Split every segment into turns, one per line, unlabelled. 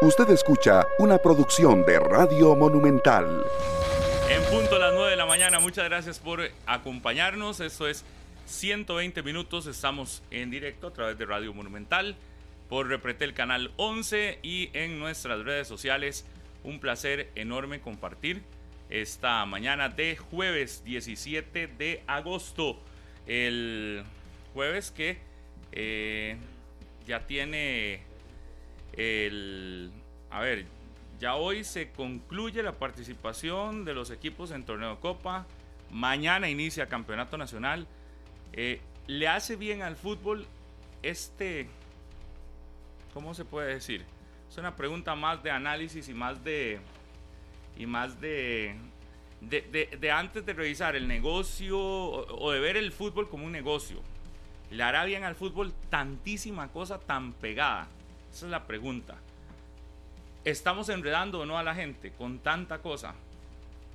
Usted escucha una producción de Radio Monumental.
En punto a las 9 de la mañana, muchas gracias por acompañarnos. Esto es 120 minutos, estamos en directo a través de Radio Monumental, por Repretel Canal 11 y en nuestras redes sociales. Un placer enorme compartir esta mañana de jueves 17 de agosto. El jueves que eh, ya tiene el... A ver, ya hoy se concluye la participación de los equipos en torneo Copa. Mañana inicia Campeonato Nacional. Eh, ¿Le hace bien al fútbol este... ¿Cómo se puede decir? Es una pregunta más de análisis y más de... Y más de, de, antes de revisar el negocio o, de ver el fútbol como un negocio. ¿Le hará bien al fútbol tantísima cosa tan pegada? Esa es la pregunta. ¿Estamos enredando o no a la gente con tanta cosa?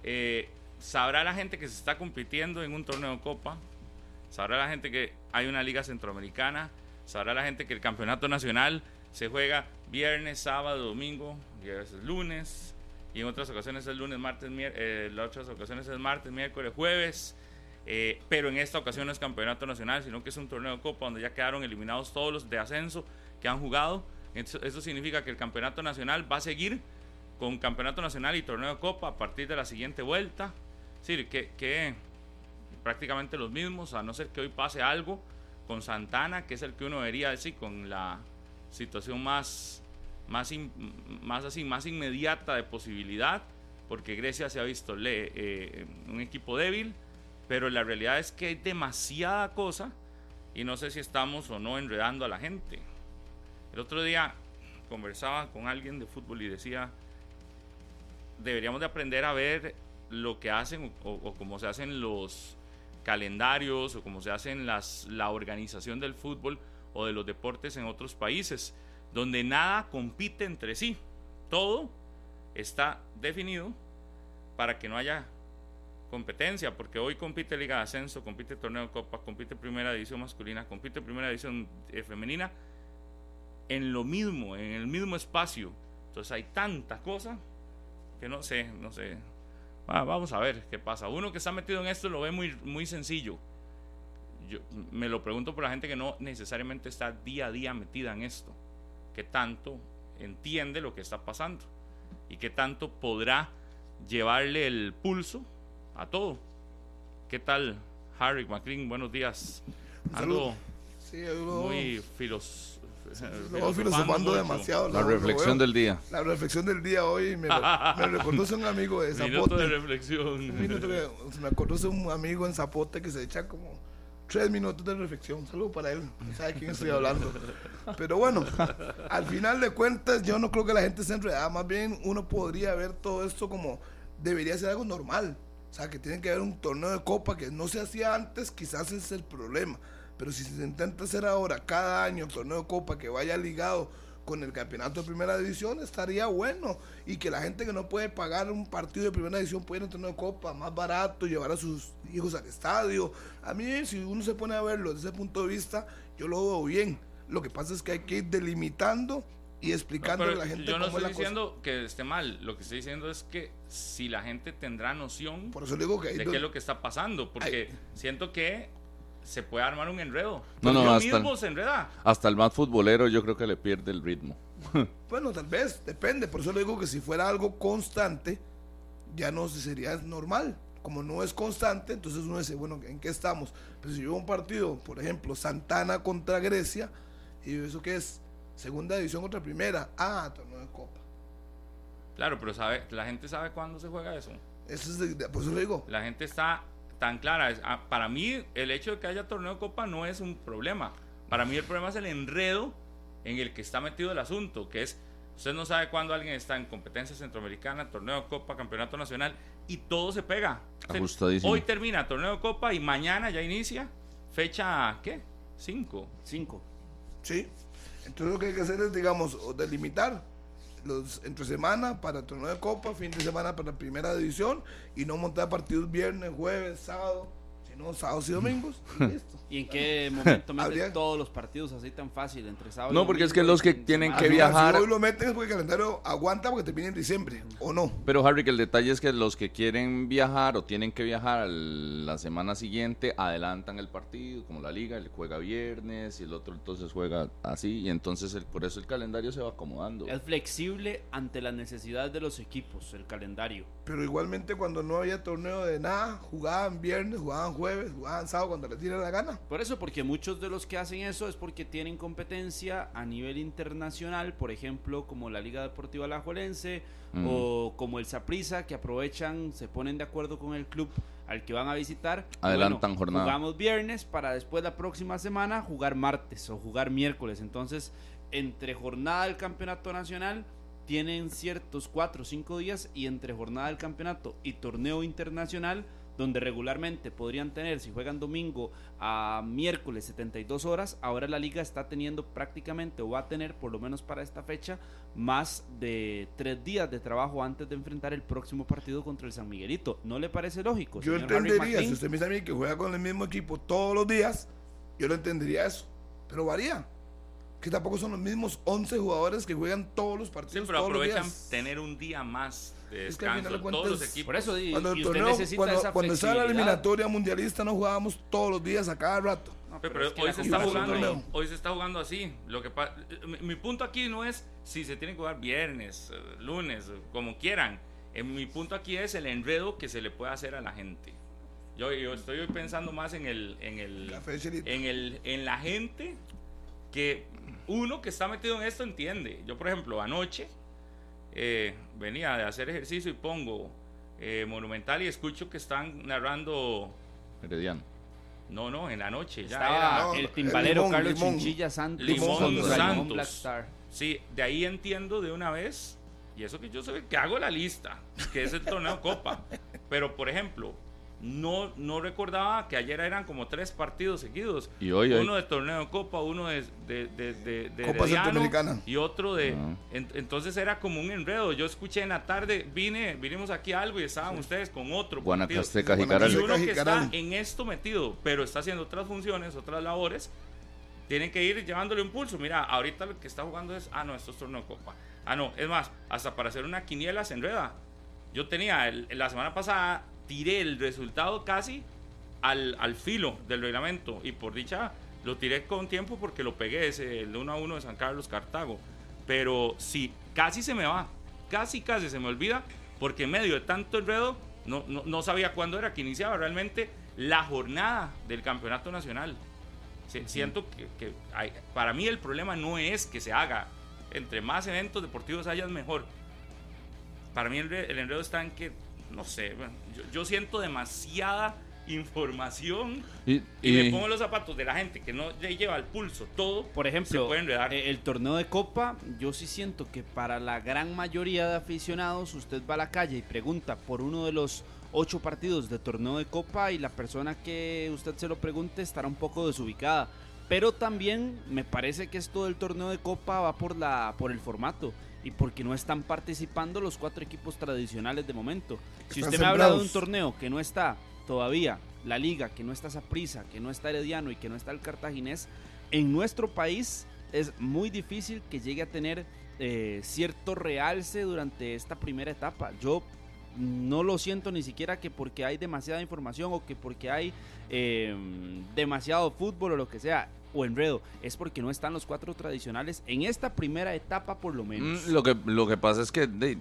Eh, ¿Sabrá la gente que se está compitiendo en un torneo de copa? ¿Sabrá la gente que hay una liga centroamericana? ¿Sabrá la gente que el campeonato nacional se juega viernes, sábado, domingo, y a veces lunes? Y en otras ocasiones es lunes, martes, miércoles, en otras ocasiones es martes, miércoles, jueves. Eh, pero en esta ocasión no es campeonato nacional, sino que es un torneo de copa donde ya quedaron eliminados todos los de ascenso que han jugado eso, significa que el campeonato nacional va a seguir con campeonato nacional y torneo de copa a partir de la siguiente vuelta. Es decir, que, prácticamente los mismos, a no ser que hoy pase algo con Santana, que es el que uno debería decir con la situación más, más, más, así, más inmediata de posibilidad, porque Grecia se ha visto eh, un equipo débil, pero la realidad es que hay demasiada cosa y no sé si estamos o no enredando a la gente. El otro día conversaba con alguien de fútbol y decía, deberíamos de aprender a ver lo que hacen o, cómo se hacen los calendarios o cómo se hacen las, la organización del fútbol o de los deportes en otros países, donde nada compite entre sí. Todo está definido para que no haya competencia, porque hoy compite Liga de Ascenso, compite Torneo de Copa, compite Primera División masculina, compite Primera División femenina, en lo mismo, en el mismo espacio. Entonces hay tanta cosa que no sé, no sé. vamos a ver qué pasa. Uno que está metido en esto lo ve muy, muy sencillo. Yo me lo pregunto por la gente que no necesariamente está día a día metida en esto. ¿Qué tanto entiende lo que está pasando? ¿Y qué tanto podrá llevarle el pulso a todo? ¿Qué tal, Harry McLean? Buenos días. Ando muy filos
Estamos filosofando demasiado.
La, reflexión del día.
La reflexión del día hoy me, me reconoce un amigo de Zapote.
Minuto de reflexión.
me conoce un amigo en Zapote que se echa como tres minutos de reflexión. Saludo para él. Sabe quién estoy hablando. Pero bueno, al final de cuentas, yo no creo que la gente se enredada. Más bien, uno podría ver todo esto como debería ser algo normal. O sea, que tiene que haber un torneo de copa que no se hacía antes, quizás es el problema. Pero si se intenta hacer ahora cada año torneo de copa que vaya ligado con el campeonato de primera división, estaría bueno. Y que la gente que no puede pagar un partido de primera división pueda ir a torneo de copa más barato, llevar a sus hijos al estadio. A mí, si uno se pone a verlo desde ese punto de vista, yo lo veo bien. Lo que pasa es que hay que ir delimitando y explicando a la gente
yo no estoy diciendo que esté mal lo que estoy diciendo es que si la gente tendrá noción
Por eso digo que
de qué es lo que está pasando porque siento que se puede armar un enredo.
No, no, hasta,
mismo se enreda.
hasta el más futbolero yo creo que le pierde el ritmo.
bueno, tal vez, depende. Por eso le digo que si fuera algo constante, ya no sería normal. Como no es constante, entonces uno dice, bueno, ¿en qué estamos? Pero si yo un partido, por ejemplo, Santana contra Grecia, y eso que es segunda división contra primera, ah, torneo de copa.
Claro, pero sabe, la gente sabe cuándo se juega eso.
Eso es por eso le digo.
La gente está tan clara. Ah, para mí, el hecho de que haya torneo de copa no es un problema. Para mí, el problema es el enredo en el que está metido el asunto, que es, usted no sabe cuándo alguien está en competencia centroamericana, torneo de copa, campeonato nacional, y todo se pega. hoy termina torneo de copa y mañana ya inicia. Fecha, ¿qué? Cinco.
Cinco. Sí. Entonces lo que hay que hacer es, digamos, delimitar los entre semana para torneo de copa, fin de semana para primera división y no montar partidos viernes, jueves, sábado. No, sábados y domingos. y listo.
¿Y en qué momento meten
Habría-
todos los partidos así tan fácil entre sábado y
No, porque es que los que
en
tienen
semana?
que viajar-
Si hoy lo meten es porque el calendario aguanta porque termina en diciembre, ¿o no?
Pero Harry, que el detalle es que los que quieren viajar o tienen que viajar al- la semana siguiente adelantan el partido, como la liga, él juega viernes y el otro entonces juega así y entonces el- por eso el calendario se va acomodando.
Es flexible ante las necesidades de los equipos, el calendario.
Pero igualmente cuando no había torneo de nada, jugaban viernes, jugaban jueves, jugaban sábado cuando les diera la gana.
Por eso, porque muchos de los que hacen eso es porque tienen competencia a nivel internacional, por ejemplo, como la Liga Deportiva Alajuelense
Mm.
o como el Saprissa, que aprovechan, se ponen de acuerdo con el club al que van a visitar.
Adelantan jornada.
Jugamos viernes para después la próxima semana jugar martes o jugar miércoles. Entonces, entre jornada del campeonato nacional tienen ciertos cuatro o cinco días y entre jornada del campeonato y torneo internacional donde regularmente podrían tener, si juegan domingo a miércoles 72 horas, ahora la liga está teniendo prácticamente o va a tener por lo menos para esta fecha más de tres días de trabajo antes de enfrentar el próximo partido contra el San Miguelito. ¿No le parece lógico?
Yo entendería, si usted me dice a mí que juega con el mismo equipo todos los días, yo lo entendería eso. Pero varía. Que tampoco son los mismos 11 jugadores que juegan todos los
Sí,
partidos
pero
todos los
aprovechan
días.
tener un día más de
Es que al
descanso.
final de
todos los
cuentas-
equipos.
Por eso, y,
Cuando el
y usted
torneo,
necesita
cuando,
esa
cuando estaba la eliminatoria mundialista no jugábamos todos los días a cada rato.
No,
Pero,
pero es que
hoy se está jugando,
del torneo.
hoy se está jugando así. Lo que mi, mi punto aquí no es si se tiene que jugar viernes, eh, lunes, como quieran. Eh, mi punto aquí es el enredo que se le puede hacer a la gente. Yo, yo estoy hoy pensando más en el, en el, en el, en la gente que uno que está metido en esto entiende. Yo, por ejemplo, anoche eh, venía de hacer ejercicio y pongo eh, Monumental y escucho que están narrando.
Herediano.
No, no, en la noche. Ya
Estaba
era-
no,
el
el
timbalero
Limón,
Carlos
Limón.
Chinchilla Santos
Limón Santos.
Black Star.
Sí, de ahí entiendo de una vez, y eso que yo soy que hago la lista, que es el torneo Copa. Pero, por ejemplo, no, no recordaba que ayer eran como tres partidos seguidos.
Y hoy
uno de torneo Copa, uno de, de, de, de- de
Copa
Herediano
Centroamericana.
y otro de...
Ah.
en- entonces era como un enredo. Yo escuché en la tarde, vine, vinimos aquí a algo y estaban ustedes con otro.
Guanacasteca,
Sí,
Jicaral.
Y uno que está en esto metido, pero está haciendo otras funciones, otras labores, tienen que ir llevándole impulso. Mira, ahorita lo que está jugando es, ah, no, esto es torneo de copa. Ah, no, es más, hasta para hacer una quiniela se enreda. Yo tenía, el- la semana pasada, tiré el resultado casi al, al filo del reglamento y por dicha lo tiré con tiempo porque lo pegué, ese, el 1 a 1 de San Carlos Cartago. Pero sí, casi se me va, casi, casi se me olvida porque en medio de tanto enredo no, no, no sabía cuándo era que iniciaba realmente la jornada del campeonato nacional. Si- Siento que, que hay- para mí el problema no es que se haga, entre más eventos deportivos hayas mejor. Para mí el, el enredo está en que, no sé, bueno, yo, yo siento demasiada información
Y,
y, me pongo los zapatos de la gente que no le lleva al pulso todo.
Por ejemplo,
se puede enredar.
eh, el torneo de Copa, yo sí siento que para la gran mayoría de aficionados, usted va a la calle y pregunta por uno de los ocho partidos de torneo de Copa y la persona que usted se lo pregunte estará un poco desubicada. Pero también me parece que esto del torneo de Copa va por, la, por el formato y porque no están participando los cuatro equipos tradicionales de momento. Si usted me habla de un torneo que no está todavía la liga, que no está Saprissa, que no está Herediano y que no está el Cartaginés, en nuestro país es muy difícil que llegue a tener eh, cierto realce durante esta primera etapa. Yo no lo siento ni siquiera que porque hay demasiada información o que porque hay eh, demasiado fútbol o lo que sea o enredo, es porque no están los cuatro tradicionales en esta primera etapa por lo menos.
Mm, Lo que, lo que pasa es que de-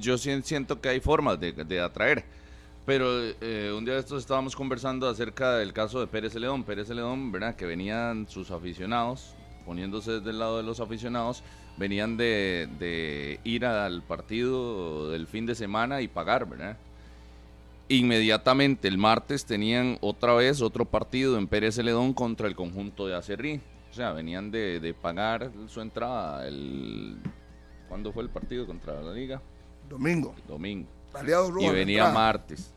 yo siento que hay formas de, de atraer. Pero eh, un día de estos estábamos conversando acerca del caso de Pérez León. Pérez León, ¿verdad? Que venían sus aficionados, poniéndose del lado de los aficionados, venían de, de ir al partido del fin de semana y pagar, ¿verdad? Inmediatamente el martes tenían otra vez otro partido en Pérez Celedón contra el conjunto de Acerrí. O sea, venían de, de pagar su entrada el... ¿Cuándo fue el partido contra la liga?
Domingo.
Domingo.
Rojo.
Y venía
entrada.
martes.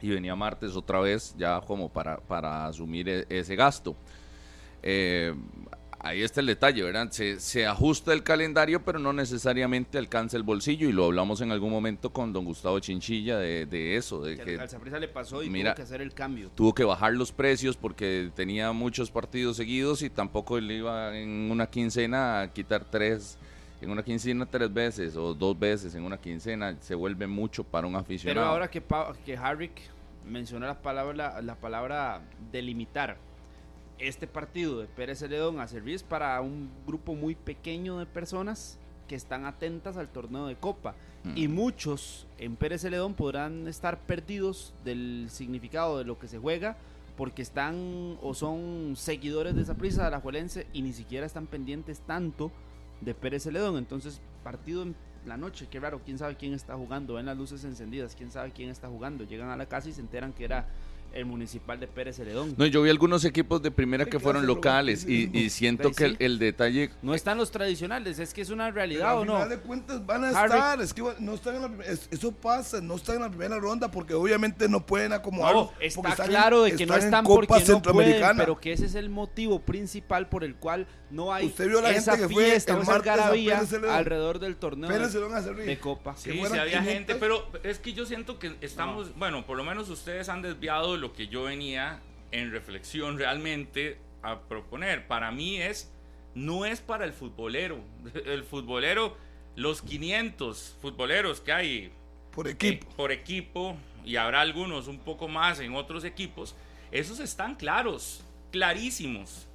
Y venía martes otra vez ya como para, para asumir e- ese gasto. Eh, ahí está el detalle, ¿verdad? Se, se ajusta el calendario, pero no necesariamente alcanza el bolsillo. Y lo hablamos en algún momento con don Gustavo Chinchilla de, de eso. De
Que
que
le pasó y
Mira,
tuvo que hacer el cambio.
tuvo que bajar los precios porque tenía muchos partidos seguidos y tampoco le iba en una quincena a quitar tres, en una quincena tres veces o dos veces en una quincena, se vuelve mucho para un aficionado.
Pero ahora que, Pa- que Harrick mencionó la palabra, la palabra delimitar, este partido de Pérez Celedón a servir para un grupo muy pequeño de personas que están atentas al torneo de Copa. Y muchos en Pérez Celedón podrán estar perdidos del significado de lo que se juega porque están o son seguidores de esa prisa de la Juelense y ni siquiera están pendientes tanto de Pérez Celedón. Entonces, partido en la noche, qué raro, quién sabe quién está jugando, ven las luces encendidas, quién sabe quién está jugando. Llegan a la casa y se enteran que era el municipal de Pérez Celedón.
No, yo vi algunos equipos de primera
¿Qué
que fueron locales y, siento que el, detalle
No están los tradicionales, es que es una realidad
al
o no.
final de cuentas van a
Harry.
estar, es que no están en la primera, es- eso pasa, no están en la primera ronda porque obviamente no pueden acomodarlos.
No, está
en-
claro de que no están
Copa
porque no pueden, pero que ese es el motivo principal por el cual no hay
Usted vio la
esa
gente que fue
fiesta o esa alrededor del torneo de,
lo
de Copa.
Sí, sí había
500.
gente, pero es que yo siento que estamos, bueno, por lo menos ustedes han desviado de lo que yo venía en reflexión realmente a proponer. Para mí es, no es para el futbolero. El futbolero, los 500 futboleros que hay
por
eh,
equipo.
por equipo, y habrá algunos un poco más en otros equipos, esos están claros, clarísimos.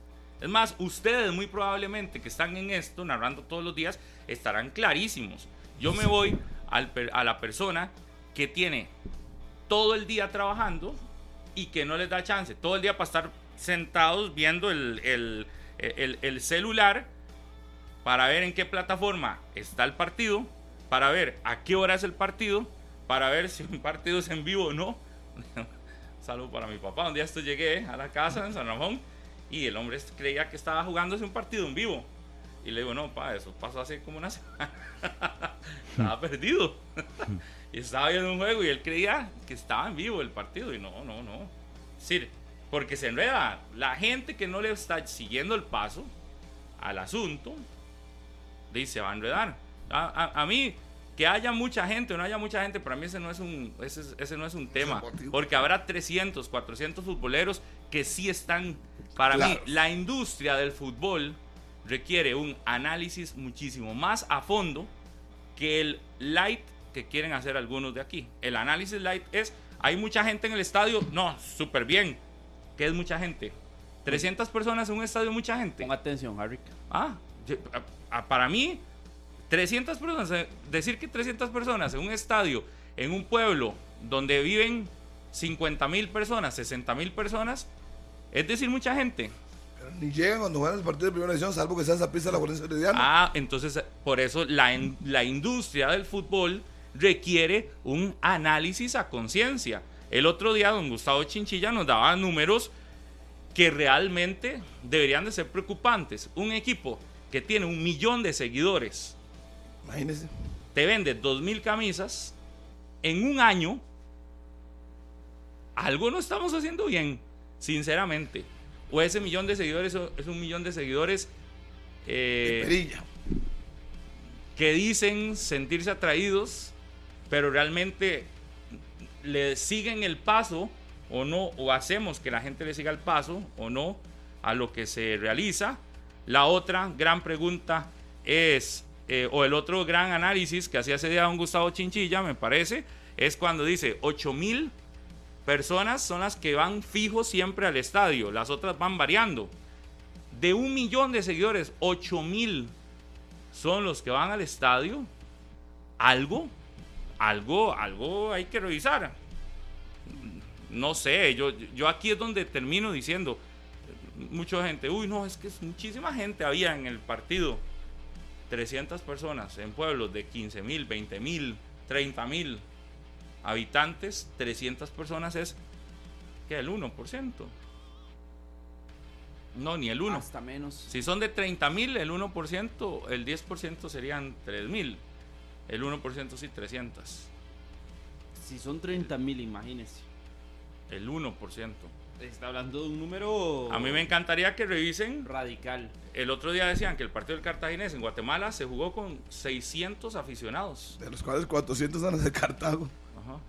Es más, ustedes muy probablemente que están en esto, narrando todos los días, estarán clarísimos. Yo me voy al a la persona que tiene todo el día trabajando y que no les da chance, todo el día para estar sentados viendo el, el- el- el celular para ver en qué plataforma está el partido, para ver a qué hora es el partido, para ver si un partido es en vivo o no. Salud para mi papá. Un día esto llegué a la casa en San Ramón y el hombre creía que estaba jugándose un partido en vivo. Y le digo, no, pa, eso pasó hace como una semana. estaba perdido. y estaba viendo un juego y él creía que estaba en vivo el partido. Y no, no, no. Es decir, porque se enreda. La gente que no le está siguiendo el paso al asunto, dice, va a enredar. A, a- a mí, que haya mucha gente o no haya mucha gente, para mí ese no es un, ese, es- ese no es un tema. Porque habrá 300, 400 futboleros que sí están, para mí,
Claro.
la industria del fútbol requiere un análisis muchísimo más a fondo que el light que quieren hacer algunos de aquí. El análisis light es, hay mucha gente en el estadio, no, súper bien. ¿Qué es mucha gente? 300 personas en un estadio, mucha gente.
Pon atención, Harrick.
Ah, yo- a- a- para mí, 300 personas, eh, decir que 300 personas en un estadio, en un pueblo donde viven 50 mil personas, 60 mil personas, es decir, mucha gente.
Pero ni llegan cuando juegan los partidos de primera división, salvo que sean Saprissa la Juelense Herediano.
Ah, entonces eh, por eso la, la industria del fútbol requiere un análisis a conciencia. El otro día don Gustavo Chinchilla nos daba números que realmente deberían de ser preocupantes. Un equipo que tiene un millón de seguidores
Imagínense.
te vende dos mil camisas en un año, algo no estamos haciendo bien, sinceramente. O ese millón de seguidores es un millón de seguidores eh, que dicen sentirse atraídos, pero realmente le siguen el paso o no, o hacemos que la gente le siga el paso o no a lo que se realiza. La otra gran pregunta es, eh, o el otro gran análisis que hacía ese día don Gustavo Chinchilla, me parece, es cuando dice 8 mil personas son las que van fijos siempre al estadio, las otras van variando. De un millón de seguidores, 8 mil son los que van al estadio, algo, algo, algo hay que revisar. No sé, yo, yo aquí es donde termino diciendo, mucha gente, uy, no, es que es muchísima gente había en el partido. 300 personas en pueblos de 15 mil, 20 mil, 30 mil habitantes, 300 personas es que el 1%. No, ni el 1.
Hasta menos.
Si son de 30 mil, el 1%, el 10% serían 3 mil. El 1% sí, 300.
Si son 30 mil, imagínese.
El 1%.
Está hablando de un número
A mí me encantaría que revisen.
radical.
El otro día decían que el partido del Cartaginés en Guatemala se jugó con 600 aficionados.
De los cuales 400 son de Cartago.
Ajá.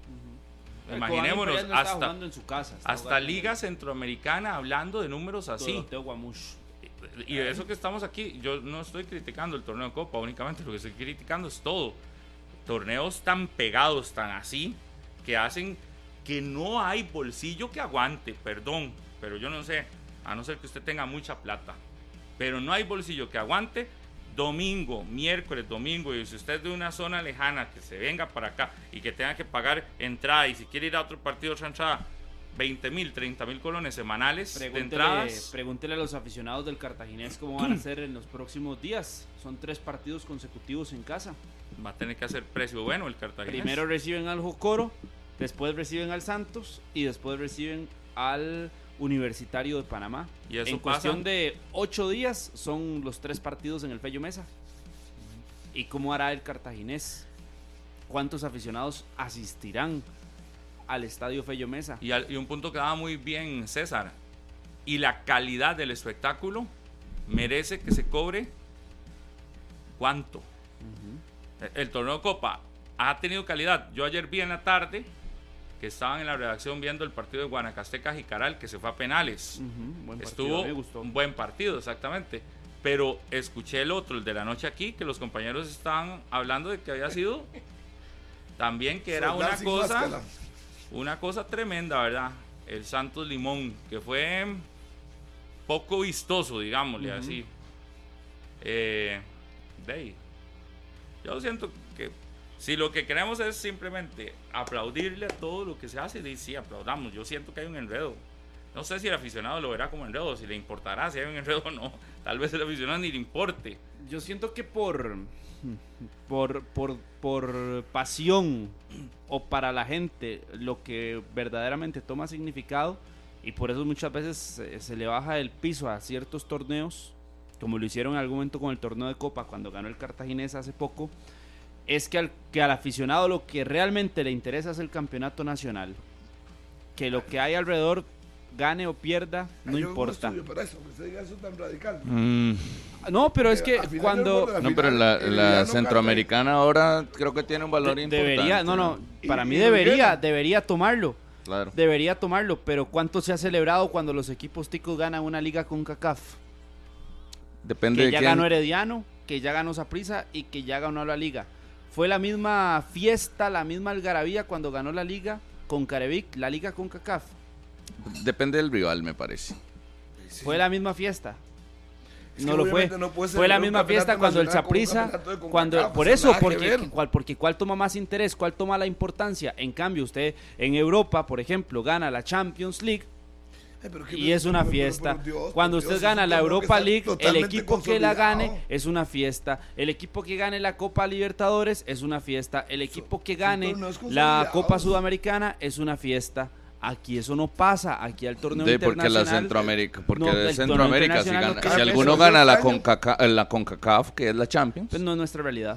Imaginémonos,
no
hasta,
jugando en su casa,
hasta Liga
en
Centroamericana hablando de números así.
Doroteo Guamuch.
Y eso que estamos aquí, yo no estoy criticando el torneo de Copa, únicamente lo que estoy criticando es todo. Torneos tan pegados, tan así, que hacen que no hay bolsillo que aguante, perdón, pero yo no sé, a no ser que usted tenga mucha plata, pero no hay bolsillo que aguante domingo, miércoles, domingo, y si usted es de una zona lejana, que se venga para acá y que tenga que pagar entrada, y si quiere ir a otro partido, otra entrada, 20 mil, 30 mil colones semanales de
Pregúntele,
entradas.
pregúntele a los aficionados del Cartaginés cómo van a ser en los próximos días. Son tres partidos consecutivos en casa.
Va a tener que hacer precio bueno el Cartaginés.
Primero reciben al Jocoro, después reciben al Santos y después reciben al Universitario de Panamá.
Y eso
en cuestión
pasa-
de ocho días son los tres partidos en el Fello Mesa. ¿Y cómo hará el Cartaginés? ¿Cuántos aficionados asistirán al Estadio Fello Mesa?
Y, al- y un punto que daba muy bien César. Y la calidad del espectáculo merece que se cobre cuánto. El, el torneo de Copa ha tenido calidad. Yo ayer vi en la tarde que estaban en la redacción viendo el partido de Guanacasteca Jicaral que se fue a penales.
Buen partido,
Estuvo
me gustó.
un buen partido, exactamente. Pero escuché el otro, el de la noche aquí, que los compañeros estaban hablando de que había sido también que era una cosa. Una cosa tremenda, ¿verdad? El Santos Limón, que fue poco vistoso, digámosle así. Eh, de ahí. Yo siento que si lo que queremos es simplemente aplaudirle a todo lo que se hace, de, sí, aplaudamos. Yo siento que hay un enredo. No sé si el aficionado lo verá como enredo, si le importará si hay un enredo o no. Tal vez el aficionado ni le importe.
Yo siento que por, por, por, por pasión o para la gente, lo que verdaderamente toma significado, y por eso muchas veces se, se le baja el piso a ciertos torneos, como lo hicieron en algún momento con el torneo de Copa cuando ganó el Cartaginés hace poco, es que al, que al aficionado lo que realmente le interesa es el campeonato nacional. Que lo que hay alrededor gane o pierda, no
Hay un
importa.
estudio para eso, que usted diga eso tan radical.
Mm,
No, pero es
Eh,
que cuando...
no, pero la, centroamericana ahora creo que tiene un valor
De-
importante.
debería, no, no,
Y-
para mí
y
debería, debería tomarlo,
Claro.
debería tomarlo, pero ¿cuánto se ha celebrado cuando los equipos ticos ganan una liga con CACAF?
Depende
Que
de
ya
quién.
ganó Herediano, que ya ganó Saprissa y que ya ganó la liga. Fue la misma fiesta, la misma algarabía cuando ganó la liga con Carevic, la liga con CACAF.
Depende del rival, me parece.
Fue la misma fiesta.
Es
no lo fue.
no
fue la misma fiesta cuando el
de
cuando por eso, porque cuál, porque cuál toma más interés, cuál toma la importancia. En cambio, usted en Europa, por ejemplo, gana la Champions League
Ay, pero qué-
y es una fiesta.
Dios,
Cuando usted gana la Europa League, el equipo que la gane es una fiesta. El equipo que gane la Copa Libertadores es una fiesta. El equipo que gane la. Copa Sudamericana es una fiesta. Aquí eso no pasa. Aquí al torneo
De, porque la. Centroamérica, porque
No, el
Centroamérica, si,
no
gana- si alguno gana la. Concaca- la CONCACAF, que es la Champions,
Pues no es nuestra realidad.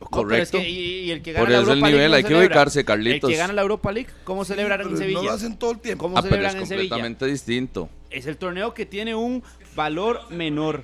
No, pero
correcto.
es que, y, y el que gana
Por
la
eso el
Europa League
nivel,
no
hay que ubicarse, Carlitos.
El que gana la Europa League, ¿cómo celebran
Pero
en Sevilla?
No lo hacen todo el tiempo.
¿Cómo
ah, pero
celebran
es
en Sevilla?
completamente distinto.
Es el torneo que tiene un valor menor.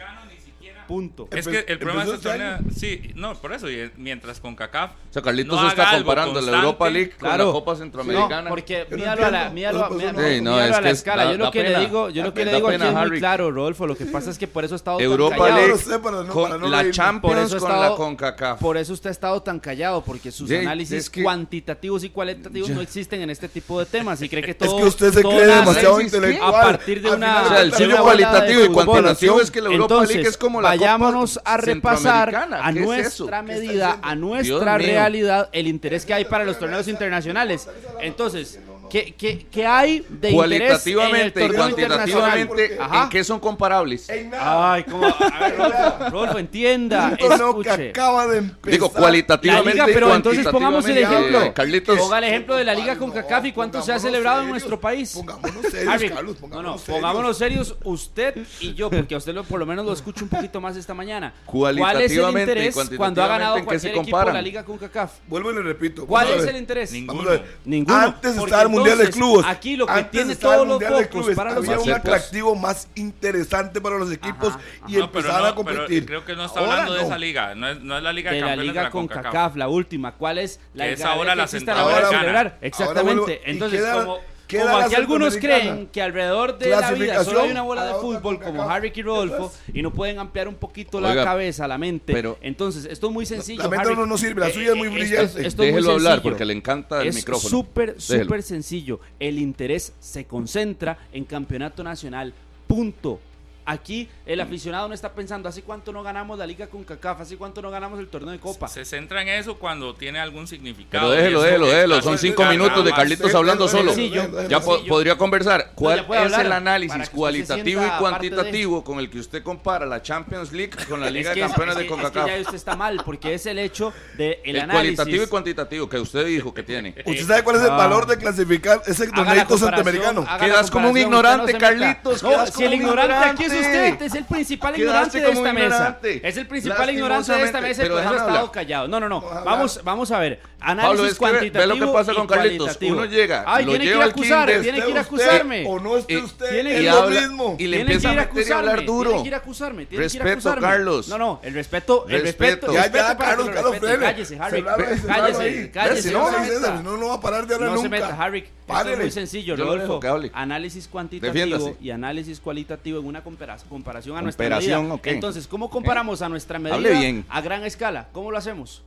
Punto.
Es que el problema de este
este
torneo, sí, no, por eso, y mientras con CACAF.
O sea, Carlitos
no
está comparando la Europa League con
Claro.
la Copa Centroamericana.
No, porque míralo a la, míralo, míralo-
Sí, no,
míralo
es
a la escala.
da-
yo lo que le
pena.
digo, yo lo que le
pena,
digo aquí es muy claro, Rodolfo. Lo que pasa es que por eso ha estado tan
Europa
callado.
League
lo sé, para no-
con
para no
la Champions con
estado-
la CONCACAF.
Por eso usted ha estado tan callado, porque sus
Sí,
análisis
es que-
cuantitativos y cualitativos no existen en este tipo de temas. Y cree que
Es
todo.
que usted se cree demasiado intelectual.
A partir de una.
O sea, el cualitativo y cuantitativo es que la Europa League es como la
vayámonos a repasar a
¿Qué es
nuestra medida, a
Dios
nuestra
mío.
realidad, el interés que hay para los torneos internacionales. Entonces, ¿qué, qué, qué hay de interés en el
Cualitativamente y cuantitativamente. ¿en qué son comparables?
En nada.
Ay, ¿cómo? A ver, Rodolfo, Rodolfo, entienda,
torneo que
escuche.
acaba de empezar.
Digo,
La
cualitativamente
liga, pero entonces pongamos el
cuantitativamente,
ejemplo.
eh, Carlitos,
Ponga el ejemplo de la liga con CACAF y cuánto se ha celebrado en nuestro país.
Pongámonos serios,
Harry,
Carlos.
no,
Pongámonos
no,
serios.
pongámonos serios usted y yo, porque a usted lo- por lo menos lo escucho un poquito más esta mañana. ¿Cuál es el
Cualitativamente
interés cuando ha ganado
cuantitativamente, ¿en qué se
cualquier equipo de la liga con CACAF?
Vuelvo y le repito.
¿Cuál es el interés?
Ninguno.
Antes estaba el Mundial de Clubes.
aquí lo que
Antes
tiene todos los
de
focos
Clubes,
para los
había un atractivo más interesante para los equipos
Ajá,
y empezaban
no,
a competir.
pero creo que no está
Ahora
hablando de
no.
esa liga. No es, no es la liga de,
de la liga
de la
con
CONCACAF.
CACAF, la última. ¿Cuál es la
Que es
algarabía
ahora la
existe a la hora de
centroamericana.
celebrar? Exactamente. Entonces, como, como aquí algunos creen que alrededor de la vida solo hay una bola de
otra
fútbol como. Harry y Rodolfo y no pueden ampliar un poquito la cabeza, la mente.
pero-
Entonces, esto es muy sencillo.
La mente
Harry.
no nos sirve, la
Eh,
suya es muy
eh,
brillante.
esto- esto es muy
Déjelo hablar
sencillo.
porque le encanta el
es
micrófono.
súper,
Déjelo.
súper sencillo. El interés se concentra en campeonato nacional. Punto. Aquí el aficionado no está pensando, ¿hace cuánto no ganamos la liga con CACAF? ¿Hace cuánto no ganamos el torneo de Copa?
Se centra en eso cuando tiene algún significado.
Pero déjelo, déjelo, déjelo. Son cinco minutos de. Carlitos hablando solo. Ya podría conversar. ¿Cuál es el análisis cualitativo y cuantitativo con el que usted compara la Champions League con la Liga de
es-
Campeones
es
de CONCACAF?
ya usted está mal, porque es el hecho de el,
El
análisis.
cualitativo y cuantitativo que usted dijo que tiene.
¿Usted sabe cuál es el
Ah.
valor de clasificar ese
comparación,
centroamericano?
Quedas como un ignorante. Carlitos, quedas
si
como un
ignorante aquí. Usted, es el principal ignorante de esta mesa. Es el principal ignorante de esta mesa, eso ha estado callado. No, no, no.
Ojalá.
Vamos, vamos a ver.
Pablo,
Análisis
es que ve-
cuantitativo.
ve lo que pasa
y
con Carlitos. Uno llega,
Ay,
lo
tiene que ir
lleva
a acusar,
kinder,
tiene que ir a acusarme.
O no esté
Y-
usted,
tiene
es
que
y
lo mismo.
y le empieza a meter y a hablar
acusarme,
duro.
Tiene que ir a acusarme.
Respeto. Carlos.
No, no, el respeto, el
Respeto.
Ya, ya, Carlos, Carlos.
Cállese, Harry. Cállese, cállese. No
no, va a parar de hablar
No se
nunca.
meta, Harry. Esto es muy sencillo, Rodolfo. Análisis cuantitativo y análisis cualitativo en una compara- comparación a nuestra medida. Entonces, ¿cómo comparamos a nuestra medida a gran escala? ¿Cómo lo hacemos?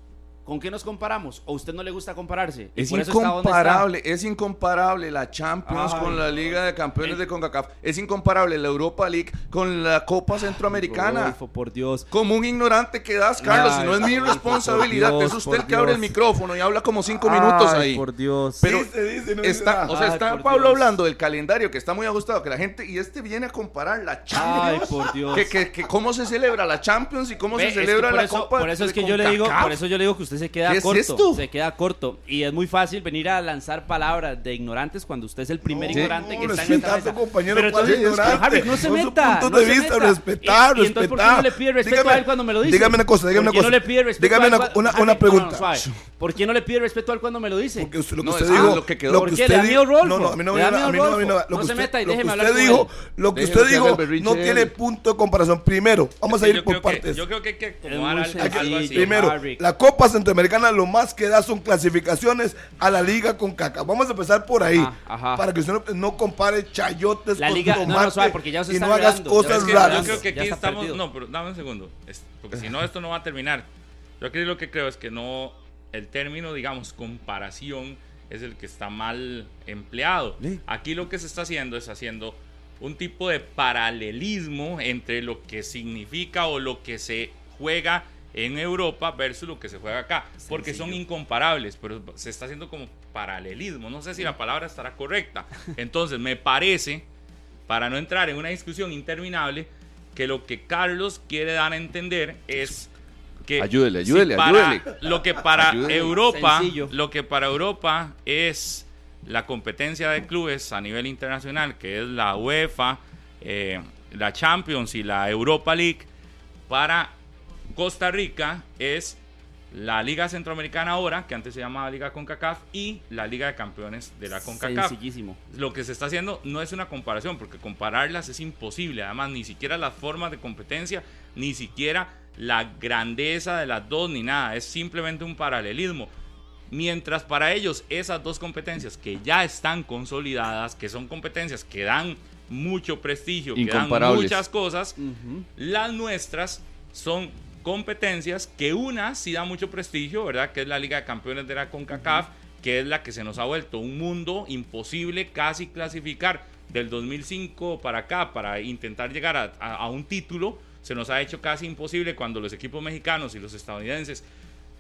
¿Con qué nos comparamos? ¿O a usted no le gusta compararse?
Es incomparable, es incomparable la Champions
Ay.
con la Liga de Campeones de CONCACAF. Es incomparable la Europa League con la Copa Centroamericana.
Rodolfo, por Dios.
Como un ignorante que das, Carlos,
Ay,
no es mi responsabilidad.
Dios,
es usted el que abre el micrófono y habla como cinco minutos
Ay,
ahí.
por Dios.
Pero
Dice, dice, no
está, o sea,
Ay,
está Pablo
Dios.
hablando del calendario que está muy ajustado, que la gente, y este viene a comparar la
Ay,
Champions.
por Dios.
Que, que, que cómo se celebra la Champions y cómo
Ve,
se
es que
celebra la
eso,
Copa.
Por eso es que yo le digo, por eso yo le digo que usted se queda
¿Qué es
corto.
esto?
Se queda corto. Y es muy fácil venir a lanzar palabras de ignorantes cuando usted es el primer
No,
ignorante
no,
que está en esta mesa.
compañero,
Pero
¿cuál
entonces,
ignorante?
Harry, no se meta. no
de
se
vista,
meta.
respetar,
y, y entonces, ¿por qué no le pide respeto
Dígame-
a él cuando me lo dice?
dígame una cosa, dígame
¿Por
una
qué no le
cosa.
pide respeto
Dígame
a él
una- una-
Harry, no,
pregunta.
suave. ¿Por qué no le pide respeto a él cuando me lo dice?
Porque usted- lo que
No,
usted
es-
dijo,
ah, lo que quedó.
¿Por
que
qué?
usted
¿Le da
dijo,
miedo Rolfo?
no, no, a mí no me
¿Le da
viene- a mí no,
miedo se meta y déjeme hablar
dijo, lo que usted dijo no tiene punto de comparación. Primero, vamos a ir por partes.
yo creo que hay que
Es
acomodar algo así.
Primero, la Copa Centroamericana lo más que da son clasificaciones a la Liga con caca. Vamos a empezar por ahí.
Ah, ajá.
Para que usted no, no compare chayotes
La
con
liga- no, no,
tomate
suave, porque ya se
y
está
no hagas cosas
Es que
raras.
yo creo que aquí estamos.
perdido.
No, pero dame un segundo. es- porque si no, esto no va a terminar. Yo aquí lo que creo es que no. El término, digamos, comparación es el que está mal empleado.
Sí.
Aquí lo que se está haciendo es haciendo un tipo de paralelismo entre lo que significa o lo que se juega en Europa versus lo que se juega acá. Porque son incomparables, pero se está haciendo como paralelismo. No sé si la palabra estará correcta. Entonces, me parece, para no entrar en una discusión interminable, que lo que Carlos quiere dar a entender es que
Ayúdele, ayúdele,
para
ayúdele.
lo que para
Ayúdele.
Europa,
Sencillo.
lo que para Europa es la competencia de clubes a nivel internacional, que es la UEFA, eh, la Champions y la Europa League, para Costa Rica es la Liga Centroamericana ahora, que antes se llamaba Liga CONCACAF, y la Liga de Campeones de la CONCACAF
Sencillísimo.
lo que se está haciendo no es una comparación, porque compararlas es imposible. Además, ni siquiera las formas de competencia, ni siquiera la grandeza de las dos, ni nada. Es simplemente un paralelismo. Mientras para ellos esas dos competencias que ya están consolidadas, que son competencias que dan mucho prestigio, que dan muchas cosas, las nuestras son competencias que una sí da mucho prestigio, ¿verdad? Que es la Liga de Campeones de la CONCACAF, que es la que se nos ha vuelto un mundo imposible casi clasificar del 2005 para acá para intentar llegar a, a- a un título. Se nos ha hecho casi imposible cuando los equipos mexicanos y los estadounidenses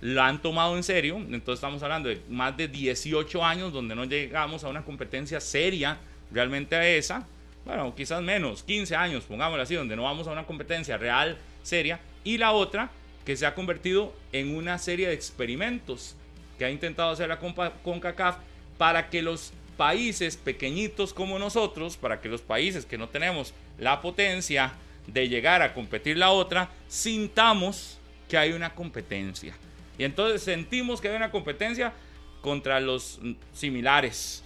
la han tomado en serio. Entonces estamos hablando de más de 18 años donde no llegamos a una competencia seria realmente a esa. Bueno, quizás menos, 15 años, pongámoslo así, donde no vamos a una competencia real, seria. Y la otra, que se ha convertido en una serie de experimentos que ha intentado hacer la CONCACAF para que los países pequeñitos como nosotros, para que los países que no tenemos la potencia de llegar a competir la otra, sintamos que hay una competencia. Y entonces sentimos que hay una competencia contra los similares.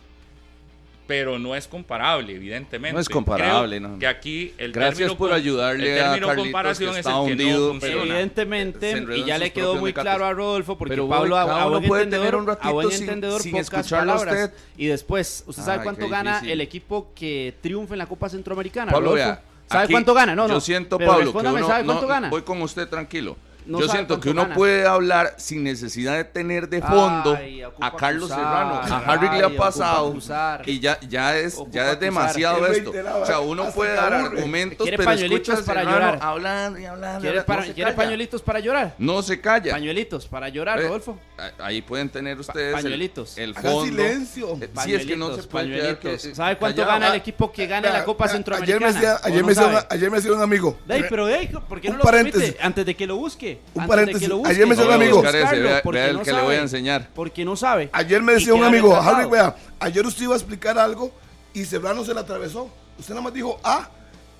Pero no es comparable, evidentemente.
No es comparable,
Creo
no.
Que aquí el
Gracias
término
por ayudarle
el
a
término
Carlitos,
comparación
que
es
está
el que
hundido,
no funciona.
Evidentemente, y ya le quedó muy claro a Rodolfo, porque
Pero
Pablo,
voy,
a, a buen
puede
entendedor,
tener un ratito
a buen
sin-
entendedor,
sin
pocas
escucharlo a
palabras.
usted.
Y después, ¿usted sabe
Ay,
cuánto gana el equipo que triunfa en la Copa Centroamericana?
Pablo,
¿Sabe
aquí
cuánto gana? No, no.
Yo siento,
pero
Pablo, que uno,
¿sabe
no,
cuánto gana?
voy con usted tranquilo.
No
yo siento que uno
gana.
puede hablar sin necesidad de tener de fondo
Ay,
a Carlos
acusar,
Serrano. A Harry le ha pasado
acusar.
y ya, ya es, ya es demasiado
Es
esto. O sea, uno puede dar argumentos,
¿Quiere
pero
pañuelitos para
Serrano
llorar?
hablando y hablando.
¿Quiere,
no
para-
se
¿quiere
calla.
pañuelitos para llorar?
No se calla.
Pañuelitos para llorar,
Eh,
Rodolfo.
Ahí pueden tener ustedes el-
pañuelitos.
el, fondo.
silencio.
Eh, Sí, es que no se
Pañuelitos,
puede quedar que-
pañuelitos. ¿Sabe cuánto
callado.
gana el equipo que gane la
Vea,
Copa
vea,
Centroamericana?
Ayer me decía, un- ayer me decía un amigo.
Dey, pero ¿por qué no lo
paréntesis.
permite? Antes de que lo busque.
Un paréntesis.
Busque.
Ayer me decía un amigo.
el
no
que le voy a
sabe.
enseñar.
Porque no sabe.
Ayer me decía un amigo. Harry, vea, ayer usted iba a explicar algo y Serrano se la atravesó. Usted nada más dijo A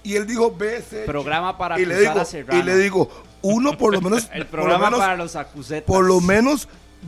y él dijo B, C.
Programa para
y le digo,
a Serrano.
y le digo, uno por lo menos,
El
por lo
programa
menos,
para los acusetas.
por lo menos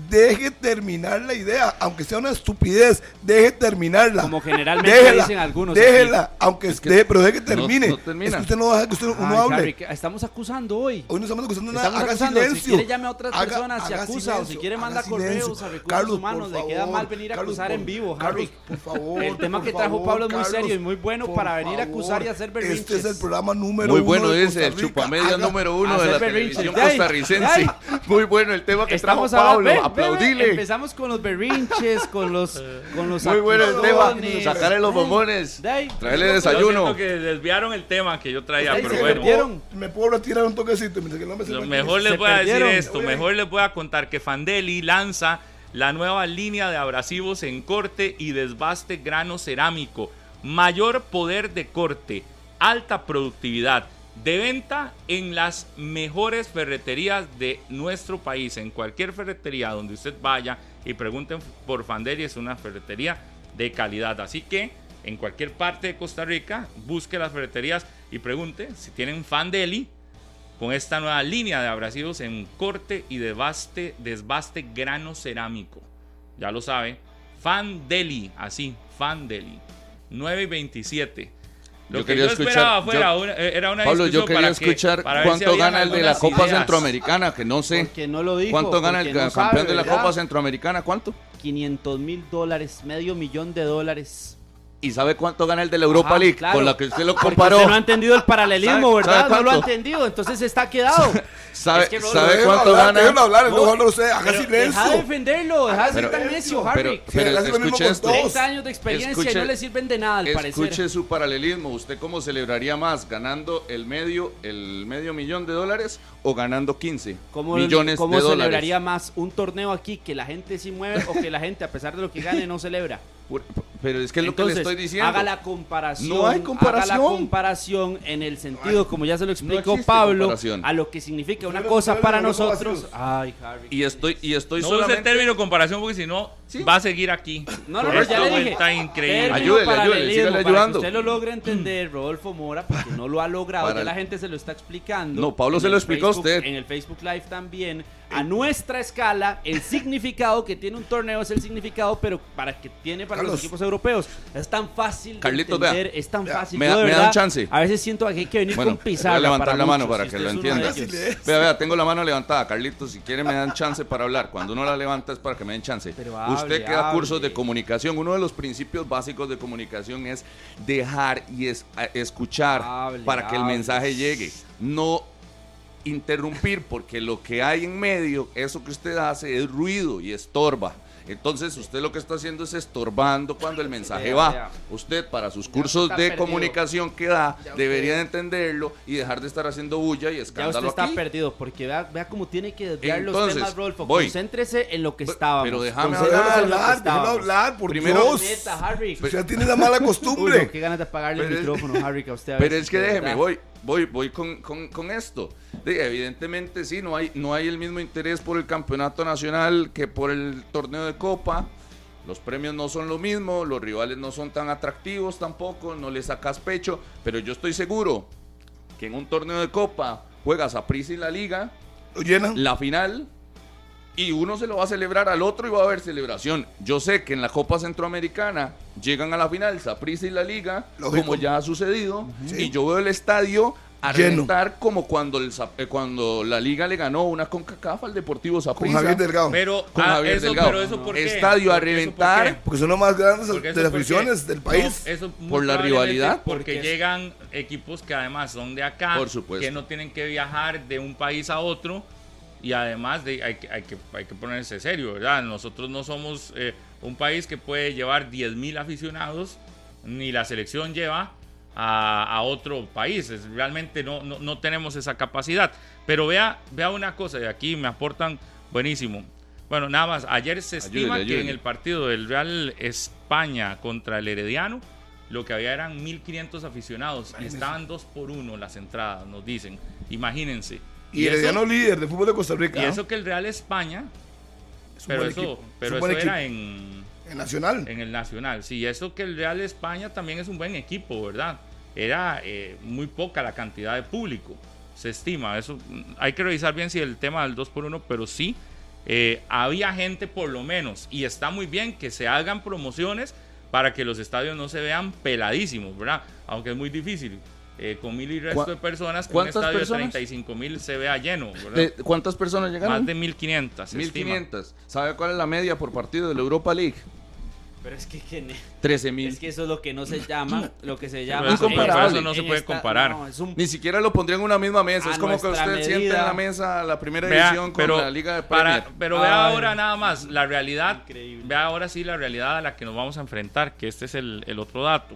deje terminar la idea, aunque sea una estupidez, deje terminarla.
Como generalmente dicen algunos
Déjela, aunque esté, pero deje que termine.
no termina.
Es que usted no deja que usted, uno hable.
Harry, estamos acusando hoy.
Hoy no estamos acusando nada.
Estamos
haga
acusando. Si
silencio.
quiere llame a otras
Haga-
personas, se
haga
acusa. o si quiere manda correos a recursos
Carlos,
humanos.
por
Le queda
favor,
mal venir a
Carlos,
acusar en vivo,
Carlos,
Harry.
por favor.
El tema que trajo
favor,
Pablo es muy
Carlos,
serio y muy bueno para venir a
favor.
acusar y hacer berrinches.
Este es el programa número
Muy
uno
bueno
de
ese, el chupamedia número uno de la televisión costarricense. Muy bueno el tema que trajo Pablo. Aplaudile.
Empezamos con los berrinches, con los, con los
Muy bueno el tema. Sacarle los bombones. Traerle
Yo
desayuno.
siento que desviaron el tema que yo traía, pero
se
bueno.
perdieron.
Me puedo retirar un toquecito que no me
Lo
me-
mejor
se
les voy a decir esto, mejor les voy a contar que Fandeli lanza la nueva línea de abrasivos en corte y desbaste grano cerámico, mayor poder de corte, alta productividad, de venta en las mejores ferreterías de nuestro país. En cualquier ferretería donde usted vaya y pregunten por Fanderi, es una ferretería de calidad. Así que en cualquier parte de Costa Rica, busque las ferreterías y pregunte si tienen Fandeli con esta nueva línea de abrasivos en corte y desbaste, desbaste grano cerámico. Ya lo sabe, Fandeli, así, Fandeli. 927 lo
Yo
que
quería
yo
escuchar-
esperaba fuera
yo-
una- era una
Pablo, yo quería
para que-
escuchar
para ver si
cuánto gana el de la Copa
ideas.
Centroamericana, que no sé.
Porque no lo dijo.
¿Cuánto gana el
no
campeón
sabe,
de la
¿verdad?
Copa Centroamericana? ¿Cuánto?
500 mil dólares, medio millón de dólares.
¿Y sabe cuánto gana el de la Europa
Ajá,
League?
claro.
Con la que usted lo
Porque
comparó.
usted no ha entendido el paralelismo,
¿Sabe-
¿verdad? no lo ha entendido, entonces está quedado.
¿Sabe,
Es que no-
¿sabe cuánto
hablar,
gana?
Hablar,
No,
no, usted, haga
Pero
silencio.
Deja de defenderlo, deja de ser
Pero-
tan necio,
Pero,
Harry.
pero
mismo
escuche
con
esto.
todos.
30 años de experiencia y
Escuche-
no le sirven de nada, al parecer.
Escuche su paralelismo. ¿Usted cómo celebraría más? ¿Ganando el medio, el medio millón de dólares o ganando 15
¿Cómo,
millones
cómo
de dólares?
celebraría más un torneo aquí que la gente sí mueve o que la gente, a pesar de lo que gane, no celebra?
Pero es que es lo que le
Entonces,
estoy diciendo.
Haga la comparación.
No hay comparación.
Haga la comparación en el sentido, como ya se lo explicó Pablo, a lo que significa una cosa para nosotros. Ay, Harry.
Y estoy, y estoy
No use
solamente...
el término comparación porque si no, va a seguir aquí.
No, no, no, ya le dije.
vuelta increíble.
Ayúdele, ayúdele, sígale
para que
ayudando.
usted lo logre entender, Rodolfo Mora, porque no lo ha logrado,
Para
ya
el-
la gente se lo está explicando.
No, Pablo
En
se lo
el
explicó a
Facebook-
usted.
En el Facebook Live también. A nuestra escala, el significado que tiene un torneo es el significado, pero para que tiene para los
Carlos.
equipos europeos. Es tan fácil de
Carlitos,
entender,
vea.
es tan fácil.
Me da-
de
me da
verdad,
un chance.
A veces siento que hay que venir
Bueno,
con
voy a levantar
para
la mano para
y
que lo
de
entienda. Vea, vea, tengo la mano levantada, Carlitos. Si quiere me dan chance para hablar. Cuando uno la levanta es para que me den chance.
Pero hable,
Usted que da
hable.
cursos de comunicación. Uno de los principios básicos de comunicación es dejar y es, escuchar
Hable,
para que el mensaje llegue. No interrumpir porque lo que hay en medio, eso que usted hace es ruido y estorba. Entonces usted lo que está haciendo es estorbando cuando el mensaje va. Usted para sus
Ya
cursos de
perdido.
comunicación que da
Ya
debería
usted-
de entenderlo y dejar de estar haciendo bulla y
Ya usted
escándalo
está
aquí.
perdido, porque vea, vea cómo tiene que desviar los temas, Rodolfo.
voy.
Concéntrese en lo que
Pero
estábamos.
déjame
lo que
hablar, déjelo
estábamos.
hablar, por
Primero-
Dios.
Neta, Harry.
Usted tiene la mala
Uy, no,
costumbre.
qué ganas de apagarle el
Pero es-
micrófono, Harry, que a usted a
Pero es que déjeme,
verdad.
voy, voy, voy con, con- con esto. Evidentemente sí, no hay, no hay el mismo interés por el campeonato nacional que por el torneo de copa. Los premios no son lo mismo, los rivales no son tan atractivos tampoco, no le sacas pecho, pero yo estoy seguro que en un torneo de copa juegas a prisa y la liga, la final y uno se lo va a celebrar al otro y va a haber celebración. Yo sé que en la Copa Centroamericana llegan a la final Saprissa y la Liga,
Lógico.
como ya ha sucedido,
Sí.
y yo veo el estadio a
Lleno.
reventar como cuando el Zap- eh, cuando la Liga le ganó una CONCACAF al Deportivo
Con
Saprissa.
Javier Delgado.
Pero,
Con
ah,
Javier
eso,
Delgado.
pero eso por qué?
Estadio a
¿Por qué? ¿Eso por
reventar.
qué?
porque son los más grandes de las aficiones del
no,
país.
eso
Por la rivalidad.
Porque llegan equipos que además son de acá,
Por supuesto.
que no tienen que viajar de un país a otro y además de, hay, que, hay, que, hay que ponerse serio, ¿verdad? Nosotros no somos eh, un país que puede llevar 10.000 aficionados, ni la selección lleva a, a otro país. Es- realmente no, no, no tenemos esa capacidad. Pero vea, vea una cosa, y aquí me aportan buenísimo. Bueno, nada más, ayer se estima que en el partido del Real España contra el Herediano, lo que había eran 1.500 aficionados y estaban dos por uno las entradas, nos dicen. Imagínense.
Y
eso-
Herediano líder de fútbol de Costa Rica.
y eso que el Real España,
Es un
pero
buen
eso,
equipo,
pero eso era en,
En Nacional.
en el Nacional. Sí, eso que el Real España también es un buen equipo, ¿verdad? Era eh, muy poca la cantidad de público, se estima. Eso mm, hay que revisar bien si el tema del 2 por 1 pero sí eh, había gente por lo menos. Y está muy bien que se hagan promociones para que los estadios no se vean peladísimos, ¿verdad? Aunque es muy difícil. Eh, con mil y resto
¿Cuá-
de personas, que un estadio
personas?
de 35 mil se vea lleno, ¿verdad?
¿De ¿Cuántas personas llegaron?
Más de 1500. se estima.
1500. ¿Sabe cuál es la media por partido de la Europa League?
Pero es que, que ne-
13.000.
es que eso es lo que no se llama, lo que se
Pero
llama.
eso-
en-
eso
no se
en
puede
esta-
comparar.
no, un-
Ni siquiera lo pondría en una misma mesa. Es como que usted siente en
medida.
la mesa la primera
Vea,
edición con
pero
la Liga de
para-
Premier.
pero vea
Ay.
ahora nada más la realidad.
Increíble.
Vea ahora sí la realidad a la que nos vamos a enfrentar, que este es el, el otro dato.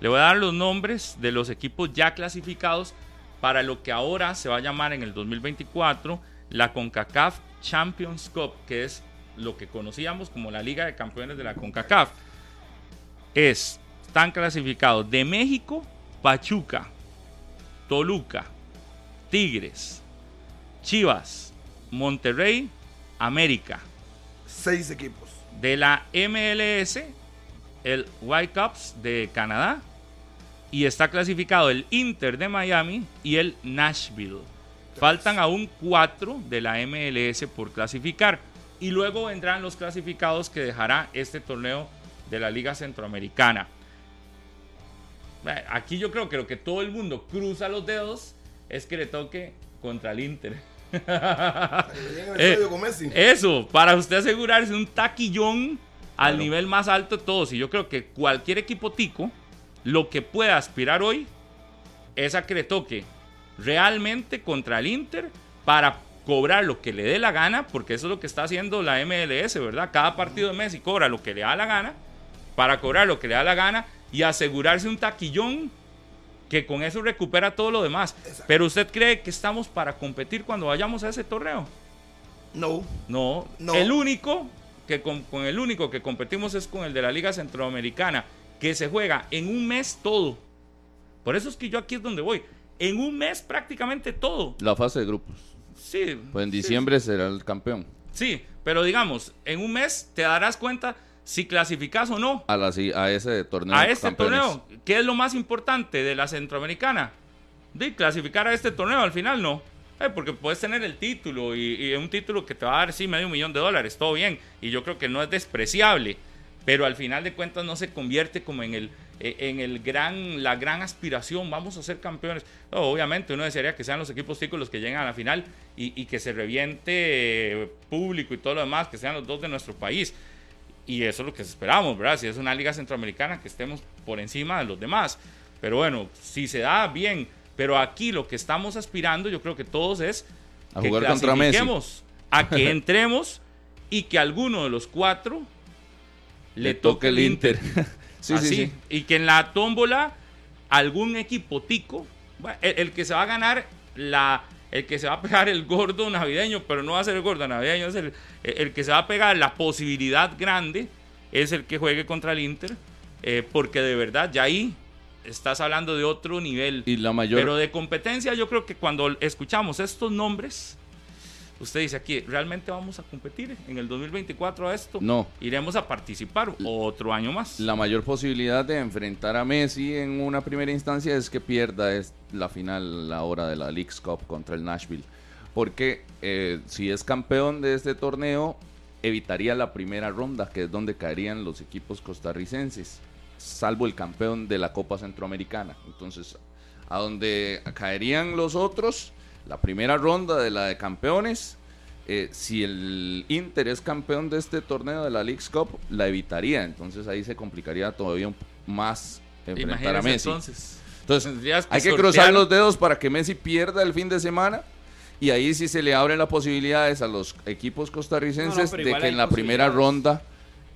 Le voy a dar los nombres de los equipos ya clasificados para lo que ahora se va a llamar en el 2024 la CONCACAF Champions Cup, que es lo que conocíamos como la Liga de Campeones de la CONCACAF. Es, están clasificados de México, Pachuca, Toluca, Tigres, Chivas, Monterrey, América.
Seis equipos.
De la MLS, el Whitecaps de Canadá. Y está clasificado el Inter de Miami y el Nashville. Faltan aún cuatro de la MLS por clasificar. Y luego vendrán los clasificados que dejará este torneo de la Liga Centroamericana. Aquí yo creo que lo que todo el mundo cruza los dedos es que le toque contra el Inter. Eh. Eso, para usted asegurarse un taquillón al
Claro.
nivel más alto de todos. Y yo creo que cualquier equipo tico, lo que pueda aspirar hoy es a que le toque realmente contra el Inter para cobrar lo que le dé la gana, porque eso es lo que está haciendo la MLS, ¿verdad? Cada partido de Messi cobra lo que le da la gana, para cobrar lo que le da la gana y asegurarse un taquillón que con eso recupera todo lo demás. Pero usted cree que estamos para competir cuando vayamos a ese torneo?
No.
No,
No.
el único que con, con el único que competimos es con el de la Liga Centroamericana, que se juega en un mes todo. Por eso es que yo aquí es donde voy. En un mes prácticamente todo.
La fase de grupos.
Sí.
Pues en
sí,
diciembre será el campeón.
Sí, pero digamos, en un mes te darás cuenta si clasificas o no
A, la, a ese torneo.
a este
campeones.
torneo. ¿Qué es lo más importante de la Centroamericana? De clasificar a este torneo al final, no. Eh, porque puedes tener el título y, y un título que te va a dar, sí, medio millón de dólares, todo bien. Y yo creo que no es despreciable. Pero al final de cuentas no se convierte como en el, eh, en el gran, la gran aspiración, vamos a ser campeones. No, obviamente uno desearía que sean los equipos ticos los que lleguen a la final y, y que se reviente eh, público y todo lo demás, que sean los dos de nuestro país. Y eso es lo que esperamos, ¿verdad? Si es una liga centroamericana, que estemos por encima de los demás. Pero bueno, si se da bien. Pero aquí lo que estamos aspirando, yo creo que todos es
A
que
jugar contra Messi.
a que entremos y que alguno de los cuatro le, toque el Inter.
sí,
Así.
sí, sí.
Y que en la tómbola algún equipo tico, el, el que se va a ganar la el que se va a pegar el gordo navideño, pero no va a ser el gordo navideño, es el, el que se va a pegar la posibilidad grande es el que juegue contra el Inter, eh, porque de verdad ya ahí estás hablando de otro nivel.
Y la mayor.
Pero de competencia yo creo que cuando escuchamos estos nombres, usted dice aquí, ¿realmente vamos a competir en el 2024 a esto?
No.
Iremos a participar otro año más.
La mayor posibilidad de enfrentar a Messi en una primera instancia es que pierda es la final ahora de la League's Cup contra el Nashville. porque eh, si es campeón de este torneo, evitaría la primera ronda, que es donde caerían los equipos costarricenses, salvo el campeón de la Copa Centroamericana. Entonces, a donde caerían los otros, la primera ronda de la de campeones, eh, si el Inter es campeón de este torneo de la League's Cup, la evitaría. Entonces ahí se complicaría todavía un- más enfrentar a Messi.
entonces.
Entonces,
Tendrías que
hay que cruzar los dedos para que Messi pierda el fin de semana. Y ahí sí se le abren las posibilidades a los equipos costarricenses
No, no, pero
de que en la primera ronda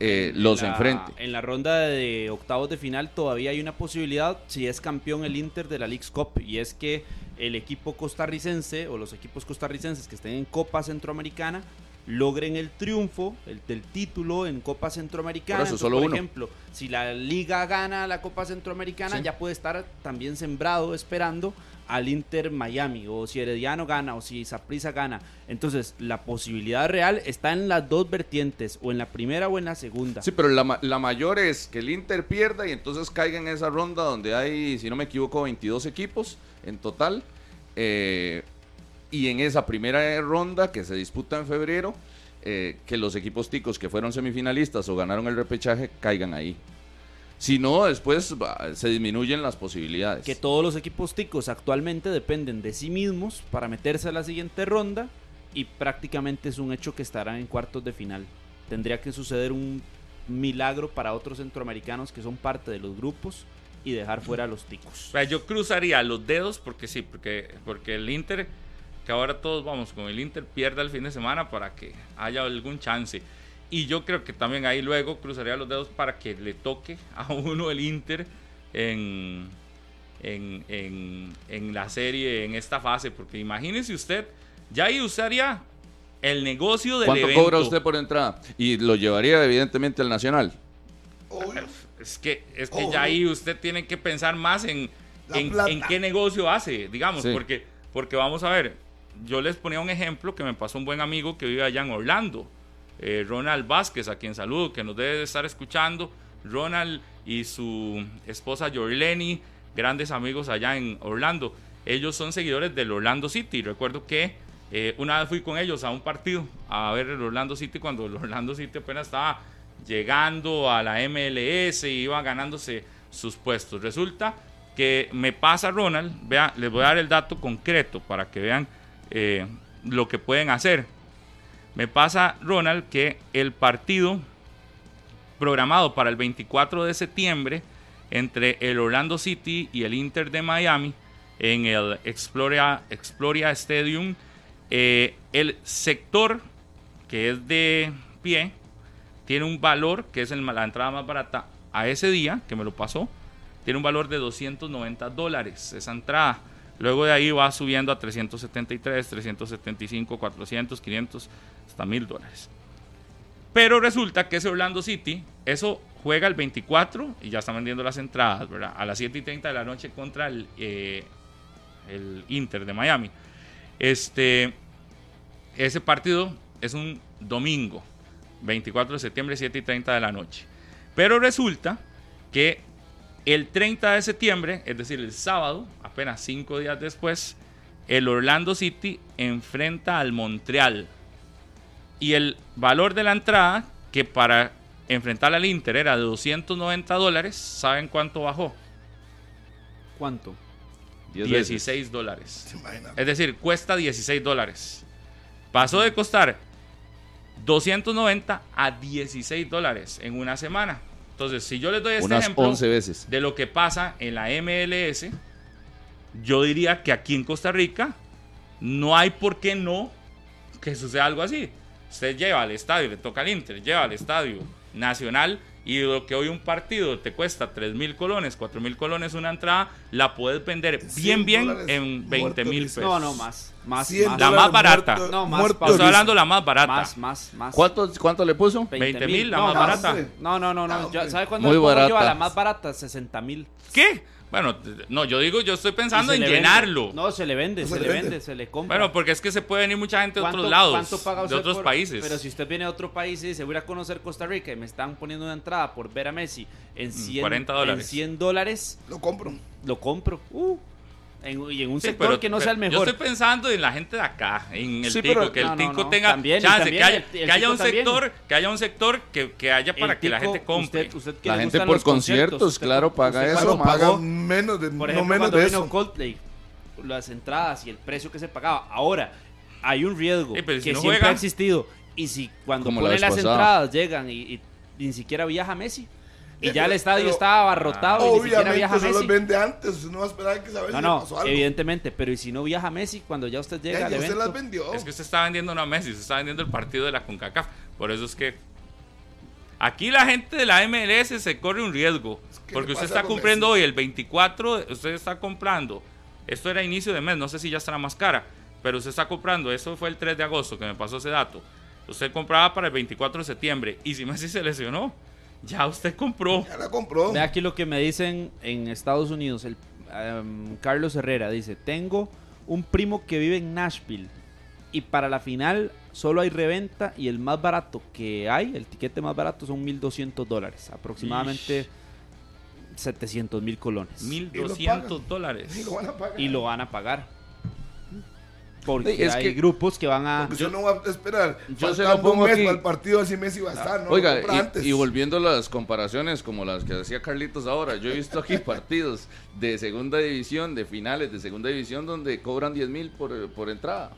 eh,
En
los
la-
enfrente.
En la ronda de octavos de final todavía hay una posibilidad si es campeón el Inter de la League's Cup y es que el equipo costarricense o los equipos costarricenses que estén en Copa Centroamericana logren el triunfo el, del título en Copa Centroamericana.
Por eso,
Entonces,
solo
por
uno.
ejemplo, si la liga gana la Copa Centroamericana,
Sí.
ya puede estar también sembrado esperando al Inter Miami o si Herediano gana o si Saprissa gana. Entonces, la posibilidad real está en las dos vertientes, o en la primera o en la segunda.
Sí, pero la, la mayor es que el Inter pierda y entonces caiga en esa ronda donde hay, si no me equivoco, 22 equipos en total. eh, y en esa primera ronda que se disputa en febrero, eh, que los equipos ticos que fueron semifinalistas o ganaron el repechaje caigan ahí. Si no, después se disminuyen las posibilidades.
que todos los equipos ticos actualmente dependen de sí mismos para meterse a la siguiente ronda y prácticamente es un hecho que estarán en cuartos de final. Tendría que suceder un milagro para otros centroamericanos que son parte de los grupos y dejar fuera a los ticos.
Yo cruzaría los dedos porque sí, porque, porque el Inter, que ahora todos vamos con el Inter, pierda el fin de semana para que haya algún chance. Y yo creo que también ahí luego cruzaría los dedos para que le toque a uno el Inter en, en, en, en la serie, en esta fase. Porque imagínese usted, ya ahí usaría el negocio del
¿Cuánto
evento.
cobra usted por entrada? Y lo llevaría evidentemente al Nacional.
Obvio.
Es que, es que ya ahí usted tiene que pensar más en, en, en qué negocio hace, digamos,
Sí.
porque, porque vamos a ver, yo les ponía un ejemplo que me pasó un buen amigo que vive allá en Orlando, eh, Ronald Vázquez, a quien saludo, que nos debe de estar escuchando, Ronald y su esposa Yorleni, grandes amigos allá en Orlando, ellos son seguidores del Orlando City, recuerdo que eh, una vez fui con ellos a un partido a ver el Orlando City cuando el Orlando City apenas estaba llegando a la MLS y iba ganándose sus puestos. Resulta que me pasa Ronald, vea, les voy a dar el dato concreto para que vean eh, lo que pueden hacer. Me pasa Ronald que el partido programado para el 24 de septiembre entre el Orlando City y el Inter de Miami en el Exploria, Stadium, eh, el sector que es de pie tiene un valor que es la entrada más barata a ese día, que me lo pasó, tiene un valor de 290 dólares esa entrada. Luego de ahí va subiendo a 373, 375, 400, 500, hasta 1000 dólares. Pero resulta que ese Orlando City, eso juega el 24 y ya están vendiendo las entradas, ¿verdad? A las 7 y 30 de la noche contra el, eh, Inter de Miami. Este, ese partido es un domingo, 24 de septiembre, 7 y 30 de la noche. Pero resulta que el 30 de septiembre, es decir, el sábado, apenas 5 días después, el Orlando City enfrenta al Montreal. Y el valor de la entrada, que para enfrentar al Inter era de 290 dólares, ¿saben cuánto bajó?
¿Cuánto?
Diez veces.
16 dólares. Es decir, cuesta 16 dólares. Pasó de costar 290 a 16 dólares en una semana. Entonces, si yo les doy este
Unas
ejemplo
11 veces.
de lo que pasa en la MLS, yo diría que aquí en Costa Rica no hay por qué no que suceda algo así. Usted lleva al estadio, le toca al Inter, lleva al estadio nacional y lo que hoy un partido te cuesta 3 mil colones, 4 mil colones una entrada, la puedes vender bien,
100
bien en 20 mil pesos.
No, no, más. Más,
100
más.
La más barata.
muerto-
No, más,
muerto.
Estoy hablando de la más barata.
Más, más, más.
¿Cuánto, ¿Cuánto le puso?
20 mil, la
no,
más
más.
barata.
No, no, no, no.
Ah,
Yo-
hombre.
¿Sabe cuándo
Muy
yo a
barata.
la más barata? 60 mil.
¿Qué? Bueno, no, yo digo, yo estoy pensando en
vende.
llenarlo.
No, se le vende,
No
se,
se
le vende,
vende.
se le compra.
Bueno, porque es que se puede venir mucha gente de
¿Cuánto-
otros lados,
cuánto paga
de otros
por-
países.
Pero si usted viene de otro país y dice, voy a ir a conocer Costa Rica y me están poniendo una entrada por ver a Messi en 100,
40 dólares.
en 100 dólares,
Lo compro.
lo compro. Uh, En- y en un
Sí,
sector
pero-
que no
pero
sea el mejor.
Yo estoy pensando en la gente de acá, en el
Sí,
tico,
pero-
que el
No,
tico
no,
tenga
también,
chance,
también
que haya,
el- el
que haya
tico
un sector, que haya un sector que, que haya para que la gente compre.
Usted, usted que
La gente por
conciertos,
claro, paga
usted
eso,
paga
pagó,
menos de,
por
no
ejemplo,
menos de
vino
eso.
Coldplay, las entradas y el precio que se pagaba. Ahora, hay un riesgo
Sí, pero si
que
no
siempre
juega-
ha existido. Y si cuando ponen las entradas llegan y, y ni siquiera viaja Messi. Y
Eh,
ya el estadio
pero-
estaba abarrotado y ni siquiera
Obviamente
viaja
se los
Messi.
vende antes, no va a esperar que saber
No, no,
pasó algo.
evidentemente, pero ¿y si no viaja Messi cuando ya usted llega
Ya,
al
ya se
evento?
las vendió.
Es que usted está vendiendo una Messi, usted está vendiendo el partido de la CONCACAF. Por eso es que aquí la gente de la MLS se corre un riesgo.
¿qué
Porque usted está cumpliendo
Messi?
hoy el 24, usted está comprando. Esto era inicio de mes, no sé si ya estará más cara. Pero usted está comprando, eso fue el 3 de agosto que me pasó ese dato. Usted compraba para el 24 de septiembre. Y si Messi se lesionó, ya usted compró.
Ya la compró.
Ve aquí lo que me dicen en Estados Unidos. El, em, Carlos Herrera dice: Tengo un primo que vive en Nashville. Y para la final solo hay reventa. Y el más barato que hay, el tiquete más barato, son 1.200 dólares. Aproximadamente 700 mil colones.
1200 dólares.
Sí, lo van a pagar.
Y lo van a pagar. Porque
Sí, es
hay
que-
grupos que van a.
Yo no va a esperar.
yo se lo
faltando un
pongo
mes
aquí.
para el partido así Messi va a estar. No,
Oiga,
compra antes.
y, y volviendo a las comparaciones como las que hacía Carlitos ahora, yo he visto aquí partidos de segunda división, de finales de segunda división, donde cobran 10 mil por, por entrada.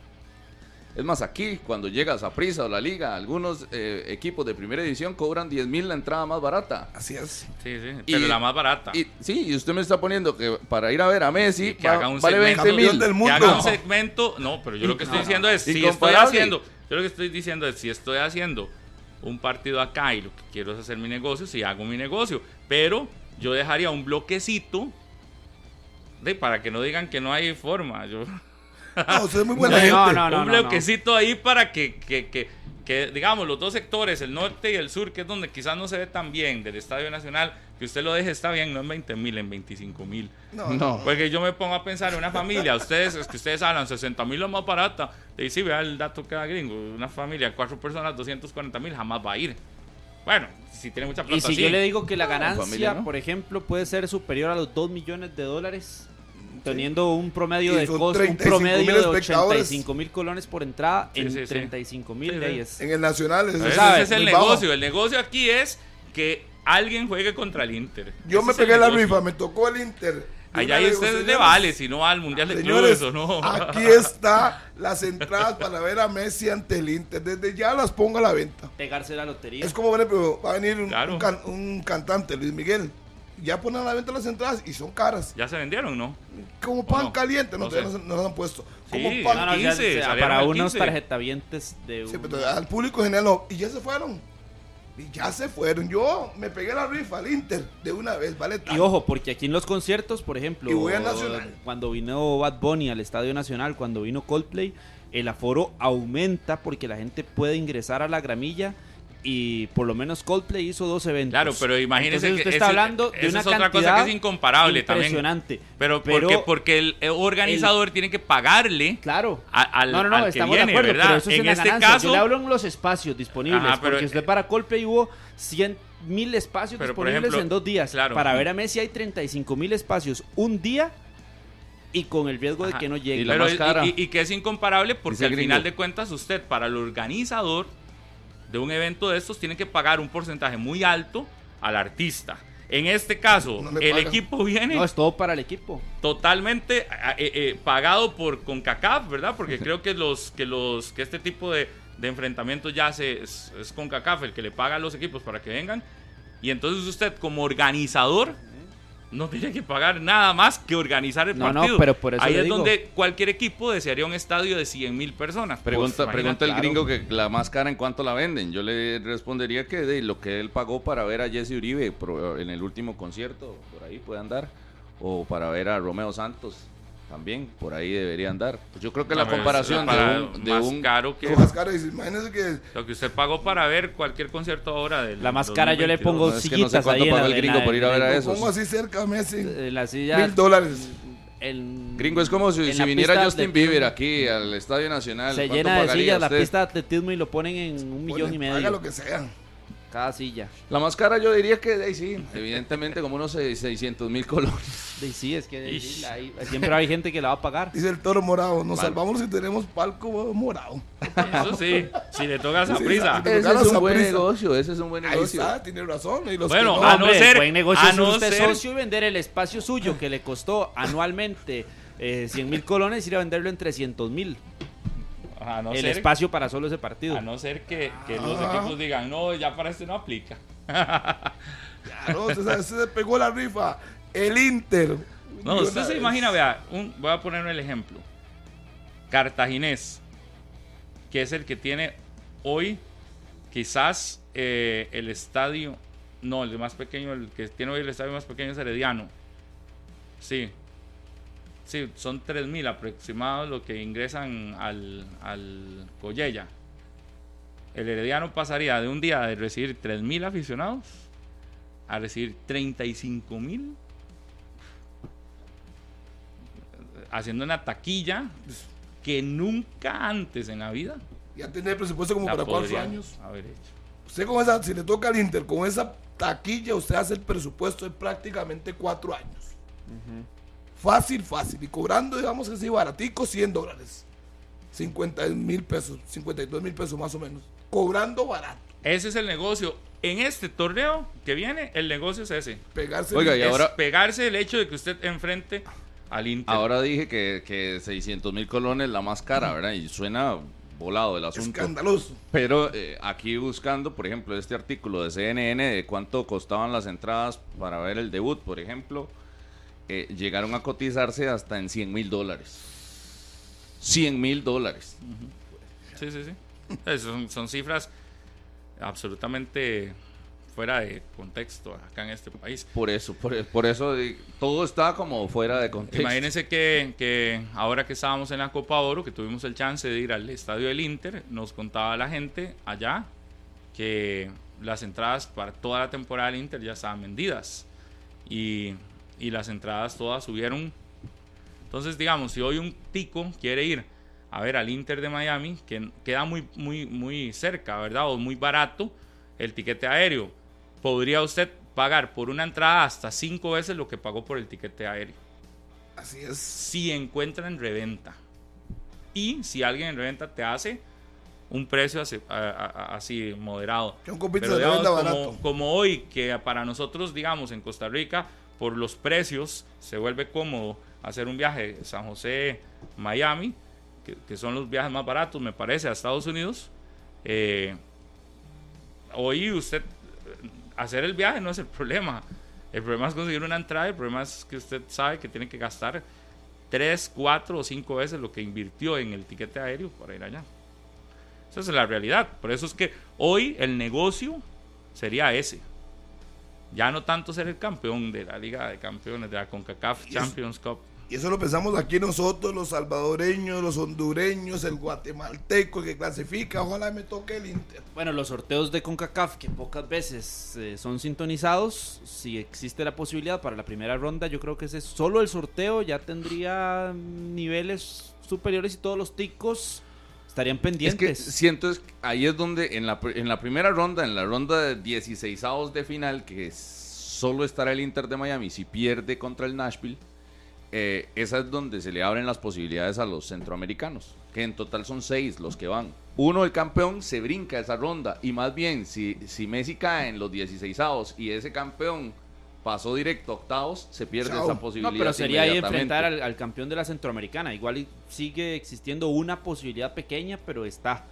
Es más, aquí, cuando llegas a Prisa o la Liga, algunos eh, equipos de primera división cobran 10 mil la entrada más barata.
Así es.
Sí, sí,
Y-
pero la más barata.
Y, sí, y usted me está poniendo que para ir a ver a Messi,
que
va-
haga un
vale
segmento.
20 mil.
Del
Que
mundo.
haga un segmento. No, pero yo lo que estoy diciendo es: si estoy haciendo. Yo lo que estoy diciendo es: si estoy haciendo un partido acá y lo que quiero es hacer mi negocio, si hago mi negocio. Pero yo dejaría un bloquecito. De, para que no digan que no hay forma. Yo,
No, usted es muy buena
No,
gente.
no, no, no,
un bloquecito ahí para que, que, que, que, digamos, los dos sectores, el norte y el sur, que es donde quizás no se ve tan bien del Estadio Nacional, que usted lo deje está bien, no en 20 mil, en 25 mil.
No,
No.
Porque yo me pongo a pensar en una familia, ustedes, es que ustedes hablan 60 mil lo más barata, y sí, vea el dato que da gringo, una familia, cuatro personas, 240 mil, jamás va a ir. Bueno, si tiene mucha plata,
Y si
sí.
yo le digo que la ganancia,
familia, ¿no?
por ejemplo, puede ser superior a los 2 millones de dólares, teniendo un promedio
Y
de costo, un
35 mil
promedio de
espectadores.
85 mil colones por entrada
Sí,
en
sí, sí.
35 mil leyes.
En el Nacional es,
Ese
sabe,
es el
bajo.
negocio, el negocio aquí es que alguien juegue contra el Inter.
Yo
Ese
me pegué la rifa, me tocó el Inter.
Allá
le digo,
ustedes le
señores,
vale, si no va al Mundial de
Señores,
Clubes o no.
aquí está las entradas para ver a Messi ante el Inter. Desde ya las pongo a la venta.
Pegarse la lotería.
Es como, va a venir un,
Claro.
un can- un cantante, Luis Miguel. Ya ponen a la venta las entradas y son caras.
Ya se vendieron, ¿no?
Como pan
no?
caliente, no,
No
todavía
sé.
no, se- no las han puesto.
Sí,
Como
ya
pan
No, no, ya
15,
se-
salieron
para unos
15.
tarjetavientes de
Sí,
un-
pero al público en general. Y ya se fueron. Y ya se fueron. Yo me pegué la rifa al Inter de una vez, vale.
Y ojo, porque aquí en los conciertos, por ejemplo,
Y voy al Nacional.
cuando vino Bad Bunny al Estadio Nacional, cuando vino Coldplay, el aforo aumenta porque la gente puede ingresar a la gramilla y por lo menos Coldplay hizo dos eventos.
Claro, pero imagínese
Entonces
que
usted está
ese-
hablando de
esa
una
es otra cosa que es incomparable también.
impresionante.
Pero,
Pero-
porque, porque el organizador tiene que pagarle
Claro.
a- al,
no, no, no,
al que
estamos
viene,
de acuerdo,
¿verdad?
pero eso es
en
una
este
ganancia.
caso,
Yo le hablo en los espacios disponibles,
Ajá, pero,
porque usted
eh,
para Coldplay hubo 100 mil espacios
Pero,
disponibles
ejemplo,
en dos días.
claro.
Para ver a Messi hay 35 mil espacios un día y con el riesgo de que no llegue.
Y la
pero y-. Y, y que es incomparable porque al final de cuentas usted, para el organizador de un evento de estos, tiene que pagar un porcentaje muy alto al artista. En este caso,
No
el
pagan.
equipo viene
No, es todo para el equipo.
totalmente a- eh, eh, pagado por CONCACAF, ¿verdad? Porque creo que los que los que este tipo de, de enfrentamientos ya se, es, es CONCACAF el que le paga a los equipos para que vengan. Y entonces usted como organizador no tiene que pagar nada más que organizar el
No, no,
partido.
pero por eso
Ahí es
digo.
donde cualquier equipo desearía un estadio de 100 mil personas.
Pregunta,
Pues,
pregunta el gringo que la más cara en cuánto la venden. Yo le respondería que de lo que él pagó para ver a Jesse Uribe en el último concierto, por ahí puede andar. O para ver a Romeo Santos, también, por ahí debería andar. Pues yo creo que la comparación de un, de
más
un-
caro que
Lo más caro, imagínese que
lo que usted pagó para ver cualquier concierto ahora del
La más cara yo le
2022.
pongo
No, es que no sé
sillitas
cuánto
ahí
pagó el gringo
la-
por ir a ver a esos.
pongo así cerca Messi.
La silla.
Mil dólares.
en-
Gringo es como si, si viniera Justin Bieber aquí al Estadio Nacional.
Se
¿cuánto
llena de sillas la pista de atletismo y lo ponen en un millón y
Ponle, Haga
medio.
lo que sea.
Cada silla.
La más cara yo diría que de ahí sí, evidentemente como unos 600 mil colones.
De, sí, es que de-
Ish.
sí, hay- siempre hay gente que la va a pagar.
Dice el toro morado, nos
Vale.
salvamos si tenemos palco morado.
Eso sí, si le toca esa
Sí,
prisa.
sí.
Ese es un
a
buen negocio, ese es un buen
Ahí
negocio.
está, tiene razón. Y los
Bueno,
que no,
a no
Hombre,
ser-
buen negocio
a
es
no
usted
ser-
socio y vender el espacio suyo que le costó anualmente eh, 100 mil colones ir a venderlo en 300 mil.
A no
el
ser,
espacio para solo ese partido.
a no ser que, que los equipos digan, no, ya para este no aplica.
Claro, se, se- se pegó la rifa. El Inter.
No, usted se
vez.
imagina, vea, un- voy a poner el ejemplo. Cartaginés, que es el que tiene hoy quizás eh, el estadio, no, el más pequeño, el que tiene hoy el estadio más pequeño es Herediano. Sí. Sí, son 3.000 aproximados lo que ingresan al, al Collella. El Herediano pasaría de un día de recibir 3.000 aficionados a recibir 35.000 haciendo una taquilla que nunca antes en la vida
Ya tiene el presupuesto como para cuatro años.
haber hecho.
Usted con esa, si le toca al Inter con esa taquilla, usted hace el presupuesto de prácticamente cuatro años. Fácil, fácil. Y cobrando, digamos que sí, baratico, 100 dólares. 50 mil pesos, 52 mil pesos más o menos. Cobrando barato.
Ese es el negocio. En este torneo que viene, el negocio es ese.
Pegarse
Oiga, y
es
ahora-
pegarse el hecho de que usted enfrente al Inter.
Ahora dije que, que 600 mil colones la más cara, ¿verdad? Y suena volado el asunto.
escandaloso.
Pero eh, aquí buscando, por ejemplo, este artículo de CNN de cuánto costaban las entradas para ver el debut, por ejemplo, eh, llegaron a cotizarse hasta en 100 mil dólares. 100 mil dólares.
Sí, sí, sí. Eh, Son, son cifras absolutamente fuera de contexto acá en este país.
Por eso, por, por eso eh, todo está como fuera de contexto.
Imagínense que, que ahora que estábamos en la Copa Oro, que tuvimos el chance de ir al estadio del Inter, nos contaba la gente allá que las entradas para toda la temporada del Inter ya estaban vendidas. Y, y las entradas todas subieron. Entonces, digamos, si hoy un tico quiere ir a ver al Inter de Miami, que queda muy, muy, muy cerca, ¿verdad? O muy barato el tiquete aéreo, podría usted pagar por una entrada hasta cinco veces lo que pagó por el tiquete aéreo
Así es.
si encuentra en reventa. Y si alguien en reventa te hace un precio así, a- a- así moderado. Pero digamos, como hoy, que para nosotros, digamos, en Costa Rica, por los precios, se vuelve cómodo hacer un viaje San José, Miami, que, que son los viajes más baratos, me parece, a Estados Unidos. Eh, hoy usted, hacer el viaje no es el problema. El problema es conseguir una entrada, el problema es que usted sabe que tiene que gastar tres, cuatro o cinco veces lo que invirtió en el tiquete aéreo para ir allá. Esa es la realidad. Por eso es que hoy el negocio sería ese. Ya no tanto ser el campeón de la Liga de Campeones, de la CONCACAF Champions Cup.
Y eso lo pensamos aquí nosotros, los salvadoreños, los hondureños, el guatemalteco, que clasifica. Ojalá me toque el Inter.
Bueno, los sorteos de CONCACAF, que pocas veces eh, son sintonizados, si existe la posibilidad para la primera ronda, yo creo que ese solo el sorteo ya tendría niveles superiores y todos los ticos estarían
Es
pendientes.
que siento es ahí es donde en la, en la primera ronda, en la ronda de 16 avos de final, que solo estará el Inter de Miami si pierde contra el Nashville, eh, esa es donde se le abren las posibilidades a los centroamericanos, que en total son seis los que van. Uno, el campeón, se brinca esa ronda, y más bien, si, si Messi cae en los 16 avos y ese campeón pasó directo a octavos, se pierde
Chao.
esa
no,
posibilidad.
pero sería ahí enfrentar al, al campeón de la Centroamericana. Igual sigue existiendo una posibilidad pequeña, pero está.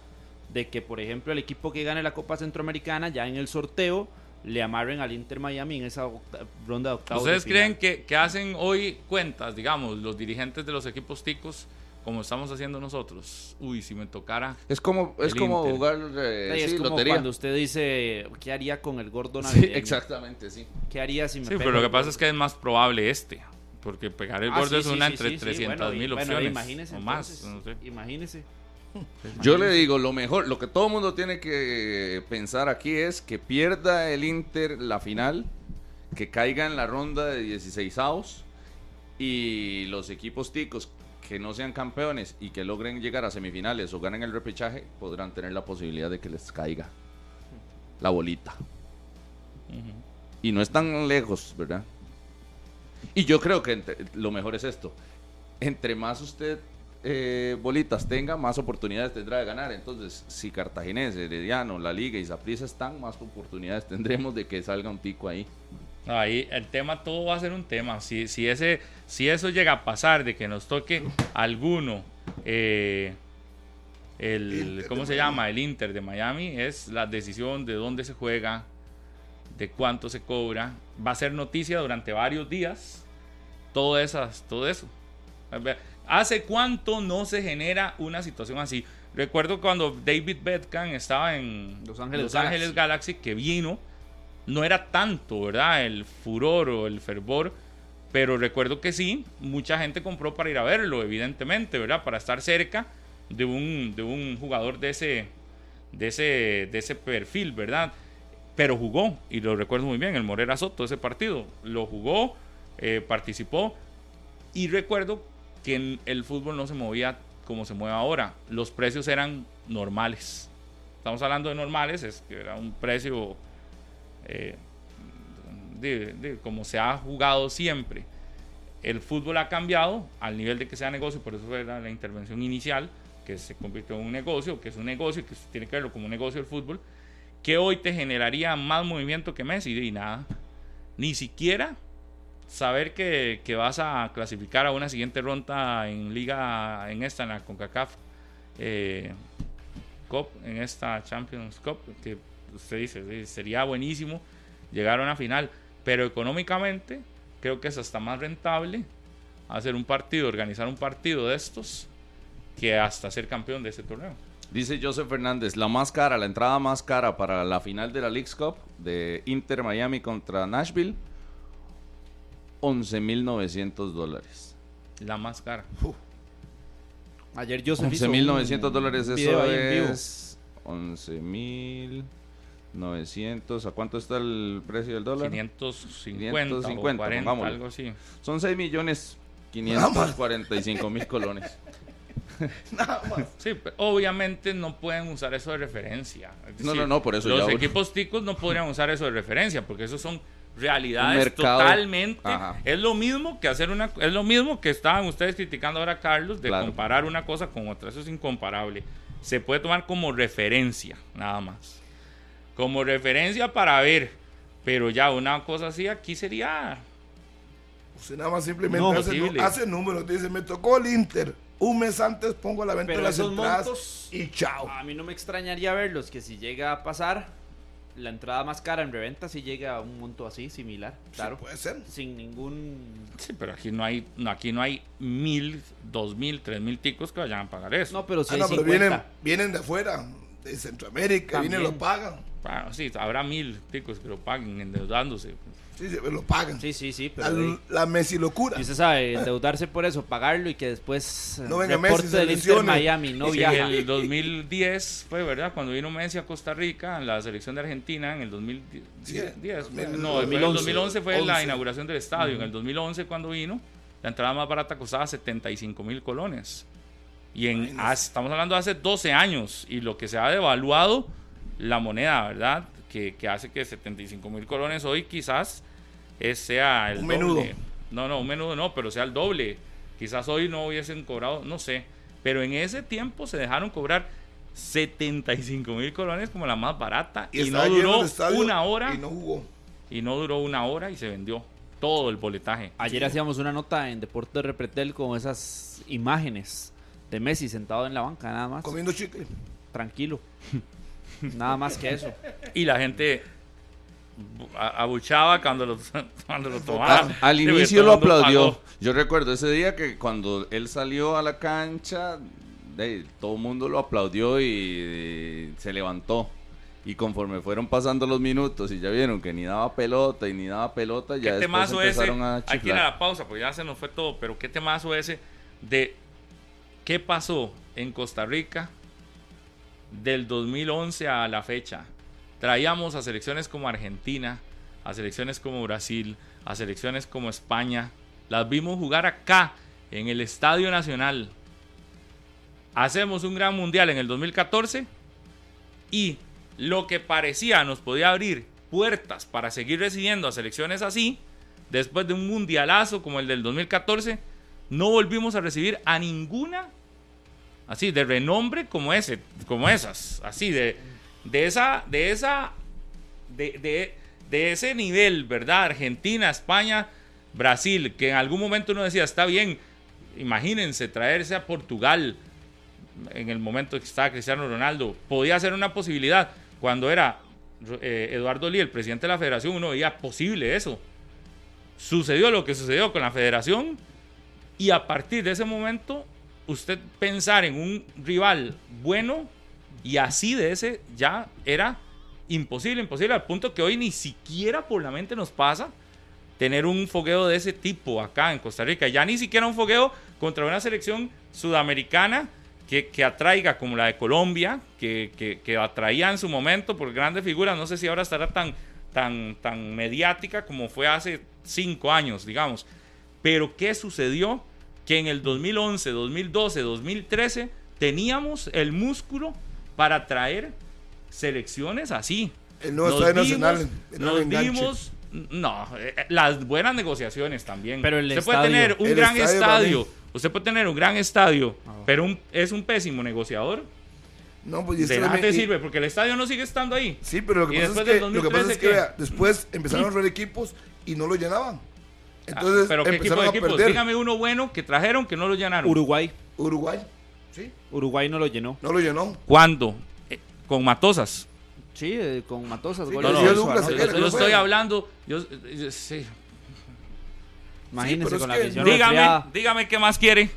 De que, por ejemplo, el equipo que gane la Copa Centroamericana, ya en el sorteo, le amarren al Inter Miami en esa octa- ronda de octavos. de
¿Ustedes
final.
creen que, que hacen hoy cuentas, digamos, los dirigentes de los equipos ticos, como estamos haciendo nosotros? Uy, si me tocara.
Es como, es
El
como
Inter.
jugar eh,
Sí, es
sí,
como
lotería.
cuando usted dice, ¿qué haría con el gordo
Sí,
navideño?
exactamente, sí.
¿Qué haría si me
Sí,
pega
pero lo que pasa es que es más probable este. Porque pegar el
Ah,
gordo
sí,
es
sí,
una
sí,
entre
sí, sí,
300
bueno,
mil
y- bueno,
opciones.
imagínese
o más.
entonces,
no sé.
Imagínese.
Yo le digo, lo mejor, lo que todo el mundo tiene que pensar aquí es que pierda el Inter la final, que caiga en la ronda de 16 avos y los equipos ticos que no sean campeones y que logren llegar a semifinales o ganen el repechaje podrán tener la posibilidad de que les caiga. la bolita. Y no es tan lejos, ¿verdad? Y yo creo que entre- lo mejor es esto. Entre más usted eh, bolitas tenga, más oportunidades tendrá de ganar. Entonces, si Cartaginés, Herediano, La Liga y Saprissa están, más oportunidades tendremos de que salga un tico ahí.
No, ahí el tema, todo va a ser un tema. Si, si, ese, si eso llega a pasar, de que nos toque alguno, eh, el,
Inter
¿cómo
de
se
Miami.
llama? El Inter de Miami, es la decisión de dónde se juega, de cuánto se cobra. Va a ser noticia durante varios días. Todo, esas, todo eso. ¿Hace cuánto no se genera una situación así? Recuerdo cuando David Beckham estaba en
Los Ángeles
Los Ángeles Galaxy, que vino, no era tanto, ¿verdad? El furor o el fervor, pero recuerdo que sí, mucha gente compró para ir a verlo, evidentemente, ¿verdad? Para estar cerca de un, de un jugador de ese, de, ese, de ese perfil, ¿verdad? Pero jugó, y lo recuerdo muy bien, el Morera Soto, ese partido, lo jugó, eh, participó, y recuerdo que el fútbol no se movía como se mueve ahora, los precios eran normales. Estamos hablando de normales, es que era un precio eh, como se ha jugado siempre. El fútbol ha cambiado al nivel de que sea negocio, por eso era la intervención inicial, que se convirtió en un negocio, que es un negocio, que tiene que verlo como un negocio del fútbol, que hoy te generaría más movimiento que Messi y nada. Ni siquiera saber que, que vas a clasificar a una siguiente ronda en liga, en esta, en la CONCACAF eh, Cup, en esta Champions Cup, que usted dice, "Sí, sería buenísimo llegar a una final, pero económicamente creo que es hasta más rentable hacer un partido, organizar un partido de estos, que hasta ser campeón de ese torneo.
Dice Joseph Fernández, la más cara, la entrada más cara para la final de la League's Cup de Inter Miami contra Nashville, 11.900 dólares.
La más cara.
Ayer Joseph hizo
11.900
un
dólares, eso
ahí en vivo.
es 11.900. ¿A cuánto está el precio del dólar?
550,
550,
o 40,
pongámosle.
algo así.
Son 6 millones 545 mil colones.
Nada más.
Sí, pero obviamente no pueden usar eso de referencia. Es
No, no, no, por eso
Los
ya uno-
equipos ticos no podrían usar eso de referencia porque esos son realidades totalmente.
Ajá.
Es lo mismo que hacer una. Es lo mismo que estaban ustedes criticando ahora, Carlos, de
Claro.
comparar una cosa con otra. Eso es incomparable. Se puede tomar como referencia, nada más. Como referencia para ver. Pero ya una cosa así aquí sería.
Usted nada más simplemente
No,
hace, números. Dice, me tocó el Inter. Un mes antes pongo a la venta
Pero
las
esos
entradas
montos-
y chao.
A mí no me extrañaría verlos que si llega a pasar, la entrada más cara en reventa si llega a un monto así, similar, claro.
Sí, puede ser.
Sin ningún...
Sí, pero aquí no hay, no, aquí no hay mil, dos mil, tres mil ticos que vayan a pagar eso.
No, pero si
Ah,
hay
no, pero
50.
vienen, vienen de afuera, de Centroamérica,
También.
vienen y lo pagan.
Bueno, sí, habrá mil ticos que lo paguen endeudándose.
Sí, sí, lo pagan.
Sí, sí, sí,
la,
pero...
la Messi locura.
Y usted sabe, endeudarse por eso, pagarlo y que después
No
eh,
venga
reporte
Messi, se
del Inter
lesione.
Miami, no
Sí,
viaja.
En el 2010 fue, ¿verdad? Cuando vino Messi a Costa Rica, en la selección de Argentina, en el 2010.
Sí,
10,
dos mil-
no, el
2011,
2011 fue la
11.
inauguración del estadio. En el 2011, cuando vino, la entrada más barata costaba 75 mil colones. Y en, hace- estamos hablando de hace 12 años. Y lo que se ha devaluado la moneda, ¿verdad? Que, que hace que 75 mil colones hoy quizás es, sea el
Un menudo.
doble. No, no, un menudo no, pero sea el doble. Quizás hoy no hubiesen cobrado, no sé. Pero en ese tiempo se dejaron cobrar 75 mil colones como la más barata. Y, no
estaba lleno
duró una hora.
Y no jugó.
Y no duró una hora y se vendió todo el boletaje.
Ayer hacíamos una nota en Deportes Repretel con esas imágenes de Messi sentado en la banca, nada más.
Comiendo chicle.
Tranquilo. Nada más que eso.
Y la gente abuchaba cuando lo, cuando lo tomaba.
Al inicio lo aplaudió.
pagó.
Yo recuerdo ese día que cuando él salió a la cancha, de- todo el mundo lo aplaudió y, se levantó. Y conforme fueron pasando los minutos y ya vieron que ni daba pelota y ni daba pelota,
¿Qué
ya después
ese?
empezaron a
Hay que ir a
chiflar.
la pausa, pues ya se nos fue todo, pero ¿qué temazo ese de qué pasó en Costa Rica del 2011 a la fecha? Traíamos a selecciones como Argentina, a selecciones como Brasil, a selecciones como España. Las vimos jugar acá, en el Estadio Nacional. Hacemos un gran mundial en el 2014 y lo que parecía nos podía abrir puertas para seguir recibiendo a selecciones así, después de un mundialazo como el del 2014, no volvimos a recibir a ninguna así de renombre como ese, como esas, así de, de esa, de esa, de, de, ese nivel, ¿verdad? Argentina, España, Brasil, que en algún momento uno decía, está bien, imagínense traerse a Portugal en el momento que estaba Cristiano Ronaldo, podía ser una posibilidad. Cuando era eh, Eduardo Lee, el presidente de la federación, uno veía posible eso. Sucedió lo que sucedió con la federación y a partir de ese momento, usted pensar en un rival bueno y así de ese ya era imposible, imposible, al punto que hoy ni siquiera por la mente nos pasa tener un fogueo de ese tipo acá en Costa Rica. Ya ni siquiera un fogueo contra una selección sudamericana que, que atraiga como la de Colombia, que, que, que, atraía en su momento por grandes figuras. No sé si ahora estará tan, tan, tan mediática como fue hace cinco años, digamos. Pero ¿qué sucedió? Que en el 2011, 2012, 2013 teníamos el músculo para traer selecciones así.
El nuevo estadio nacional.
Nos vimos no, eh, las buenas negociaciones también.
Pero el
usted
estadio,
puede tener un
el
gran
estadio,
estadio, usted puede tener un gran estadio,
Ah.
pero un- es un pésimo negociador.
No, pues y
De nada
me-
te
y-
sirve porque el estadio no sigue estando ahí.
Sí, pero lo que pasa es que,
del
lo que, pasa es
2013,
que después empezaron a ver equipos y no lo llenaban. Entonces
Ah, pero qué
empezaron
de equipos. Dígame uno bueno que trajeron que no lo llenaron.
Uruguay.
Uruguay, sí,
Uruguay no lo llenó.
no lo llenó.
¿Cuándo? Eh, con Matosas.
Sí, eh, con Matosas.
Sí,
No, no, yo,
clase-
yo- yo
no
estoy hablando. Yo, yo- sí.
Imagínense con la afición
Dígame, dígame qué más quiere.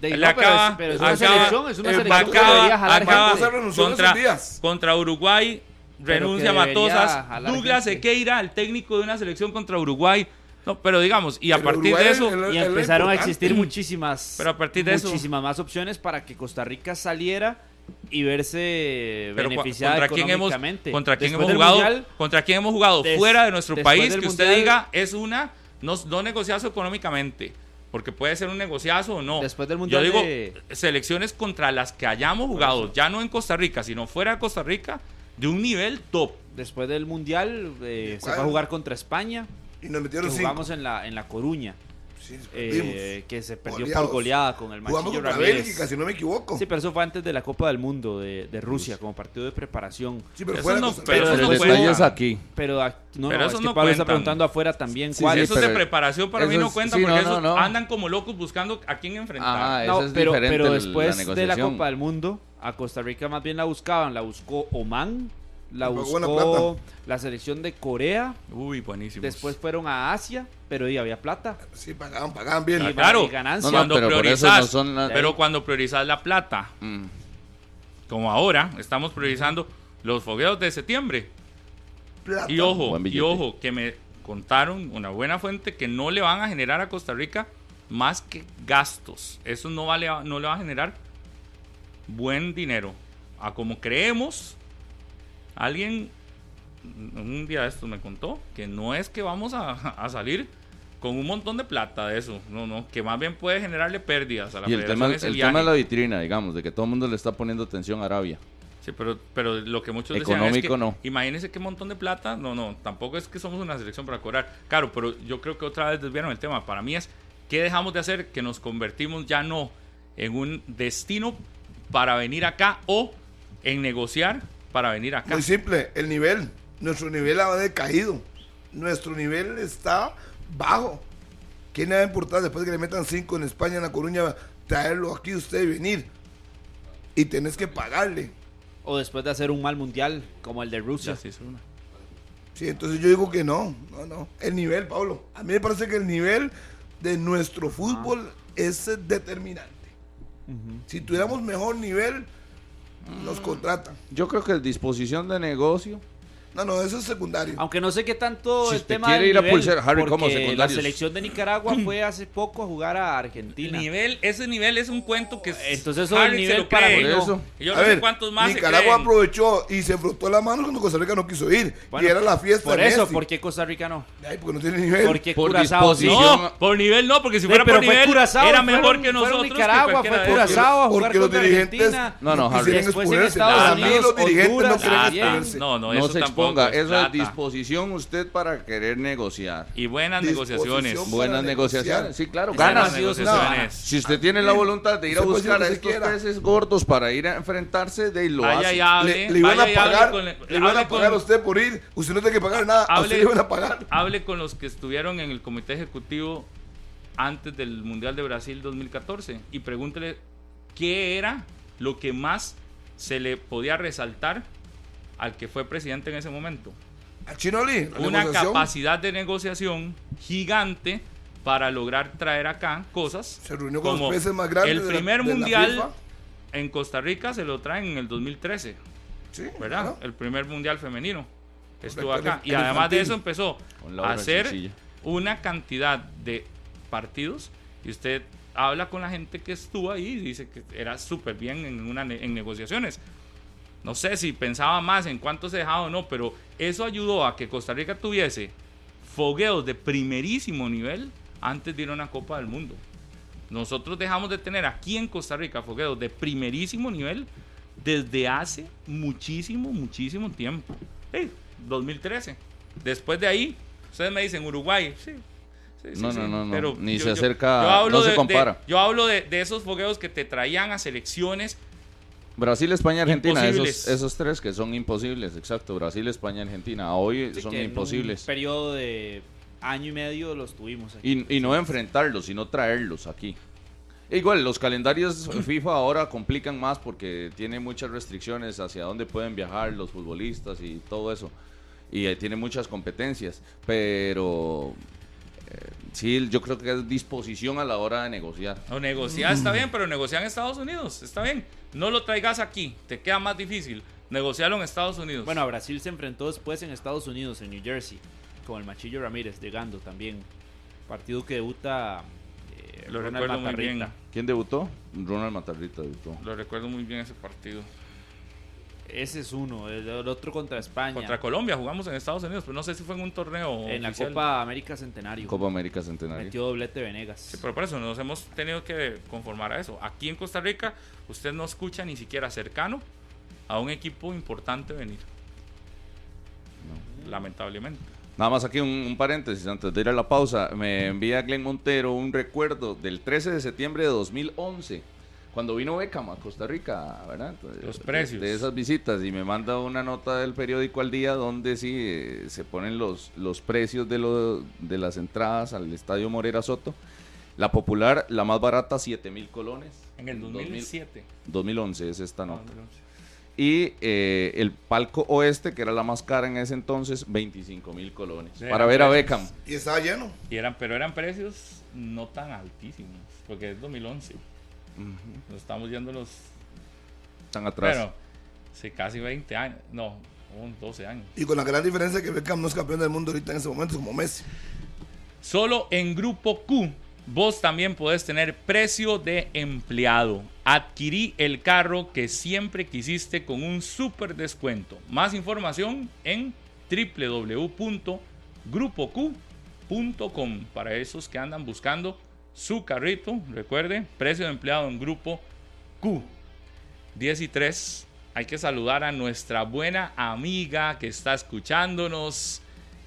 De-
Le
no, pero,
acaba-
es, pero es una
acaba-
selección, es una
eh,
selección
acaba-
acaba- contra, contra Uruguay renuncia Matosas. Douglas
gente.
Sequeira, el técnico de una selección contra Uruguay. No, pero digamos, y a
Pero
partir
Uruguay
de
es
eso,
el-
Y empezaron a existir muchísimas,
Pero a partir de eso-
muchísimas más opciones para que Costa Rica saliera y verse
pero
beneficiada
contra quién hemos
económicamente.
contra quién hemos jugado,
Mundial,
contra quién hemos jugado
des-
fuera de nuestro país que usted
Mundial-
diga es una no, no negociazo económicamente, porque puede ser un negociazo o no.
Después del
Yo
Mundial
digo
de-
selecciones contra las que hayamos jugado, ya no en Costa Rica, sino fuera de Costa Rica, de un nivel top.
después del Mundial eh, se fue a jugar contra España,
Y nos
que
metieron cinco.
jugamos en la, en la Coruña,
Sí,
eh, que se perdió
Goleados.
por goleada con el Machillo
contra
Ramírez.
Bélgica, si no me equivoco.
Sí, pero eso fue antes de la Copa del Mundo de, de Rusia, como partido de preparación.
Sí, pero
Eso
fuera de
no- pero
Rica.
eso no
aquí.
Pero no,
Pero
no,
esos
es que
no
Pablo está preguntando afuera también
Sí,
cuál
sí,
eso
pero-
es de preparación para mí
eso
no cuenta
sí,
porque
no,
esos
no, no.
andan como locos buscando a quién enfrentar.
Ajá,
No,
eso es
pero,
diferente
pero después de la. Copa del Mundo, a Costa Rica más bien la buscaban. La buscó Oman, la buscó la selección de Corea.
Uy, buenísimo.
Después fueron a Asia, pero ahí había plata.
Sí, pagaban, pagaban bien.
Y-
claro,
y ganancia.
No, no,
cuando
pero
priorizas,
no son la-
pero cuando priorizas la plata,
Mm.
como ahora estamos priorizando los fogueos de septiembre.
Plata.
Y ojo, y ojo, que me contaron una buena fuente que no le van a generar a Costa Rica más que gastos. Eso no, vale, no le va a generar buen dinero. A como creemos, alguien un día de estos me contó que no es que vamos a, a salir con un montón de plata de eso. No, no, que más bien puede generarle pérdidas a la
Y el
federación
tema, el tema de la vitrina, digamos, de que todo el mundo le está poniendo atención a Arabia.
Sí, pero, pero lo que muchos decían es que,
no.
imagínense qué montón de plata. No, no, tampoco es que somos una selección para cobrar. Claro, pero yo creo que otra vez desviaron el tema. Para mí es, ¿qué dejamos de hacer? Que nos convertimos ya no en un destino para venir acá o en negociar para venir acá.
Muy simple, el nivel. Nuestro nivel ha decaído. Nuestro nivel está bajo. ¿Qué le va a importar después de que le metan cinco en España, en La Coruña, traerlo aquí usted y venir? Y tenés que pagarle.
O después de hacer un mal mundial como el de Rusia.
Una.
Sí, entonces yo digo que no, no, no. El nivel, Pablo. A mí me parece que el nivel de nuestro fútbol es eh, determinante. Si tuviéramos mejor nivel, nos contratan.
Yo creo que el disposición de negocio
No, no, eso es secundario.
Aunque no sé qué tanto
Si
el tema
quiere
del
ir a
nivel,
pulsar, Harry, ¿cómo
porque La selección de Nicaragua fue hace poco a jugar a Argentina.
Nivel, ese nivel es un cuento que
Entonces, eso
Harry se
nivel para mí no.
eso.
Yo
A
no sé
ver,
cuántos más
Nicaragua aprovechó y se frotó la mano cuando Costa Rica no quiso ir.
Bueno,
y era la fiesta
Por eso,
Messi.
¿por qué Costa Rica no?
Ay, porque no tiene nivel.
Porque
Por
Curazao sí.
disposición.
No, por nivel no, porque si
Sí,
fuera
pero
por
fue
nivel
Curazao,
era
fueron-
mejor que
fueron
nosotros. que
Nicaragua,
cualquiera
fue. Curazao a jugar
Porque los
contra
dirigentes
Argentina.
No, no, Harry.
Después en. Estados Unidos,
los dirigentes no quieren exponerse.
No, no, eso tampoco
exponga,
es
eso es
plata.
disposición usted para querer negociar.
Y buenas negociaciones.
Buena
Buenas negociaciones, sí, claro, ganas.
negociaciones.
Si usted tiene la voluntad de ir a buscar a estos peces gordos para ir a enfrentarse, de ahí lo
Vaya
hace.
y hable.
le, le iban a pagar,
con-
le iban
hable
a pagar
con-
a usted por ir. Usted no tiene que pagar nada. a
Hable-
usted le iban a pagar.
Hable con los que estuvieron en el comité ejecutivo antes del Mundial de Brasil 2014 y pregúntele qué era lo que más se le podía resaltar al que fue presidente en ese momento.
A Chinoli,
Una capacidad de negociación gigante para lograr traer acá cosas
Se reunió con
como
los peces más grandes
el
de la-
primer
de la
mundial en Costa Rica se lo traen en el 2013
Sí,
¿verdad?
claro.
El primer mundial femenino estuvo
Correcto,
acá.
el-
Y
el
además de eso empezó a hacer una cantidad de partidos. Y usted habla con la gente que estuvo ahí y dice que era súper bien en, una, en negociaciones. No sé si pensaba más en cuánto se dejaba o no, pero eso ayudó a que Costa Rica tuviese fogueos de primerísimo nivel antes de ir a una Copa del Mundo. Nosotros dejamos de tener aquí en Costa Rica fogueos de primerísimo nivel desde hace muchísimo, muchísimo tiempo. Sí, 2013. Después de ahí, ustedes me dicen Uruguay. Sí, sí, sí,
No,
sí,
no, no, no,
pero
ni se acerca, no se
de-
compara.
de- yo hablo de, de esos fogueos que te traían a selecciones.
Brasil, España, Argentina, esos,
Imposibles.
esos tres que son imposibles, exacto. Brasil, España, Argentina, hoy
Sí,
son
que en
imposibles.
Un periodo de año y medio los tuvimos aquí.
Y, y no enfrentarlos, sino traerlos aquí. Igual, los calendarios FIFA ahora complican más porque tiene muchas restricciones hacia dónde pueden viajar los futbolistas y todo eso. Y eh, tiene muchas competencias. Pero eh, sí, yo creo que es disposición a la hora de negociar.
No, negociar está bien, pero negociar en Estados Unidos. Está bien. No lo traigas aquí. Te queda más difícil. Negociarlo en Estados Unidos.
Bueno, a Brasil se enfrentó después en Estados Unidos, en New Jersey, con el Machillo Ramírez, llegando también. Partido que debuta eh,
lo
Ronald
recuerdo muy bien.
¿Quién debutó? Ronald Matarrita debutó.
Lo recuerdo muy bien ese partido.
Ese es uno, el, el otro contra España.
Contra Colombia jugamos en Estados Unidos, pero no sé si fue en un torneo
en la. Copa América Centenario.
Copa América Centenario.
Metió doblete Venegas.
Sí, pero por eso nos hemos tenido que conformar a eso. Aquí en Costa Rica, usted no escucha ni siquiera cercano a un equipo importante venir. Lamentablemente.
Nada más aquí un, un paréntesis antes de ir a la pausa. Me envía Glenn Montero un recuerdo del 13 de septiembre de 2011, cuando vino Beckham a Costa Rica, ¿verdad? Entonces,
Los
de-
precios.
De, esas visitas y me manda una nota del periódico al día donde sí eh, se ponen los, los precios de, lo- de las entradas al Estadio Morera Soto. La popular, la más barata, 7 mil colones.
En el
2000
2007.
2011 es esta
No,
nota.
2011.
Y eh, el palco oeste, que era la más cara en ese entonces, 25 mil colones.
Sí,
para ver a. Beckham.
Y estaba lleno.
Y eran, pero eran precios no tan altísimos, porque es 2011. Nos estamos yendo los...
Están atrás.
Pero, sí, casi 20 años. No, un 12 años.
Y con la gran diferencia que Beckham no es campeón del mundo ahorita en ese momento, como Messi.
Solo en Grupo Q, vos también podés tener precio de empleado. Adquirí el carro que siempre quisiste con un super descuento. Más información en www.grupoq.com para esos que andan buscando su carrito. Recuerde, precio de empleado en Grupo Q. 10 y 3. Hay que saludar a nuestra buena amiga que está escuchándonos,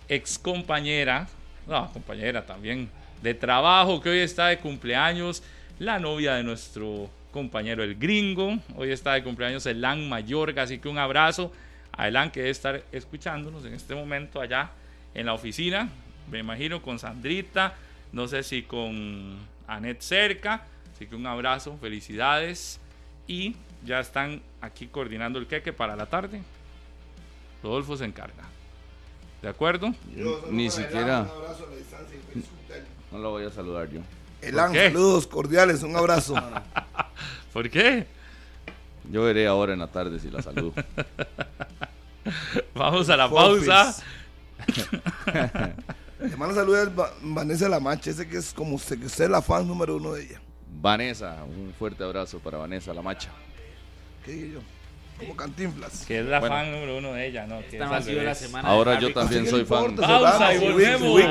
ex compañera, no, compañera también, de trabajo, que hoy está de cumpleaños, la novia de nuestro compañero el gringo, hoy está de cumpleaños Elan Mayorga, así que un abrazo a Elan que debe estar escuchándonos en este momento allá en la oficina, me imagino con Sandrita, no sé si con Anet cerca, así que un abrazo, felicidades y ya están aquí coordinando el queque para la tarde. Rodolfo se encarga. ¿De acuerdo?
Ni siquiera.
Un abrazo a la distancia y.
No lo voy a saludar yo.
Elan, saludos cordiales, un abrazo.
¿Por qué?
Yo veré ahora en la tarde si la saludo.
Vamos a la pausa.
Le mando saludos a Va- Vanessa Lamache, ese que es como usted, que usted es la fan número uno de ella.
Vanessa, un fuerte abrazo para Vanessa, la macha.
¿Qué dije yo? Como cantinflas.
Que es la
Bueno.
fan número uno de ella, ¿no? Que
Esta
es
la semana.
Ahora yo también
¿Qué
soy fan.
Pausa y volvemos.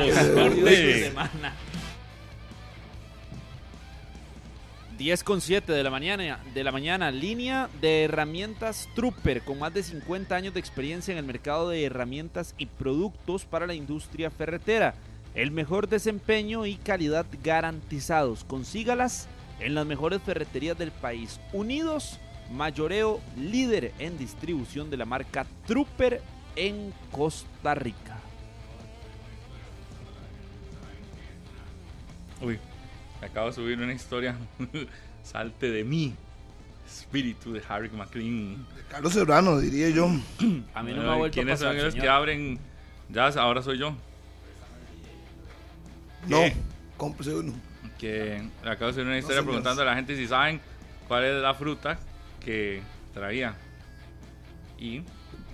10 con 7 de la mañana, de la mañana, línea de herramientas Trooper con más de 50 años de experiencia en el mercado de herramientas y productos para la industria ferretera. El mejor desempeño y calidad garantizados. Consígalas en las mejores ferreterías del país. Unidos, mayoreo líder en distribución de la marca Trooper en Costa Rica.
Uy, acabo de subir una historia. Salte de mí. Espíritu de Harry McLean.
Carlos Serrano, diría yo.
A mí no me ha vuelto a
¿Quiénes
pasar,
son los que abren? Ya, ahora soy yo.
No,
¿Qué?
cómprese uno.
Que le acabo de hacer una historia preguntando a la gente si saben cuál es la fruta que traía. Y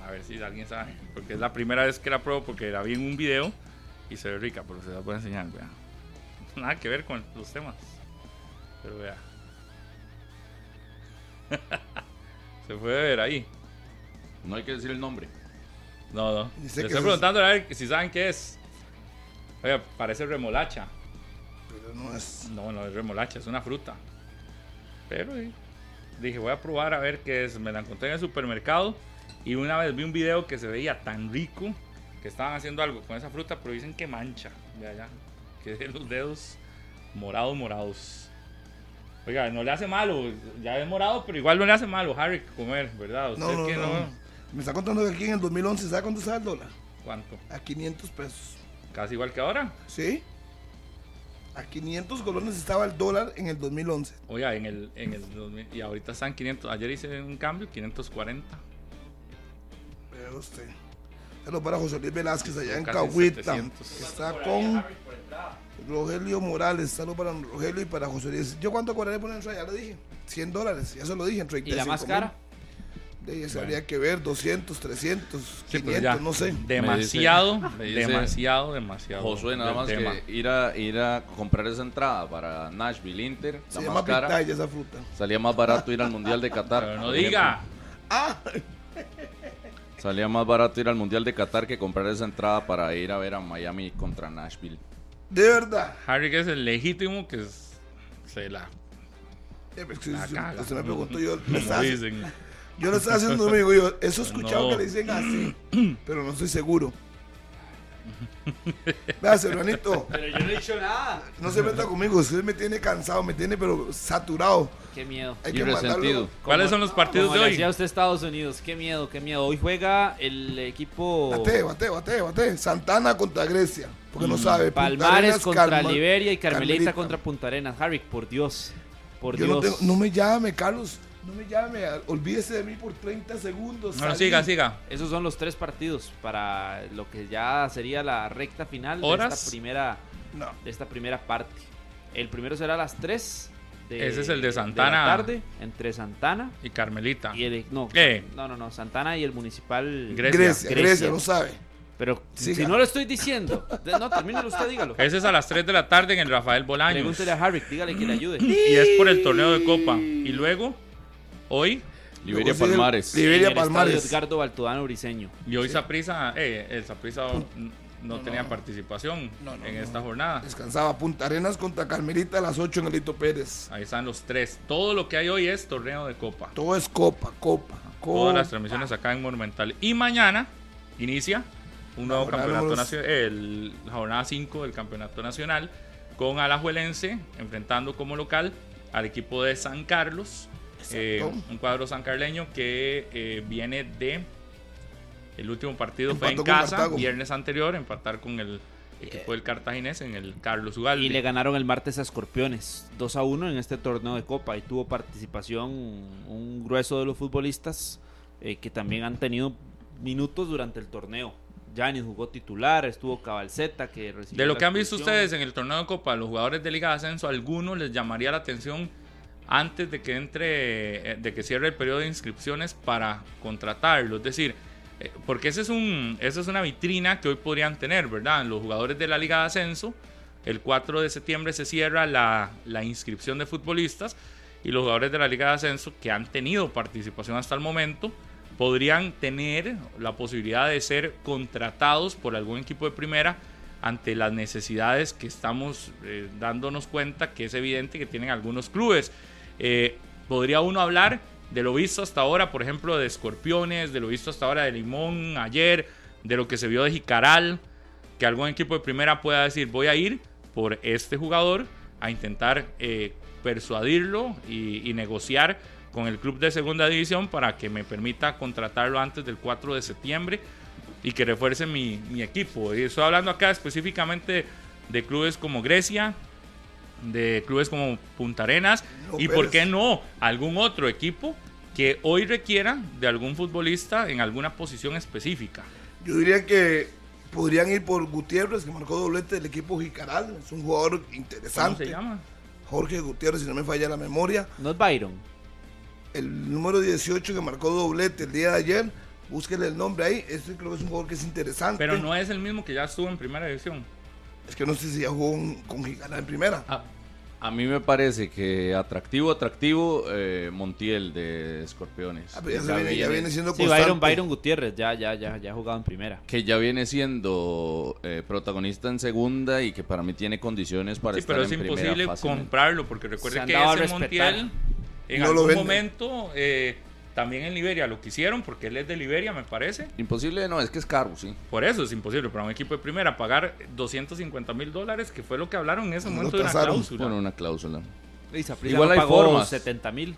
a ver si alguien sabe. Porque es la primera vez que la pruebo porque la vi en un video y se ve rica, pero se la puedo enseñar, vea. Nada que ver con los temas. Pero vea. se puede ver ahí.
No hay que decir el nombre.
No, no.
Dice
Le estoy preguntando a ver si saben qué es. Oiga, parece remolacha.
Pero no es.
No, no es remolacha, es una fruta. Pero eh, dije, voy a probar a ver qué es. Me la encontré en el supermercado y una vez vi un video que se veía tan rico que estaban haciendo algo con esa fruta, pero dicen que mancha. Ya, ya. Que los dedos morados, morados. Oiga, no le hace malo, ya es morado, pero igual no le hace malo, Harry, comer, ¿verdad? Usted
No, no,
que
no. Me está contando que aquí en el 2011, ¿sabe cuánto está el dólar?
¿Cuánto?
A 500 pesos.
Casi igual que ahora.
¿Sí? A 500 colones estaba el dólar en el 2011.
Oiga, en el, en el 2000, y ahorita están 500. Ayer hice un cambio, 540.
Vea usted. Saludos para José Luis Velázquez allá en Cahuita.
700.
que Está con Rogelio Morales. Saludos para Rogelio y para José Luis. ¿Yo cuánto cobraré por entrar? Ya lo dije. 100 dólares. Ya se lo dije.
¿Y la más cara?
De habría que ver. 200, 300,
Sí,
500,
pero ya.
no sé.
Demasiado,
Me dice-
demasiado, demasiado.
Josué, nada más
tema.
que ir a, ir a comprar esa entrada para Nashville Inter, la más cara,
pitaya esa fruta.
salía más barato ir al Mundial de Qatar.
Pero no diga.
Ah.
Salía más barato ir al Mundial de Qatar que comprar esa entrada para ir a ver a Miami contra Nashville.
De verdad.
Harry que es el legítimo que es, se la
Eh, pues,
La caga.
usted me preguntó, yo
como dicen.
yo le estaba haciendo amigo. Yo, eso he escuchado
No.
que le dicen así, pero no estoy seguro. Vea, hermanito,
Pero yo no he dicho nada.
no se meta conmigo. Usted me tiene cansado, me tiene pero saturado.
Qué miedo.
Hay
Y
que
resentido.
mandarlo.
¿Cuáles son los partidos de hoy?
decía usted Estados Unidos, qué miedo, qué miedo. Hoy juega el equipo
Bate, bate, bate, bate. Santana contra Grecia. Porque no sabe. Punta
Palmares contra
Carma-
Liberia y Carmelita,
Carmelita.
contra Punta Arenas. Harry, por Dios, por
Yo
Dios.
no, tengo- no me llame, Carlos. No me llame. Olvídese de mí por 30 segundos.
Bueno,
Salí.
siga, siga.
Esos son los tres partidos para lo que ya sería la recta final de esta primera
No.
de esta primera parte. El primero será a las 3 de,
Ese es el de Santana.
la tarde entre Santana
Y Carmelita.
y el no,
¿Qué?
no, no, no, Santana y el municipal
Grecia.
Grecia, Grecia,
Grecia.
no sabe.
Pero
Siga.
si no lo estoy diciendo, no, termínelo usted, dígalo.
Ese es a las 3 de la tarde en el Rafael Bolaños.
Pregúntele a Harry, dígale que le ayude.
Y es por el torneo de Copa. Y luego, hoy,
Liberia
Luego
Palmares.
Liberia Palmares.
Edgardo Baltodano Briseño.
y hoy Saprissa, eh, el Saprissa no, tenía participación
No, no,
en
no.
esta jornada.
Descansaba Punta Arenas contra Carmelita a las 8 en el Lito Pérez.
Ahí están los tres. Todo lo que hay hoy es torneo de Copa.
Todo es copa, copa, copa.
Todas las transmisiones acá en Monumental. Y mañana inicia un nuevo campeonato nacional, el, la jornada 5 del campeonato nacional, con Alajuelense enfrentando como local al equipo de San Carlos, eh, un cuadro sancarleño que eh, viene de el último partido fue en casa,
Cartago.
viernes anterior, empatar con el equipo del Cartaginés en el Carlos Ugalde.
Y le ganaron el martes a Escorpiones 2 a 1 en este torneo de Copa y tuvo participación un grueso de los futbolistas eh, que también han tenido minutos durante el torneo. Yanis jugó titular, estuvo Cabalceta que recibió
De lo que han visto ustedes en el torneo de Copa, los jugadores de Liga de Ascenso, algunos les llamaría la atención antes de que entre, eh, de que cierre el periodo de inscripciones para contratarlo. Es decir, eh, porque ese es un, esa es una vitrina que hoy podrían tener, ¿verdad? Los jugadores de la Liga de Ascenso, el 4 de septiembre se cierra la, la inscripción de futbolistas y los jugadores de la Liga de Ascenso que han tenido participación hasta el momento podrían tener la posibilidad de ser contratados por algún equipo de primera ante las necesidades que estamos eh, dándonos cuenta que es evidente que tienen algunos clubes. Eh, podría uno hablar de lo visto hasta ahora, por ejemplo, de Escorpiones, de lo visto hasta ahora de Limón ayer, de lo que se vio de Jicaral, que algún equipo de primera pueda decir voy a ir por este jugador a intentar eh, persuadirlo y, negociar con el club de segunda división para que me permita contratarlo antes del 4 de septiembre y que refuerce mi, mi equipo. Y estoy hablando acá específicamente de clubes como Grecia, de clubes como Punta Arenas
No,
y por qué no algún otro equipo que hoy requiera de algún futbolista en alguna posición específica.
Yo diría que podrían ir por Gutiérrez, que marcó doblete del equipo Jicaral. Es un jugador
¿Cómo
interesante.
se llama?
Jorge Gutiérrez, si no me falla la memoria.
No es Byron.
El número 18 que marcó doblete el día de ayer. Búsquele el nombre ahí. Este creo que es un jugador que es interesante.
Pero no es el mismo que ya estuvo en primera división.
Es que no sé si ya jugó un- con Jicaral en primera.
A, a mí me parece que atractivo, atractivo, eh, Montiel de Escorpiones.
Ah, pero ya, se viene, ya viene siendo
Sí. Byron, Byron Gutiérrez, ya, ya, ya, ya ha jugado en primera.
que ya viene siendo eh, protagonista en segunda y que para mí tiene condiciones para
Sí,
estar
pero es
en primera
imposible
fácilmente.
comprarlo porque recuerde que ese. Montiel en
No
algún momento eh, también en Liberia lo quisieron porque él es de Liberia, me parece.
Imposible no, es que es caro, sí.
Por eso es imposible para un equipo de primera pagar 250 mil dólares, que fue lo que hablaron en ese
No
momento de una cláusula.
Bueno, una cláusula.
Y
Igual
no
hay
pagó
formas.
70 mil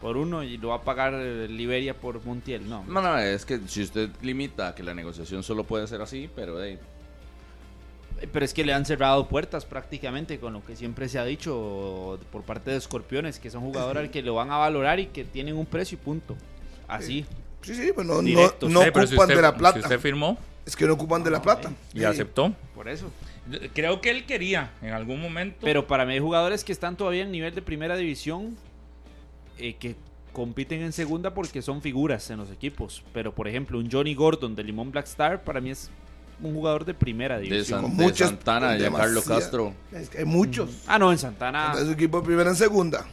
por uno y lo va a pagar eh, Liberia por Montiel. No,
No, no, es que si usted limita a que la negociación solo puede ser así, pero hey,
Pero es que le han cerrado puertas prácticamente con lo que siempre se ha dicho por parte de Escorpiones, que son jugadores al que lo van a valorar y que tienen un precio y punto. Así.
Sí, sí, pues no, no,
Directo.
no
Sí, pero si
ocupan
usted-
de la
Si
plata.
usted firmó
Es que no ocupan de la plata.
y
Sí.
aceptó.
Por eso.
Creo que él quería en algún momento.
Pero para mí hay jugadores que están todavía en nivel de primera división eh, que compiten en segunda porque son figuras en los equipos. Pero por ejemplo, un Johnny Gordon de Limón Black Star para mí es un jugador de primera
de,
división.
San-
Con
de
muchas-
Santana,
con
de Giancarlo
demasiada-
Castro.
Es que hay muchos.
Ah, no, en Santana.
Entonces, su equipo de primera en segunda.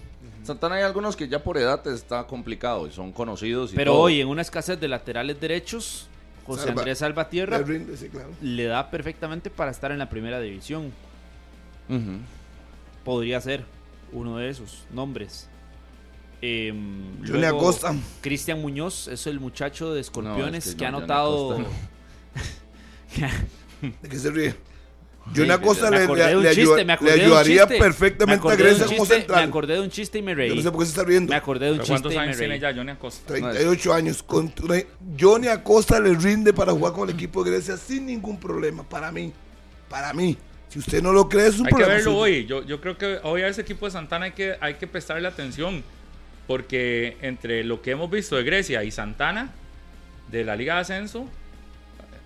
Santana hay algunos que ya por edad está complicado y son conocidos. Y
Pero
todo.
hoy en una escasez de laterales derechos, José
Salva-
Andrés Salvatierra
Le rinde, sí, claro.
le da perfectamente para estar en la primera división. Podría ser uno de esos nombres. Em,
Johnny
luego,
Acosta.
Cristian Muñoz es el muchacho de Escorpiones
es que
que,
no,
ha
Johnny
notado.
Acosta
¿De qué se ríe? Johnny Acosta
me
le, le-
un
le
chiste,
ayuda-
me acordé
le
de un
ayudaría perfectamente a Grecia como
chiste- Me
central.
acordé de un chiste y me reí.
Yo no sé por qué se está riendo.
Me acordé de un
¿Pero
chiste
¿Cuántos
y me
años tiene ya Johnny Acosta?
38 años. Con, Johnny Acosta le rinde para jugar con el equipo de Grecia sin ningún problema. Para mí. Para mí. Si usted no lo cree, es un
Hay que
problema.
verlo
suyo.
hoy. Yo, yo creo que hoy a ese equipo de Santana hay que, hay que prestarle atención. Porque entre lo que hemos visto de Grecia y Santana, de la Liga de Ascenso,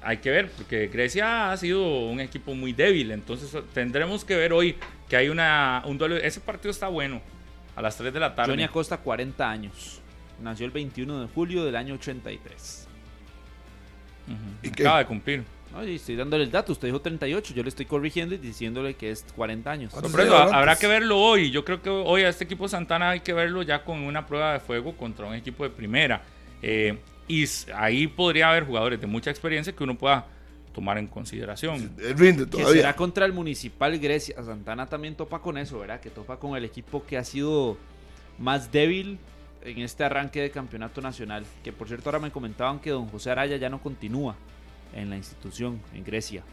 hay que ver, porque Grecia ha sido un equipo muy débil. Entonces tendremos que ver hoy que hay una, un duelo. Ese partido está bueno. A las 3 de la tarde.
Johnny Acosta, 40 años. Nació el 21 de julio del año 83.
Ujú.
¿Y qué?
Acaba de cumplir.
No, y estoy dándole el dato. Usted dijo 38. Yo le estoy corrigiendo y diciéndole que es 40 años.
¿Cuántos
Por eso,
años
habrá que verlo hoy. Yo creo que hoy a este equipo Santana hay que verlo ya con una prueba de fuego contra un equipo de primera. Eh, y ahí podría haber jugadores de mucha experiencia que uno pueda tomar en consideración.
Eh, Rinde
Que
todavía.
será contra el Municipal Grecia. Santana también topa con eso, ¿verdad? Que topa con el equipo que ha sido más débil en este arranque de campeonato nacional. Que por cierto ahora me comentaban que don José Araya ya no continúa en la institución en Grecia.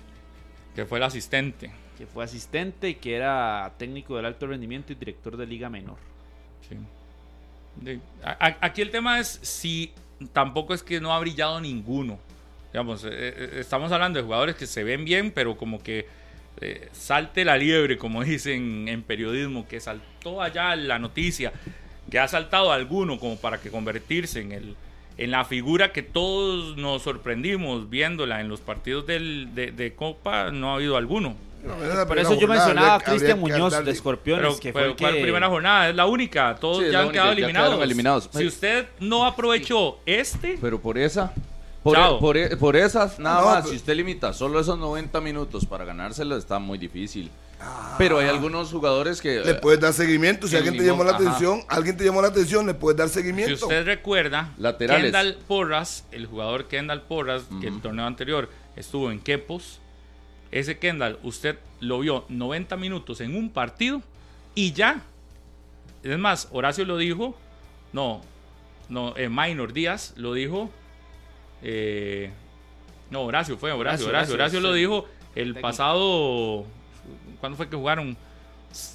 Que fue el asistente.
Que fue asistente y que era técnico del alto rendimiento y director de Liga Menor.
Sí. De- a- a- aquí el tema es si tampoco es que no ha brillado ninguno. Digamos, eh, eh, estamos hablando de jugadores que se ven bien, pero como que eh, salte la liebre, como dicen en periodismo, que saltó allá la noticia, que ha saltado alguno como para que convertirse en el en la figura que todos nos sorprendimos viéndola en los partidos del- de, de Copa, no ha habido alguno.
No,
Por eso yo
jornada,
mencionaba a Cristian Muñoz de Escorpiones,
Pero,
que
pero
fue el
¿cuál
que...
primera jornada? Es la única. Todos
Sí,
ya han
única,
quedado
ya
eliminados.
eliminados.
Si usted no aprovechó este,
Pero por esa, Por,
Chao.
por, e- por esas, nada
No,
más,
pero-
si usted limita solo esos 90 minutos para ganárselo, está muy difícil. Pero hay algunos jugadores que...
Le puedes dar seguimiento. Si alguien te
limón,
llamó la
ajá.
atención, alguien te llamó la atención, le puedes dar
Si
seguimiento.
usted recuerda,
Laterales.
Kendall Porras, el jugador Kendall Porras, que el torneo anterior estuvo en Quepos, ese Kendall, usted lo vio 90 minutos en un partido y ya. Es más, Horacio lo dijo, no, no, eh, Minor Díaz lo dijo, eh, no, Horacio fue, Horacio,
Horacio,
Horacio, Horacio,
Horacio,
lo dijo el pasado, ¿cuándo fue que jugaron?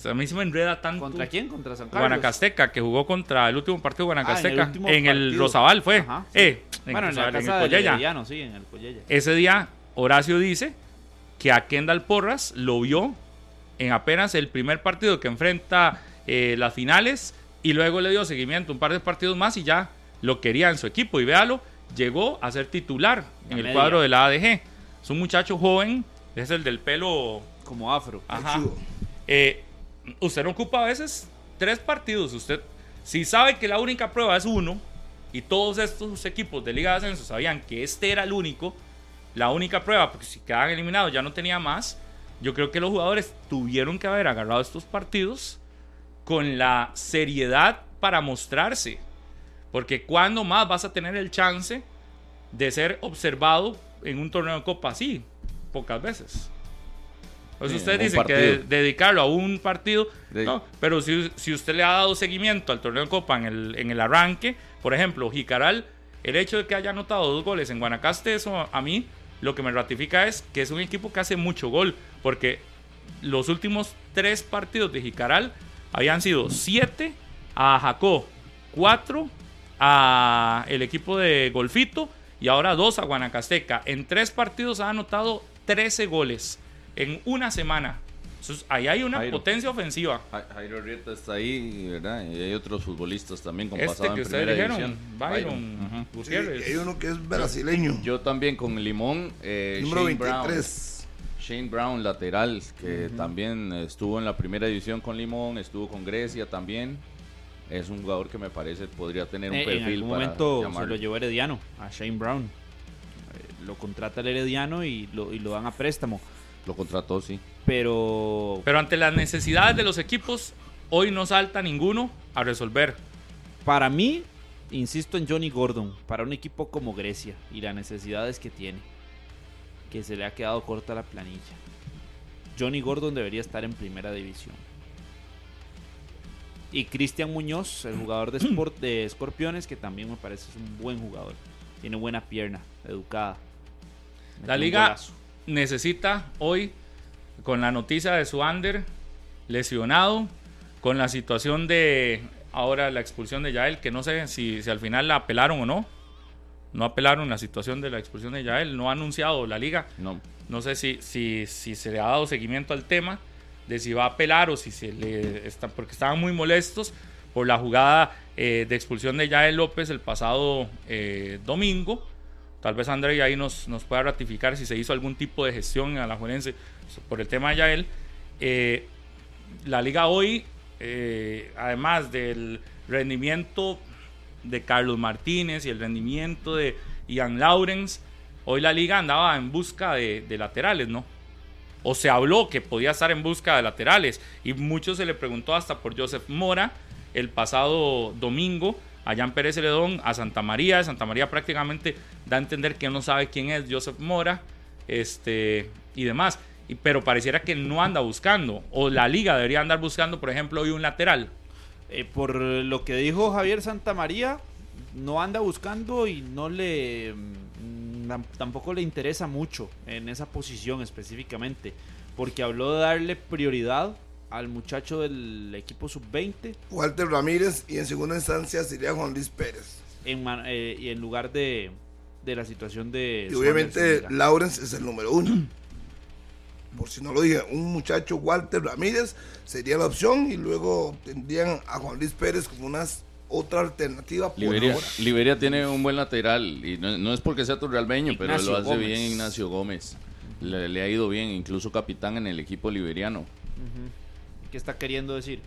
A mí se me enreda tanto.
¿Contra quién? Contra San Carlos.
Guanacasteca, que jugó contra el último partido de Guanacasteca.
Ah, en el
en el. Rosabal fue.
Ajá, sí.
eh, en
Bueno, en la
Rosabal, en el
casa
Collella.
Sí, en el Collella.
Ese día, Horacio dice que a Kendall Porras lo vio en apenas el primer partido que enfrenta eh, las finales y luego le dio seguimiento un par de partidos más y ya lo quería en su equipo. Y véalo, llegó a ser titular en el
media.
cuadro de la ADG. Es un muchacho joven, es el del pelo
Como afro.
Ajá. Eh, usted no ocupa a veces tres partidos. Usted, si sabe que la única prueba es uno, y todos estos equipos de Liga de Ascenso sabían que este era el único, la única prueba, porque si quedaban eliminados ya no tenía más. Yo creo que los jugadores tuvieron que haber agarrado estos partidos con la seriedad para mostrarse. Porque cuando más vas a tener el chance de ser observado en un torneo de copa así, pocas veces. Pues
Sí,
ustedes dicen que de- dedicarlo a un partido,
De-
no, pero si, si usted le ha dado seguimiento al torneo de copa en el, en el arranque, por ejemplo, Jicaral, el hecho de que haya anotado dos goles en Guanacaste, eso a mí lo que me ratifica es que es un equipo que hace mucho gol, porque los últimos tres partidos de Jicaral habían sido siete a Jacó, cuatro a el equipo de Golfito y ahora dos a Guanacasteca. En tres partidos ha anotado 13 goles en una semana. Entonces, ahí hay una
Jairo.
potencia ofensiva.
Ja- Jairo Rieta está ahí, ¿verdad? Y hay otros futbolistas también con
Este
pasado
que
en
ustedes
primera
dijeron,
división.
Byron.
Sí, hay uno que es brasileño.
Yo también con Limón, eh,
número
Shane Brown.
23.
Shane Brown, lateral, que también estuvo en la primera división con Limón, estuvo con Grecia también. Es un jugador que me parece podría tener un
Eh, en
perfil
algún
para
momento se
llamarlo.
lo llevó Herediano, a Shane Brown. Eh, lo contrata el Herediano y lo, y lo dan a préstamo.
Lo contrató, sí.
Pero
Pero ante las necesidades de los equipos, hoy no salta ninguno a resolver.
para mí, insisto en Johnny Gordon, para un equipo como Grecia y las necesidades que tiene, que se le ha quedado corta la planilla. Johnny Gordon debería estar en primera división. Y Cristian Muñoz, el jugador de, Sport, de Escorpiones, que también me parece es un buen jugador. Tiene buena pierna, educada.
La liga
golazo.
necesita hoy, con la noticia de su under lesionado, con la situación de ahora la expulsión de Yael, que no sé si, si al final la apelaron o no. No apelaron la situación de la expulsión de Yael, no ha anunciado la liga.
No,
No sé si, si, si se le ha dado seguimiento al tema de si va a apelar o si se le está, porque estaban muy molestos por la jugada eh, de expulsión de Yael López el pasado eh, domingo. Tal vez André ahí nos, nos pueda ratificar si se hizo algún tipo de gestión a la Juelense por el tema de Yael. Eh, la liga hoy, eh, además del rendimiento de Carlos Martínez y el rendimiento de Ian Lawrence, hoy la liga andaba en busca de, de laterales, ¿no? O se habló que podía estar en busca de laterales y mucho se le preguntó hasta por Joseph Mora el pasado domingo a Jan Pérez Celedón, a Santa María. Santa María prácticamente da a entender que no sabe quién es Joseph Mora este, y demás. Y, pero pareciera que no anda buscando, o la liga debería andar buscando, por ejemplo, hoy un lateral.
Eh, por lo que dijo Javier Santamaría, no anda buscando y no le mm, tam- tampoco le interesa mucho en esa posición específicamente, porque habló de darle prioridad al muchacho del equipo sub-20
Walter Ramírez y en segunda instancia sería Juan Luis Pérez.
en, eh, y en lugar de, de la situación de
Y obviamente. Lawrence es el número uno. Por si no lo dije, un muchacho Walter Ramírez sería la opción y luego tendrían a Juan Luis Pérez como una otra alternativa por
Liberia,
ahora.
Liberia tiene un buen lateral y no, no es porque sea turrealbeño, pero lo hace
Gómez.
bien Ignacio Gómez. Le, le ha ido bien, incluso capitán en el equipo liberiano.
¿Qué está queriendo decir?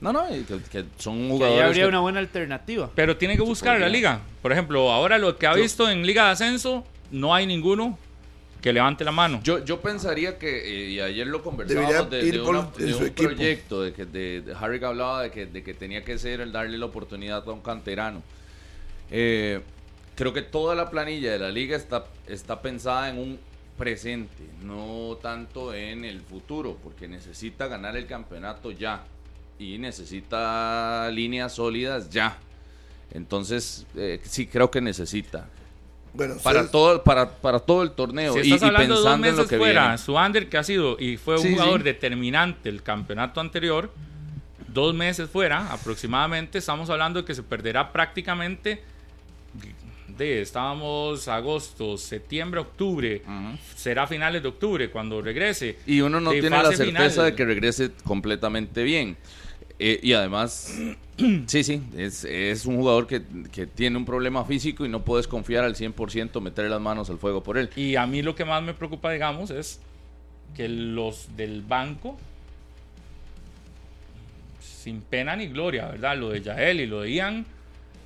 No, no, que, que son
Que ahí
jugadores.
habría
que-
una buena alternativa.
Pero tiene que buscar la liga. Por ejemplo, ahora lo que ha visto en Liga de Ascenso, no hay ninguno que levante la mano.
Yo, yo pensaría que, eh, y ayer lo conversábamos,
Debería
de, una- un
equipo.
proyecto, de que de, de Harry hablaba de que, de que tenía que ser el darle la oportunidad a un canterano. Eh, creo que toda la planilla de la liga está, está pensada en un presente, no tanto en el futuro, porque necesita ganar el campeonato ya y necesita líneas sólidas ya. Entonces, eh, sí creo que necesita.
Bueno,
Para
ustedes-
todo, para, para todo el torneo
Si
y,
estás
y
hablando de dos
pensando en lo que
fuera,
viene.
Suander que ha sido y fue un
Sí,
jugador
sí.
determinante el campeonato anterior, dos meses fuera aproximadamente, estamos hablando de que se perderá prácticamente de estábamos agosto, septiembre, octubre, será finales de octubre cuando regrese.
Y uno no
de
tiene la certeza
final.
de que regrese completamente bien. Eh, y además, sí, sí, es, es un jugador que, que tiene un problema físico y no puedes confiar al 100% meter las manos al fuego por él.
Y a mí lo que más me preocupa, digamos, es que los del banco, sin pena ni gloria, ¿verdad? Lo de Yael y lo de Ian,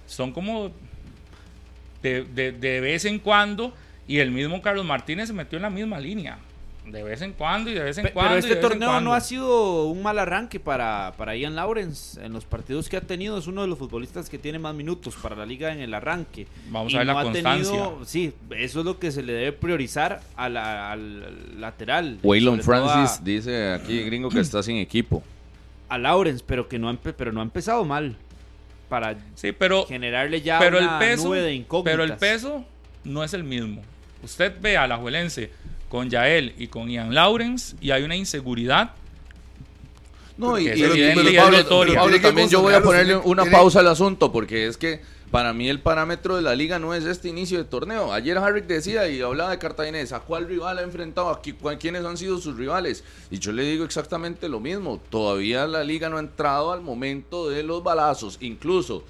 son como de, de- de vez en cuando, y el mismo Carlos Martínez se metió en la misma línea. De vez en cuando y de vez en cuando.
Pero este torneo no ha sido un mal arranque para, para Ian Lawrence. En los partidos que ha tenido es uno de los futbolistas que tiene más minutos para la liga en el arranque.
Vamos
Y
a ver la
no
constancia.
tenido- sí, eso es lo que se le debe priorizar a la- al lateral.
Waylon Francis
a-
dice aquí, gringo, que está sin equipo.
A, Lawrence, pero que no ha, pero no ha empezado mal. Para
Sí, pero,
generarle ya
pero el
una
peso.
nube de incógnitas.
Pero el peso no es el mismo. Usted ve a la Juelense con Yael y con Ian Lawrence y hay una inseguridad
No, y, y- y- Pablo. Pablo, también yo voy a ponerle una pausa al asunto, porque es que para mí el parámetro de la liga no es este inicio de torneo. Ayer Harry decía y hablaba de Cartaginés, ¿a cuál rival ha enfrentado? ¿A ¿Quiénes han sido sus rivales? Y yo le digo exactamente lo mismo. Todavía la liga no ha entrado al momento de los balazos. Incluso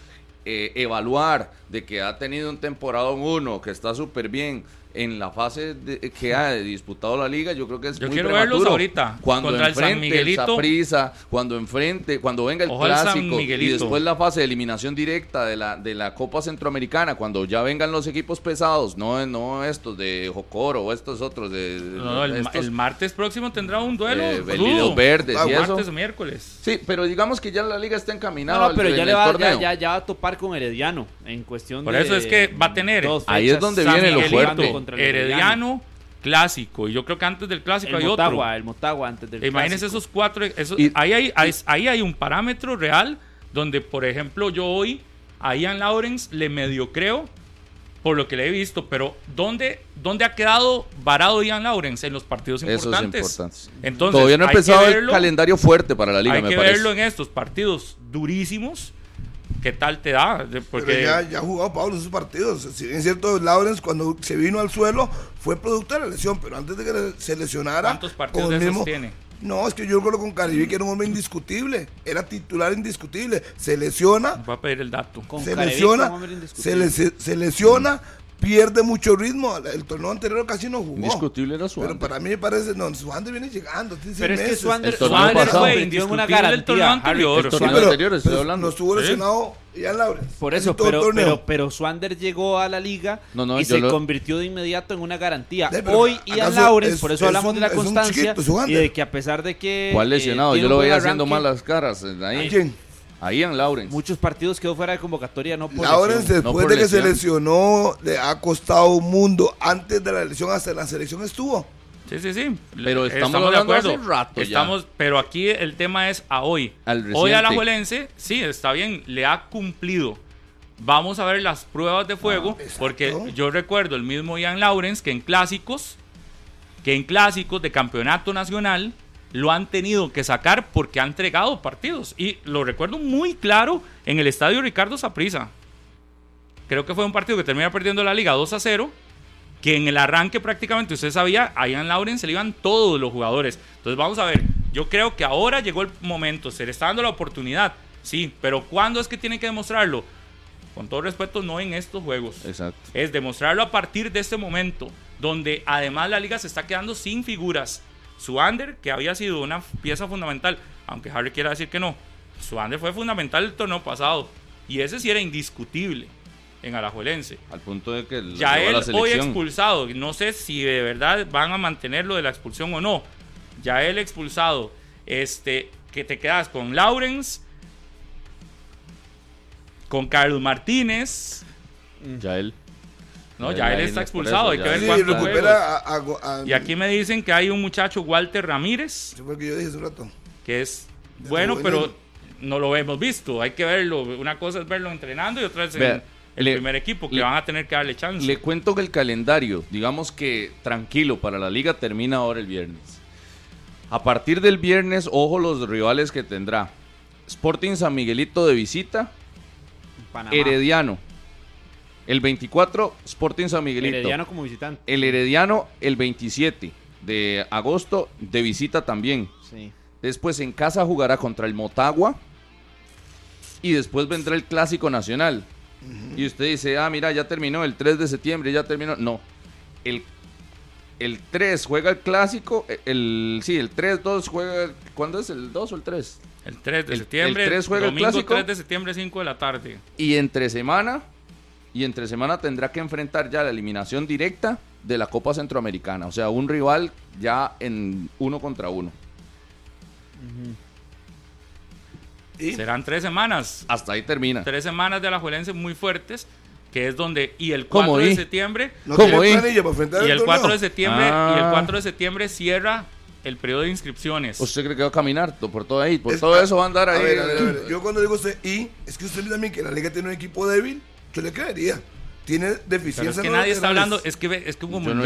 eh, evaluar de que ha tenido un temporada 1, que está súper bien. En la fase de- que ha disputado la liga, yo creo que es
Yo
muy
quiero verlos ahorita,
Cuando
contra el San
enfrente el
Miguelito.
Saprissa, cuando enfrente, cuando venga el
San
clásico y
Miguelito.
después la fase de eliminación directa de la, de la Copa Centroamericana, cuando ya vengan los equipos pesados, no, no estos de Jocoro o estos otros de,
No, no, el,
estos,
el martes próximo tendrá un duelo.
eh. Velidos verdes
Ah,
y eso.
martes o miércoles.
Sí, pero digamos que ya la liga está encaminada
no, pero ya, le va, ya,
torneo.
ya, ya va a topar con Herediano en cuestión
Por
de
eso es que va a tener-
Ahí es donde
San
viene lo
Miguelito,
fuerte.
Contra el
Herediano, clásico. Y yo creo que antes del clásico
El
hay
Motagua,
otro.
el Motagua antes del
Imagínense
clásico.
esos cuatro. esos-
Y-
ahí, hay, ahí, ahí hay un parámetro real donde, por ejemplo, yo hoy a Ian Lawrence le medio creo por lo que le he visto, pero ¿dónde, dónde ha quedado varado Ian Lawrence en los partidos
Eso es
importantes?
importante.
Entonces,
Todavía no ha empezado el
verlo-
calendario fuerte para la liga,
hay
me
que
parece.
verlo en estos partidos durísimos. ¿Qué tal te da? Porque
Pero ya, ya ha jugado Pablo esos partidos. Si bien es cierto, Lawrence cuando se vino al suelo fue producto de la lesión, pero antes de que se lesionara.
¿Cuántos partidos de esos tiene?
No, es que yo recuerdo con Caribe que era un hombre indiscutible. Era titular indiscutible. Se lesiona,
voy a pedir el dato.
Con
se
Carevic,
lesiona,
un hombre
se,
indiscutible.
lesi- se lesiona, pierde mucho ritmo. El torneo anterior casi no jugó.
Indiscutible era su
Pero para mí me parece, no, Suander viene llegando.
Pero es que
meses.
Suander,
El torneo
Suander
pasado.
se convirtió en una
Indiscutible el torneo
garantía.
Anterior.
El
Sí,
torneo
pero,
anterior estoy hablando.
no estuvo lesionado Ian Lawrence.
Por eso, pero, pero, pero Swander llegó a la liga
No, no,
y se
lo-
convirtió de inmediato en una garantía.
Sí, pero
Hoy Ian
¿acaso
Lawrence,
es-
por eso
es
hablamos
un-
de la constancia
chiquito,
y de que a pesar de que...
¿Cuál
eh,
lesionado? Yo lo veía haciendo
arranque,
malas caras. Ahí.
¿Quién?
Ahí en Lawrence.
Muchos partidos quedó fuera de convocatoria, no por
Lawrence,
lesión.
después
No por
de que se lesionó, le ha costado un mundo. Antes de la lesión, hasta la selección estuvo.
Sí, sí, sí.
Pero estamos hablando hace rato ya.
Estamos, pero aquí el tema es a hoy.
Al
Hoy a la. Juelense, sí, está bien, le ha cumplido. Vamos a ver las pruebas de fuego,
Ah,
porque yo recuerdo el mismo Ian Lawrence que en clásicos, que en clásicos de campeonato nacional lo han tenido que sacar porque ha entregado partidos. Y lo recuerdo muy claro en el estadio Ricardo Saprissa. Creo que fue un partido que termina perdiendo la liga 2 a 0 que en el arranque prácticamente usted sabía, a Ian Lawrence se le iban todos los jugadores. Entonces vamos a ver, yo creo que ahora llegó el momento, se le está dando la oportunidad, sí, pero ¿cuándo es que tiene que demostrarlo? Con todo respeto, no en estos juegos.
Exacto.
Es demostrarlo a partir de este momento, donde además la liga se está quedando sin figuras. Su under, que había sido una pieza fundamental, aunque Harry quiera decir que no, Suande fue fundamental el torneo pasado. Y ese sí era indiscutible en Alajuelense.
Al punto de que
Ya él
la
hoy expulsado, no sé si de verdad van a mantener lo de la expulsión o no. Ya él expulsado, este, que te quedas con Lawrence, con Carlos Martínez,
Ya él.
No,
Ya él
está expulsado,
eso,
hay que ver juegos.
recupera a, a- a-
Y aquí me dicen que hay un muchacho Walter Ramírez,
Eso fue lo que yo dije hace un rato.
que es
Ya
bueno, pero no lo hemos visto. Hay que verlo. Una cosa es verlo entrenando y otra es en
Vea,
el
le-
primer equipo, que
le-
van a tener que darle chance.
Le cuento que el calendario, digamos que tranquilo para la liga, termina ahora el viernes. A partir del viernes, ojo los rivales que tendrá. Sporting San Miguelito de visita,
Panamá.
Herediano. El 24, Sporting San Miguelito.
Herediano como visitante.
El Herediano el 27 de agosto de visita también.
Sí.
Después en casa jugará contra el Motagua. Y después vendrá el Clásico Nacional. Y usted dice, ah, mira, ya terminó el 3 de septiembre, ya terminó. No. El, el 3 juega el Clásico. El, sí, el 3-2 juega. ¿Cuándo es el 2 o el 3?
El 3 de
El-
septiembre.
el 3 juega el clásico.
3 de septiembre, 5 de la tarde.
Y entre semana. Y entre semana tendrá que enfrentar ya la eliminación directa de la Copa Centroamericana. O sea, un rival ya en uno contra uno.
Y
Serán tres semanas.
Hasta ahí termina.
Tres semanas de Alajuelense muy fuertes. Que es donde. Y el 4
¿Cómo
de septiembre.
no
¿Cómo
para
Y el 4 de septiembre.
Ah.
Y el 4 de septiembre cierra el periodo de inscripciones.
¿Usted cree que va a caminar por todo ahí? Por
Es-
todo eso va a andar
A
ahí.
ver, a ver, a ver, Yo cuando digo usted y, es que usted también que la liga tiene un equipo débil, yo le creería. Tiene
Pero
deficiencias.
es que
en
nadie
los
está hablando, es que, es que como
no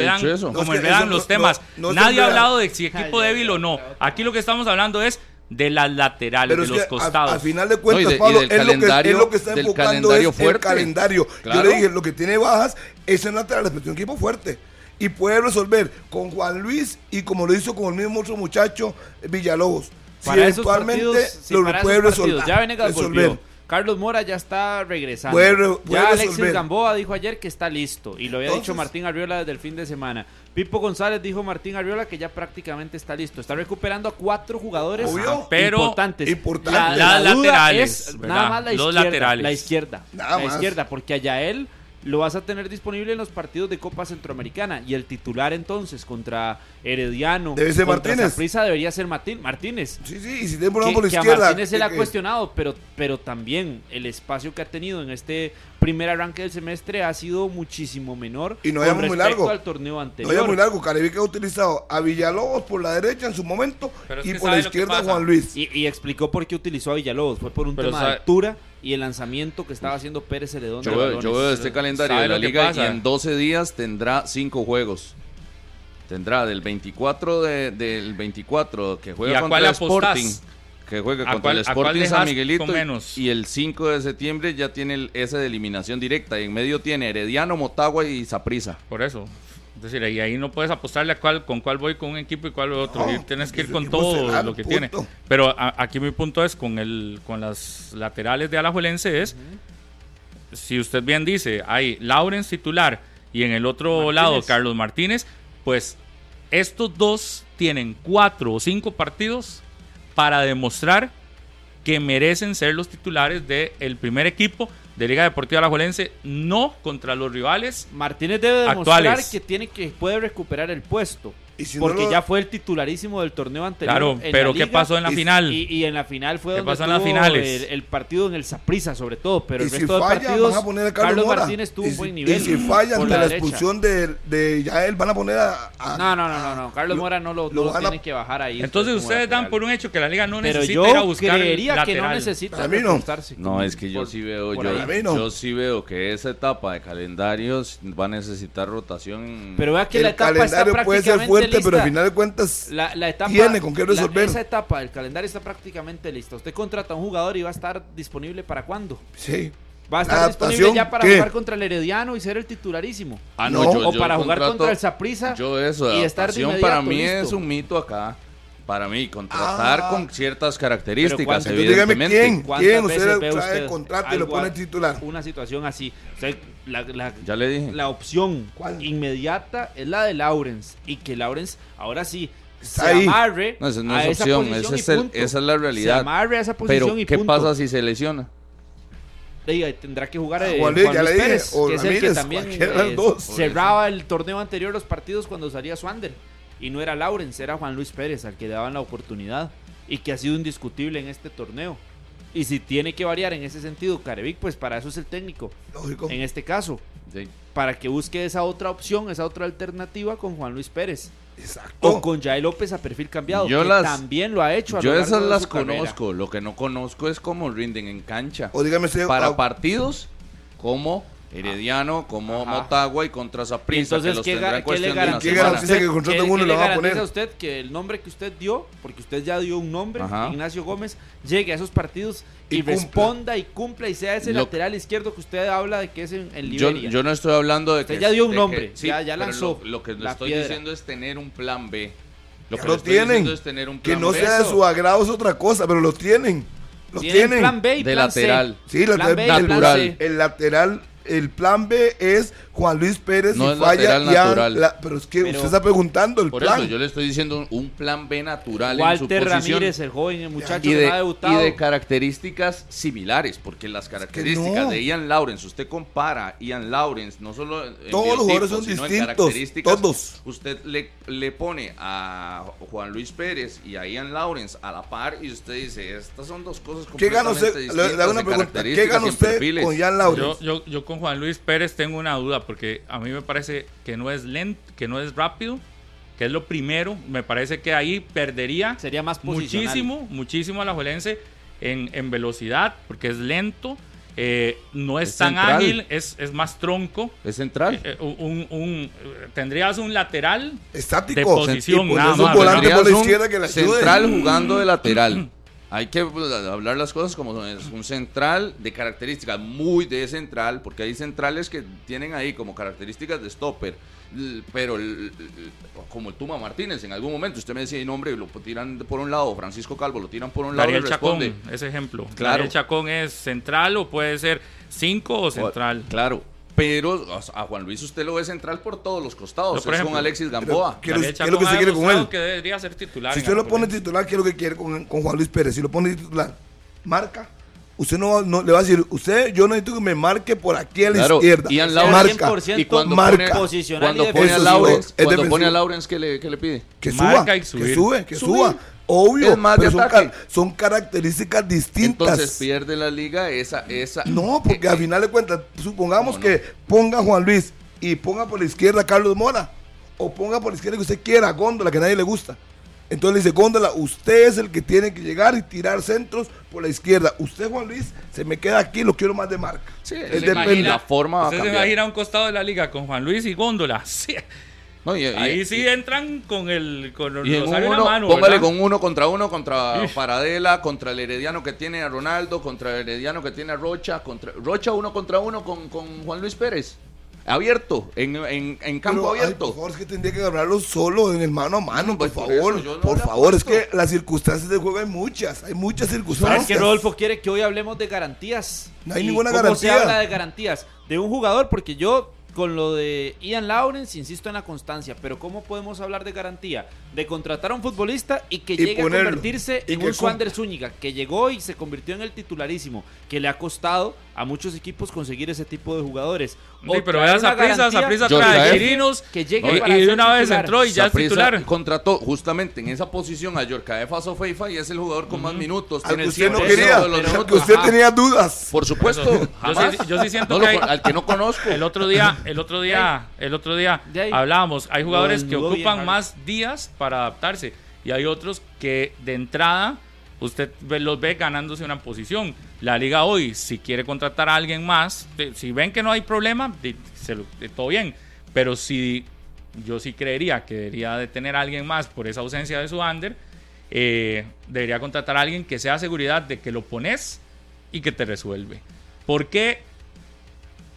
como
eso
los
no-
temas,
no- no se
nadie ha hablado de si equipo
Ay,
débil o no. Aquí lo que estamos hablando es de las laterales,
Pero
de los costados.
al final de
No, y
cuentas,
de- y
Pablo, es, lo que, es lo que está enfocando
calendario
es el calendario.
Claro.
Yo le dije, lo que tiene bajas es en laterales, pero tiene un equipo fuerte. Y puede resolver con Juan Luis y como lo hizo con el mismo otro muchacho, Villalobos. Si
Para esos
eventualmente
partidos, sí,
lo
para
puede
esos
resolver.
partidos. Ya
resolver.
Carlos Mora ya está regresando.
Puede
ya Alexis
resolver.
Gamboa dijo ayer que está listo. Y lo había dicho Martín Arriola desde el fin de semana. Pipo González dijo Martín Arriola que ya prácticamente está listo. Está recuperando a cuatro jugadores
Obvio.
Pero-
importantes. La, la duda
laterales,
es
¿verdad?
nada más la
Los
izquierda.
laterales.
La izquierda.
Nada
la
más.
izquierda, porque allá él lo vas a tener disponible en los partidos de Copa Centroamericana. Y el titular entonces contra Herediano.
Debe ser
contra
Martínez.
Debería ser Martín, Martínez
Sí, sí, y si tiene por la
que a
izquierda.
Martínez se le ha
que-
cuestionado, pero, pero también el espacio que ha tenido en este primer arranque del semestre ha sido muchísimo menor
Y no
con
muy largo.
al torneo
No
anterior.
ya muy largo, Carevica ha utilizado a Villalobos por la derecha en su momento y por la
¿sabe lo que
izquierda a? Juan Luis.
y, y explicó por qué utilizó a Villalobos. Fue por un
Pero
tema
sabe-
de altura y el lanzamiento que estaba haciendo Pérez Celedón. de
Yo veo, yo veo este calendario
¿Sabe
de la liga y en 12 días tendrá 5 juegos. Tendrá del 24 de, del 24 que
¿Y
juega contra
cuál
el
apostás?
Que juega
¿A
contra
cuál-
el
a cuál
Sporting San Miguelito.
menos?
Y, el 5 de septiembre ya tiene el, ese de eliminación directa. Y en medio tiene Herediano, Motagua y Saprisa.
Por eso. Es decir, y ahí no puedes apostarle a cuál, con cuál voy con un equipo y cuál otro.
No,
y tienes que ir con todo lo que
punto.
tiene. Pero a- aquí mi punto es con el con las laterales de Alajuelense es si usted bien dice, hay Lawrence titular y en el otro
Martínez.
lado Carlos Martínez, pues estos dos tienen cuatro o cinco partidos para demostrar que merecen ser los titulares del primer equipo de Liga Deportiva Alajuelense, no contra los rivales
Martínez debe demostrar
Actuales.
que tiene que puede recuperar el puesto.
Y si no
porque
lo-
ya fue el titularísimo del torneo anterior.
Claro,
en la
pero ¿qué
liga.
pasó en la
y-
final?
Y, y en la final fue
¿Qué
donde
pasó en las finales?
El, el partido en el Saprissa sobre todo, pero el
si
resto de
falla,
partidos
van a poner a Carlos, Mora.
Martínez tuvo un buen nivel.
Y si falla ante la, expulsión de, de Yael, van a poner a. a-
No, no, no, no, no. Carlos
lo-
Mora no lo,
lo
lo
van a-
tiene que bajar ahí.
Entonces ustedes dan por un hecho que la liga no
Pero
necesita ir a
yo
buscar
creería que no necesita
mí no.
es que yo
Por-
sí veo, yo, yo sí veo que esa etapa de calendarios va a necesitar rotación.
Pero vea que la etapa está
calendario puede ser
prácticamente
fuerte,
lista.
pero al final de cuentas.
La, la etapa,
tiene con qué
la-
resolver.
esa etapa del calendario está prácticamente lista. Usted contrata a un jugador y va a estar disponible para cuándo?
Sí.
Va a estar
Adaptación,
disponible ya para
¿qué?
jugar contra el Herediano y ser el titularísimo.
Ah,
No,
o para jugar
contrato-
contra el Saprissa.
Yo eso,
y estar de
para mí
listo.
es un mito acá. Para mí, contratar
Ah.
con ciertas
Pero
características,
¿cuánto?
Entonces dígame quién,
¿Cuántas
quién
veces
usted trae
usted
el contrato y lo pone
a-
titular.
Una situación así. O sea, la, la-
Ya le dije.
la opción
¿Cuál?
inmediata es la de Lawrence. Y que Lawrence, ahora sí, se
ahí.
amarre
No, esa no
a
es
esa
opción,
posición
esa
y
es, el- esa es la
Se
realidad.
amarre a esa posición
Pero,
y
¿qué
punto.
pasa si se lesiona?
Ahí tendrá que jugar
Ah,
eh,
Juan
Juan
Luis,
Luis,
ya le dije,
Pérez,
o
que es el que también eh,
dos.
cerraba el torneo anterior los partidos cuando salía Swander. Y no era Lawrence, era Juan Luis Pérez al que daban la oportunidad. Y que ha sido indiscutible en este torneo. Y si tiene que variar en ese sentido, Carevic, pues para eso es el técnico.
Lógico.
En este caso,
Sí.
para que busque esa otra opción, esa otra alternativa con Juan Luis Pérez.
Exacto.
O con Jair López a perfil cambiado,
Yo
que
las-
también lo ha hecho. A
Yo esas las
carrera.
conozco. Lo que no conozco es cómo rinden en cancha.
O dígame usted,
Para partidos como Herediano, como
Ajá.
Motagua y contra Saprissa, que
entonces,
los
¿qué,
tendrá
ga-
en
qué le
cuestión de una
garantiza,
¿Qué
a
garantiza
usted,
que contraten
qué-
uno y
qué
lo
le
van a poner?
usted que el nombre que usted dio, porque usted ya dio un nombre,
Ajá.
Ignacio Gómez, llegue a esos partidos y,
Y
responda y cumpla y sea ese
Lo-
lateral izquierdo que usted habla de que es en, en
Yo,
Liberia?
yo no estoy hablando de
Usted
que...
ya dio un nombre,
que-
ya- ya
pero
lanzó
Lo, lo que le
la
estoy
piedra.
diciendo es tener un plan B. Lo
ya
que
lo
le estoy diciendo
tienen.
es tener un
Que
plan
no
B.
sea de su agrado es otra cosa, pero lo tienen. Lo
Tienen
tienen.
plan B y
de
plan C.
lateral.
Sí, la-
Plan B y
el,
plan
natural.
C.
el lateral, el plan B es Juan Luis Pérez
No
y
es
falla
lateral
ya
natural.
la- pero es que
Pero-
usted está preguntando el
Por
plan.
eso yo le estoy diciendo un, plan B natural
Walter
en su posición.
Ramírez, el joven, el muchacho
y
que
de,
no ha debutado.
y de características similares, porque las características
no.
de Ian Lawrence, usted compara Ian Lawrence, no solo en
Todos los jugadores son
sino en
distintos,
características,
todos.
Usted le, le pone a Juan Luis Pérez y a Ian Lawrence a la par y usted dice, estas son dos cosas
¿Qué gana
completamente
usted? Le, hago una
de
pregunta. ¿Qué
características
gana
y en
usted
perfiles.
con Jan Lawrence?
Yo, yo, yo con Juan Luis Pérez tengo una duda porque a mí me parece que no es lento, que no es rápido, que es lo primero. Me parece que ahí perdería
Sería más
muchísimo, muchísimo a la Juelense en, en velocidad porque es lento, eh, no es,
Es
tan
central.
ágil, es, es más tronco.
Es central.
Eh, un, un- tendrías un lateral
Estático.
de posición, nada
un
más,
volante
Tendrías
por la
un
izquierda que le ayude.
Central jugando de lateral. Hay que pues, hablar las cosas como son. Es un central de características muy de central, porque hay centrales que tienen ahí como características de stopper. Pero l- l- como el Tuma Martínez, en algún momento usted me decía, "Y, nombre, lo tiran por un lado, Francisco Calvo lo tiran por un lado y
Daniel Chacón,
responde.
ese ejemplo.
Claro.
Daniel Chacón es central o puede ser 5 o central.
Claro. Pero a Juan Luis usted lo ve central por todos los costados.
Por
es
ejemplo,
con Alexis Gamboa.
¿Qué es lo- que
ha
quiere con él?
que debería ser titular.
Si usted lo pone titular, ¿qué es lo que quiere con, con Juan Luis Pérez? Si lo pone titular, marca. Usted no, va- no le va a decir, usted, yo necesito que me marque por aquí a la
Claro,
izquierda.
Ian
Sea
Lawrence-
marca.
100%
Y cuando
Marca.
pone,
Posicional
cuando
y
pone a. Lawrence, cuando
defensivo.
pone a Lawrence, ¿qué le, qué le pide?
Que suba,
Marca y
que sube, que
Subir.
suba. Obvio,
Es más de
pero son, características distintas.
Entonces pierde la liga esa... esa
No, porque
eh,
al final de cuentas, supongamos
no,
que ponga Juan Luis y ponga por la izquierda a Carlos Mora, o ponga por la izquierda que usted quiera a Góndola, que a nadie le gusta. Entonces le dice, Góndola, usted es el que tiene que llegar y tirar centros por la izquierda. Usted, Juan Luis, se me queda aquí, lo quiero más de marca.
Sí,
Es
se imagina, la forma va a
¿Usted se imagina a un costado de la liga con Juan Luis y Góndola? Sí.
No, y- y-
Ahí sí entran con el con el
Y en uno,
mano.
póngale
¿verdad?
con uno contra uno, contra. Paradela, contra el Herediano que tiene a Ronaldo, contra el Herediano que tiene a Rocha, contra Rocha uno contra uno con, con Juan Luis Pérez. Abierto, en, en, en campo
Pero, ay,
abierto.
por favor, es que tendría que agarrarlo solo en el mano a mano, por
Pues por
favor.
eso yo no
por favor, es que las circunstancias del juego hay muchas, hay muchas
¿Sabes
circunstancias.
que Rodolfo quiere que hoy hablemos de garantías?
No hay
¿Y
ninguna
¿Cómo
garantía.
se habla de garantías? De un jugador, porque yo con lo de Ian Lawrence insisto en la constancia, pero ¿cómo podemos hablar de garantía? De contratar a un futbolista y que
Y
llegue
ponerlo.
a convertirse en un Swander Zúñiga, que llegó y se convirtió en el titularísimo, que le ha costado a muchos equipos conseguir ese tipo de jugadores.
Sí,
O
pero veas a Prisa, trae
trae-
Chirinos
que llegue
y,
para
y de una vez
titular.
entró y ya es titular.
contrató justamente en esa posición a Yorkaef Sofeifa y es el jugador con más minutos.
Al que
el
usted no
100%
quería, al que usted
Ajá.
tenía dudas.
Por supuesto,
Yo
jamás.
sí, yo sí siento
No
que hay-
al que no conozco.
El otro día, el otro día, el otro día hablábamos, hay jugadores que
bien,
ocupan más días para adaptarse y hay otros que de entrada usted los ve ganándose una posición. La liga hoy, si quiere contratar a alguien más, si ven que no hay problema, todo bien. Pero si yo sí creería que debería de tener a alguien más por esa ausencia de su under, eh, debería contratar a alguien que sea seguridad de que lo pones y que te resuelve. ¿Por qué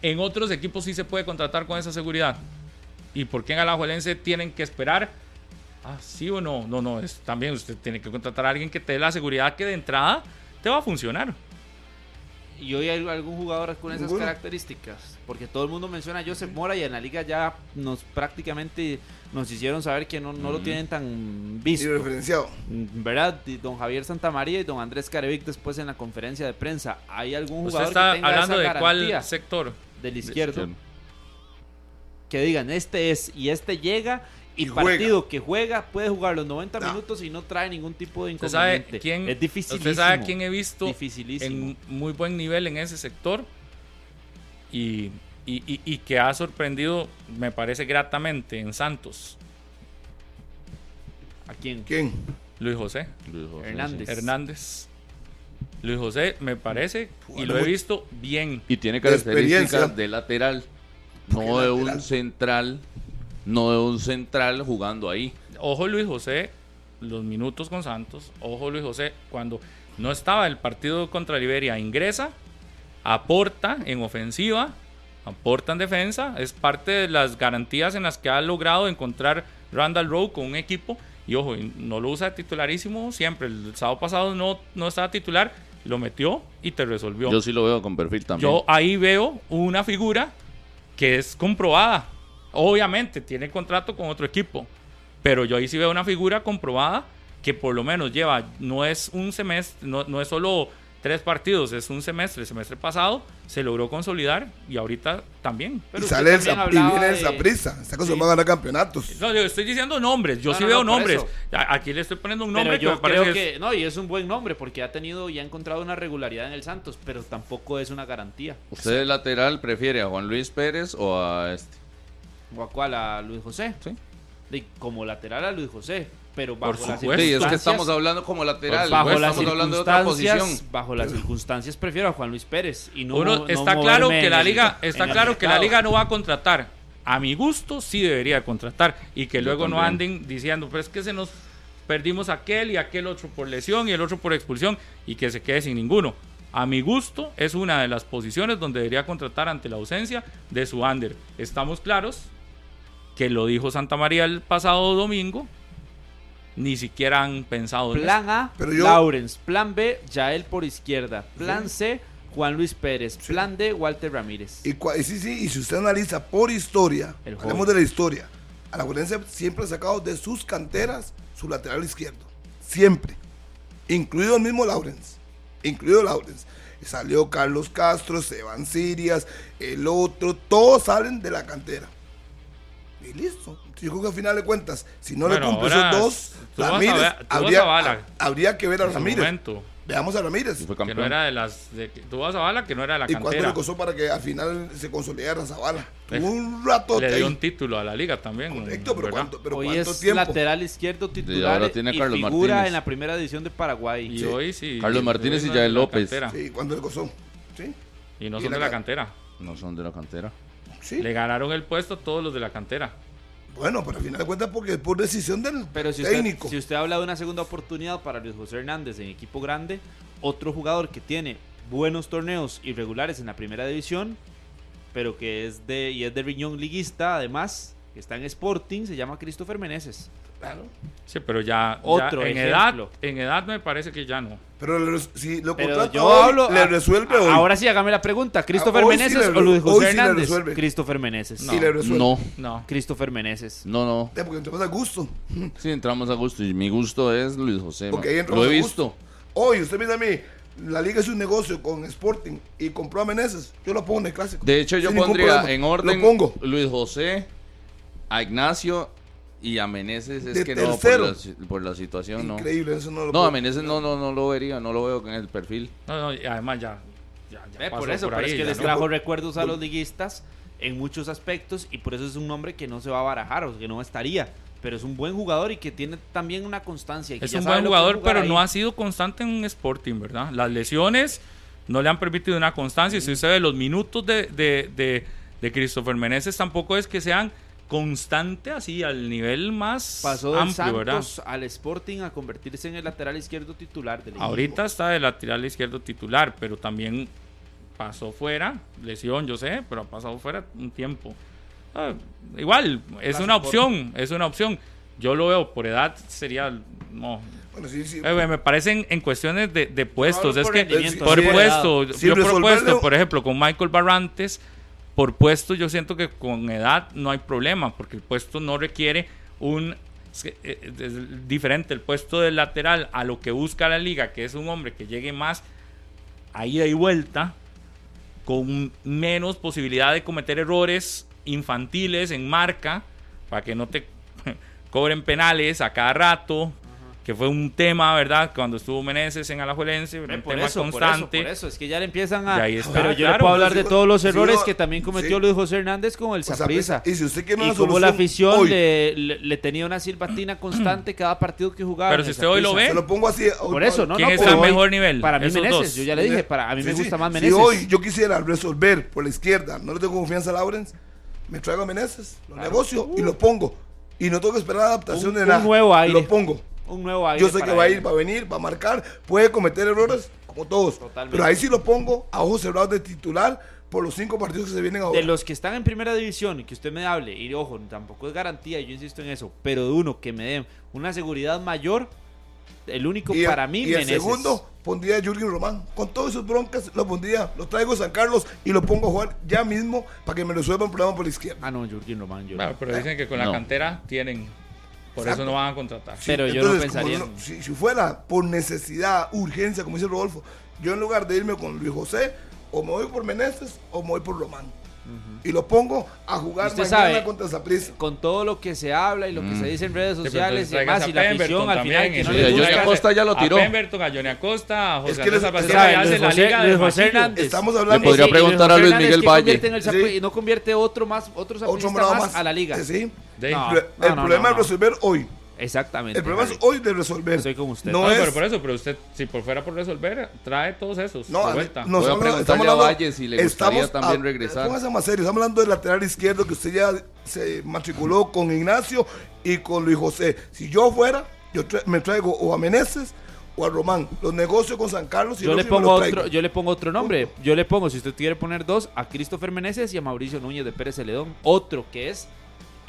en otros equipos sí se puede contratar con esa seguridad? ¿Y por qué en Alajuelense tienen que esperar? Ah, sí o no. No, no, es también usted tiene que contratar a alguien que te dé la seguridad que de entrada te va a funcionar.
¿Y hoy hay algún jugador con esas
Ninguno.
características? Porque todo el mundo menciona a Joseph Mora y en la liga ya nos prácticamente nos hicieron saber que no, no lo tienen tan
Y
visto.
referenciado.
Mm, ¿Verdad? Y Don Javier Santamaría y don Andrés Carevic después en la conferencia de prensa. ¿Hay algún
Usted
jugador
está
que tenga
hablando
esa
de cuál sector.
del izquierdo?
Izquierdo.
Que digan, este es y este llega y partido que juega puede jugar los 90
No.
minutos y no trae ningún tipo de
¿Usted sabe
inconveniente.
quién,
es difícil.
usted sabe quién he visto
Dificilísimo.
en muy buen nivel en ese sector y, y- y- y que ha sorprendido, me parece gratamente, en Santos,
¿A quién?
¿Quién?
Luis José
Luis José,
Hernández.
sí.
Hernández. Luis José me parece y lo he visto bien.
Y tiene características de lateral, no de un central, no de un central jugando ahí.
Ojo Luis José, los minutos con Santos. Ojo Luis José, cuando no estaba el partido contra Liberia, ingresa, aporta en ofensiva, aporta en defensa. Es parte de las garantías en las que ha logrado encontrar Randall Rowe con un equipo. Y ojo, no lo usa de titularísimo siempre. El sábado pasado no, no estaba titular, lo metió y te resolvió.
Yo sí lo veo con perfil también.
Yo ahí veo una figura que es comprobada. Obviamente tiene contrato con otro equipo, pero yo ahí sí veo una figura comprobada que por lo menos lleva, no es un semestre, no, no es solo tres partidos, es un semestre. El semestre pasado se logró consolidar y ahorita también.
Pero
y sale Zap- y viene el
de-
Saprissa. Está acostumbrado a ganar campeonatos.
No, yo estoy diciendo nombres, yo
No,
sí
no,
veo
no,
nombres. Aquí le estoy poniendo un
Pero
nombre que
yo
me parece
creo
que es-
que no, y es un buen nombre porque ha tenido y ha encontrado una regularidad en el Santos, pero tampoco es una garantía.
¿Usted de lateral prefiere a Juan Luis Pérez o a este?
¿O a cuál? ¿A Luis José?
Sí.
De- como lateral a Luis José, pero bajo
Por
las
supuesto.
Sí, es que
circunstancias-
estamos hablando como lateral,
bajo
pues,
las
estamos hablando de otra
circunstancias,
posición.
bajo las circunstancias prefiero a Juan Luis Pérez y no
Uno
no
está claro que la liga está claro que la liga no va a contratar. A mi gusto sí debería contratar y que
Yo
luego no anden diciendo, pero es que se nos perdimos aquel y aquel otro por lesión y el otro por expulsión y que se quede sin ninguno. A mi gusto es una de las posiciones donde debería contratar ante la ausencia de su under. Estamos claros que lo dijo Santa María el pasado domingo. Ni siquiera han pensado en
Plan A,
Pero yo-
Lawrence. Plan B, Yael por izquierda. Plan C, Juan Luis Pérez. Plan D, Walter Ramírez.
Y, sí, sí, y si usted analiza por historia,
El
hablemos de la historia, Alajuelense siempre ha sacado de sus canteras su lateral izquierdo. Siempre. Incluido el mismo Lawrence. Incluido Lawrence. Salió Carlos Castro, Seban Sirias, el otro, todos salen de la cantera. Y listo. Yo creo que al final de cuentas, si no
Bueno,
le cumple esos dos, Ramírez,
ver-
habría,
a Bala.
habría que ver a Ramírez.
momento.
Veamos a Ramírez.
Y fue
Que no era de las. De, vas a Bala que no era de la
¿Y cuánto
cantera.
le costó para que al final se consolidara Zavala?
Eh,
Tuvo un rato
Le dio un título a la liga también.
Correcto, pero
¿verdad?
¿cuánto, pero
Hoy
cuánto
es
tiempo?
lateral izquierdo titular
ahora tiene a
y
Carlos
figura
Martínez.
en la primera división de Paraguay.
Y
Sí.
hoy sí.
Carlos Martínez y Yael López.
cantera.
Sí, ¿cuánto le costó? Sí.
Y no
Y
son
la
de la
ca-
cantera.
No son de la cantera.
Sí.
Le ganaron el puesto a todos los de la cantera.
Bueno, pero al final de cuentas porque es por decisión del
Pero si usted,
técnico.
si usted habla de una segunda oportunidad para Luis José Hernández en equipo grande, otro jugador que tiene buenos torneos irregulares en la primera división, pero que es de y es de riñón liguista, además, que está en Sporting, se llama Christopher Meneses.
Claro.
Sí, pero ya, ya
Otro
en
ejemplo.
edad, en edad me parece que ya no.
Pero le si lo
Pero
contrata
yo
hoy,
hablo.
le resuelve
a-
hoy.
Ahora sí, hágame la pregunta: ¿Christopher
Ah, sí
Meneses o Luis José
sí
Hernández?
resuelve.
Christopher Meneses.
Sí, le resuelve.
No,
No.
Christopher Meneses.
no, no.
Eh, Porque entramos a gusto.
Sí, entramos a gusto. Y mi gusto es Luis José.
Porque ahí
Lo
entramos
he
a
visto.
gusto. Hoy, usted dice a mí, la liga es un negocio con Sporting y compró a Meneses. Yo lo pongo en el clásico.
De hecho, yo pondría en orden
Lo pongo.
Luis José, a Ignacio y a Meneses. Es
De
que no, por
tercero.
la, por la situación, no.
Increíble, eso no lo
No, a Meneses no, no, no lo vería, no lo veo en el perfil.
No, no, y además ya. ya, ya pasó
por eso, pero
ahí,
es que
ya
les
no.
trajo recuerdos a los liguistas en muchos aspectos y por eso es un nombre que no se va a barajar o que no estaría. Pero es un buen jugador y que tiene también una constancia. y que
Es un buen jugador, pero
ahí.
no ha sido constante en un Sporting, ¿verdad? Las lesiones no le han permitido una constancia. Y si usted ve los minutos de, de, de, de Christopher Meneses, tampoco es que sean constante así al nivel más
Pasó del
amplio, ¿verdad?
Santos al Sporting a convertirse en el lateral izquierdo titular del equipo.
Ahorita está de lateral izquierdo titular, pero también pasó fuera, lesión, yo sé, pero ha pasado fuera un tiempo. Ah, igual, es una opción, es una opción. Yo lo veo por edad, sería, no,
Bueno, sí, sí.
Eh, me parecen en cuestiones de, de puestos. es
por
que por
sí,
puesto,
sí,
yo por
resolverlo.
puesto, por ejemplo, con Michael Barrantes, por puesto yo siento que con edad no hay problema, porque el puesto no requiere un es eh, es diferente el puesto del lateral a lo que busca la liga, que es un hombre que llegue más a ida y vuelta, con menos posibilidad de cometer errores infantiles en marca, para que no te cobren penales a cada rato, que fue un tema, ¿verdad? Cuando estuvo Meneses en Alajuelense,
Ve,
un
por
tema
eso,
constante.
por eso, por eso, es que ya le empiezan a...
Y ahí está,
pero yo le
claro.
puedo hablar de
Sí,
todos los errores
no,
que también cometió
sí.
Luis José Hernández con el
O sea,
Saprissa.
y si usted quiere
Y como la afición
hoy,
le, le- le tenía una silbatina constante cada partido que jugaba.
Pero si usted hoy lo ve,
se lo pongo así. hoy-
Por eso, no,
¿Quién
no,
está al mejor nivel?
Para mí
Esos
Meneses,
dos.
yo ya le dije, para a mí me
sí.
gusta más
Si
Meneses.
hoy yo quisiera resolver por la izquierda, no le tengo confianza a Lawrence, me traigo a Meneses, lo negocio y lo pongo. Y no tengo que esperar adaptación
Un-
de
un
nada.
nuevo aire.
Lo pongo.
Un nuevo aire
Yo sé que va a ir, va a venir, va a marcar, puede cometer errores como todos.
Totalmente.
Pero ahí sí lo pongo a ojos cerrados de titular por los cinco partidos que se vienen ahora.
De los que están en primera división y que usted me hable, y ojo, tampoco es garantía, yo insisto en eso, pero de uno que me dé una seguridad mayor, el único
y el-
para mí,
y el
Meneses.
segundo pondría a Jürgen Román. Con todos sus broncas lo pondría, lo traigo a San Carlos y lo pongo a jugar ya mismo para que me resuelva un problema por la izquierda.
Ah, no, Jurgen Román, yo
Claro,
no.
pero dicen que con la
No.
cantera tienen. Por
Exacto.
eso no van a contratar.
Sí,
Pero yo no pensaría
si, si fuera por necesidad, urgencia, como dice Rodolfo, yo en lugar de irme con Luis José, o me voy por Meneses o me voy por Román. Y lo pongo a jugar mañana
sabe,
contra Zaprisa.
Con todo lo que se habla y lo que se dice en redes sociales y demás, y la afición al final
también,
que no
sí,
le
a Johnny. Acosta ya lo tiró.
A Pemberton, a Johnny Acosta, a José
Es que les-
sabe,
la
José-
liga de
Luis José
Majillo.
Hernández.
Estamos hablando
Le podría preguntar a Luis Miguel Valle.
convierte en el Zapri-
Sí.
Y no convierte otro más, otro
Otro
zaprista
morado
más,
más.
a la liga.
Eh, Sí.
De-
No.
el
no, no,
problema
no.
es resolver hoy.
Exactamente.
El problema es hoy de resolver.
Estoy con usted.
No,
No,
es,
pero por eso, pero usted, si por fuera por resolver, trae todos esos
No,
de
a-
vuelta.
no,
Voy a
estamos-
preguntarle
estamos
a
hablando-
Valle si le gustaría
estamos
también
a-
regresar.
Póngase más serio, estamos hablando del lateral izquierdo que usted ya se matriculó con Ignacio y con Luis José. Si yo fuera, yo tra- me traigo o a Meneses o a Román. Los negocios con San Carlos y
Yo
los
le, pongo otro, yo le pongo otro nombre. Yo le pongo, si usted quiere poner dos, a Christopher Meneses y a Mauricio Núñez de Pérez Celedón. Otro que es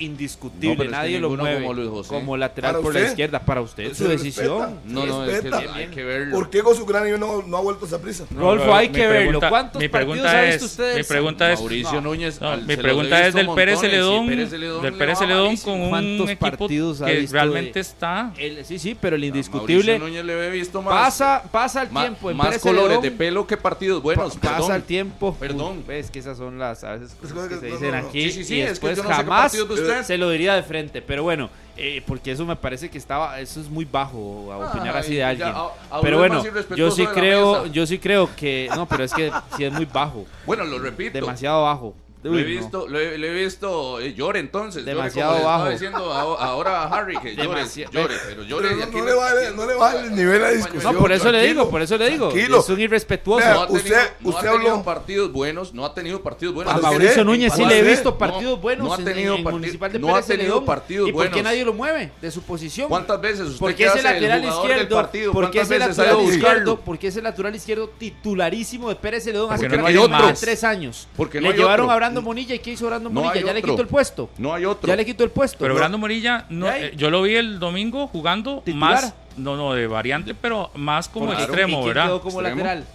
indiscutible,
No, pero es que
nadie lo mueve
como Luis José.
como lateral por la
usted.
izquierda. Para usted, su decisión.
respeta.
No, no, es que hay que verlo.
¿Por qué con su gran nivel no, no ha vuelto a esa prisa?
No,
Rolfo, hay que verlo.
pregunta-
¿Cuántos
mi
partidos
pregunta
ha visto
es-
usted?
Mi pregunta es,
Mauricio
No.
Núñez.
No,
al-
mi pregunta es del Pérez Celedón, del Pérez Celedón con un
¿Cuántos
equipo que realmente está
El- sí, sí, pero el
Mauricio
indiscutible
Núñez le he visto más.
pasa, pasa el tiempo.
más colores de pelo que partidos buenos.
pa- pasa el tiempo.
Perdón.
Uy, ves que esas son las a veces que se dicen aquí.
Sí, sí, sí,
y
es que
después
yo no sé qué
jamás
partidos de usted.
Se lo diría de frente. Pero bueno, eh, porque eso me parece que estaba, eso es muy bajo a opinar así de
ya,
alguien.
a-
pero bueno, yo sí creo, yo sí creo que no, pero es que sí es muy bajo,
Bueno, lo repito.
demasiado bajo.
Lo he visto, lo he, lo he visto, eh, llore entonces. llore
Demasiado
como le estaba
bajo.
diciendo a- ahora a Harry que llore, llore, pero llore.
Pero
y
no,
aquí
no
le-
le vale, no le vale el nivel a la discusión.
No, por eso le digo, por eso le digo.
tranquilo.
Es un irrespetuoso.
Vea,
No ha tenido,
usted-
no ha
usted
tenido
habló-
partidos buenos, no ha tenido partidos buenos.
A
Cuando
Mauricio
usted-
Núñez sí
cuando
le he
usted-
visto partidos
no,
buenos
no ha
en-
tenido
en,
parti-
Municipal de
no ha
Pérez
tenido
Celedón.
partidos
¿Y por qué
buenos.
nadie lo mueve de su posición?
¿Cuántas veces usted
Porque
que
ese
hace el
lateral
jugador del
izquierdo,
partido?
porque
¿Cuántas
ese
veces ha
lateral
ido a
izquierdo,
buscarlo?
porque ese lateral izquierdo titularísimo de Pérez Celedón
Porque
hace
no
hay
más
otro.
de tres años.
Porque no
le
hay
llevaron
otro.
a Brando Monilla y ¿qué hizo Brando
No
Monilla? Ya le quitó el puesto.
No hay otro.
Ya le quitó el puesto.
Pero
No.
Brando Morilla, no, eh, yo lo vi el domingo jugando
¿Titular?
más, no, no, de variante, pero más como
Claro. ¿Y
extremo, ¿verdad?
quedó como
Extremo.
lateral?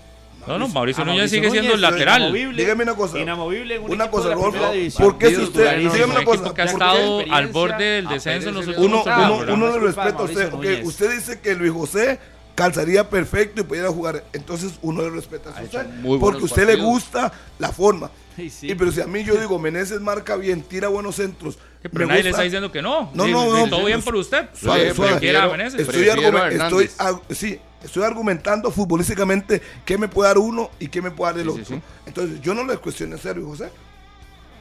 No, no, Mauricio Núñez
Mauricio
sigue siendo el lateral.
inamovible.
Dígame una cosa.
Inamovible en un
Una cosa,
de la
Rodolfo.
primera división.
¿Por qué si usted,
titulares,
dígame una cosa,
que ha
¿por qué-
estado al borde del descenso en los últimos
uno, uno, uno le respeta a usted.
Mauricio
ok,
Núñez.
usted dice que Luis José calzaría perfecto y pudiera jugar. Entonces uno le respeta a usted.
muy
Porque a usted le gusta la forma.
Sí, sí.
Y pero si a mí yo digo, Meneses marca bien, tira buenos centros.
Pero
me
nadie le está diciendo que no.
No, no, no,
Todo
no,
bien
no,
por usted.
Suave, suave.
a.
Estoy,
a
estoy, sí, argumentando futbolísticamente qué me puede dar uno y qué me puede dar el otro.
sí.
Entonces, yo no le cuestioné a Luis José.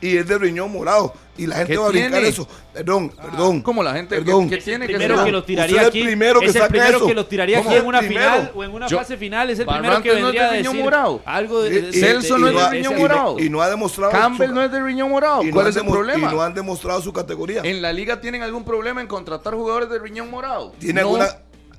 Y es de riñón morado. Y la gente
¿Qué
va a brincar
tiene?
eso. Perdón, perdón.
¿Cómo la gente
Perdón.
que, que tiene que
primero
ser?
que lo tiraría
Usted es
aquí.
el primero que
es el
saca
primero
eso.
que lo tiraría aquí en una
Primero.
final o en una
Yo-
fase final. Es el
Barrantes
primero que
no es
vendría
de Riñón
decir
Morado.
algo de,
Y-
de-
y-
Celso
y
no es de Riñón
y-
Morado.
Y no ha demostrado.
Campbell
su-
no es de Riñón Morado. ¿Cuál es el problema?
Y no han demostrado su categoría.
¿En la liga tienen algún problema en contratar jugadores de Riñón Morado?
¿Tiene,
No.
alguna,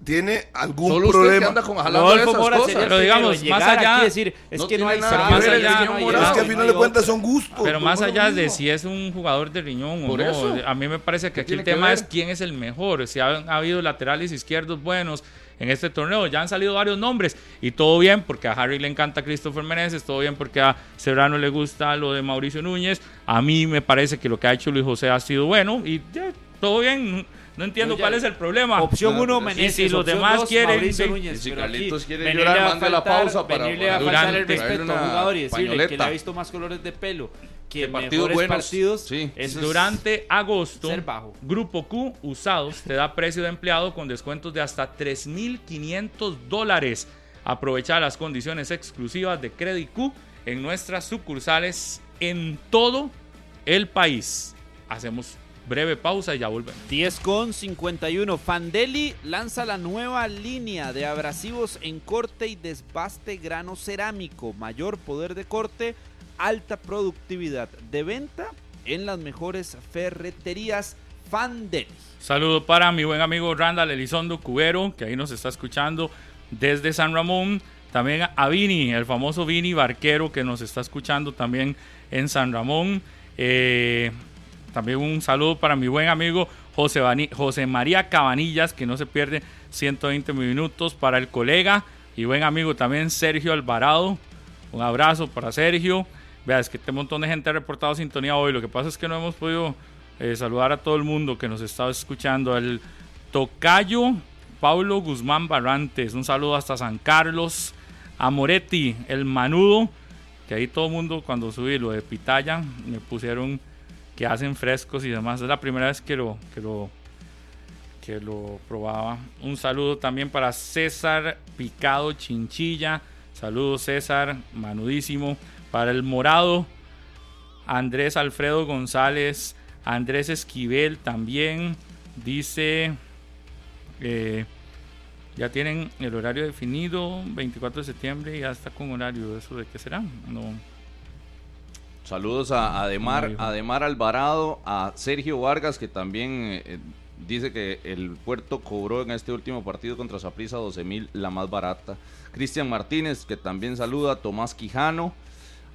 tiene algún
Solo usted que
problema.
anda con jalando
Rodolfo
esas
Mora
cosas.
Pero digamos,
en
más allá-
decir, es
no
que no
tiene
hay
nada
que ver el
ya
señor
no hay
es que al final de cuentas son gustos.
Pero más allá de si es un jugador de riñón o no,
eso.
a mí me parece que
¿Qué
aquí el
que
tema es quién es el mejor. Si han ha habido laterales izquierdos buenos en este torneo, ya han salido varios nombres y todo bien porque a Harry le encanta Christopher Meneses, todo bien porque a Serrano le gusta lo de Mauricio Núñez. A mí me parece que lo que ha hecho Luis José ha sido bueno y ya, todo bien. No entiendo cuál es el problema.
Opción
No,
1,
pero sí,
Meneses.
si los demás
dos,
quieren,
Mauricio. Núñez,
Y si Carlitos quiere llorar,
a
mande la
faltar-
pausa para-
venirle a faltar el
durante-
respeto a un jugador y decirle que le ha visto más colores de pelo que
partidos
mejores
buenos,
partidos.
sí.
eso es-
Durante agosto,
bajo.
Grupo Q Usados te da precio de empleado con descuentos de hasta 3.500 dólares. Aprovecha las condiciones exclusivas de Credit Q en nuestras sucursales en todo el país. Hacemos breve pausa y ya volvemos.
10 con 51. Fandeli lanza la nueva línea de abrasivos en corte y desbaste grano cerámico. Mayor poder de corte, alta productividad de venta en las mejores ferreterías Fandeli.
Saludo para mi buen amigo Randall Elizondo Cubero, que ahí nos está escuchando desde San Ramón. También a Vini, el famoso Vini Barquero, que nos está escuchando también en San Ramón. Eh, también un saludo para mi buen amigo José, José María Cabanillas, que no se pierde 120 minutos. Para el colega y buen amigo también Sergio Alvarado. Un abrazo para Sergio. Vea, es que este montón de gente ha reportado sintonía hoy. Lo que pasa es que no hemos podido eh, saludar a todo el mundo que nos está escuchando. El tocayo Pablo Guzmán Barrantes. Un saludo hasta San Carlos. A Moretti, el manudo. Que ahí todo el mundo cuando subí lo de Pitaya me pusieron que hacen frescos y demás. Es la primera vez que lo, que lo, que lo probaba. Un saludo también para César Picado Chinchilla. Saludos César, manudísimo. Para el morado, Andrés Alfredo González, Andrés Esquivel también. Dice, eh, ya tienen el horario definido, 24 de septiembre, ya está con horario. ¿Eso de qué será? No.
Saludos a Ademar. Ademar Alvarado, a Sergio Vargas, que también eh, dice que el puerto cobró en este último partido contra Saprissa 12 mil, la más barata. Cristian Martínez, que también saluda, Tomás Quijano,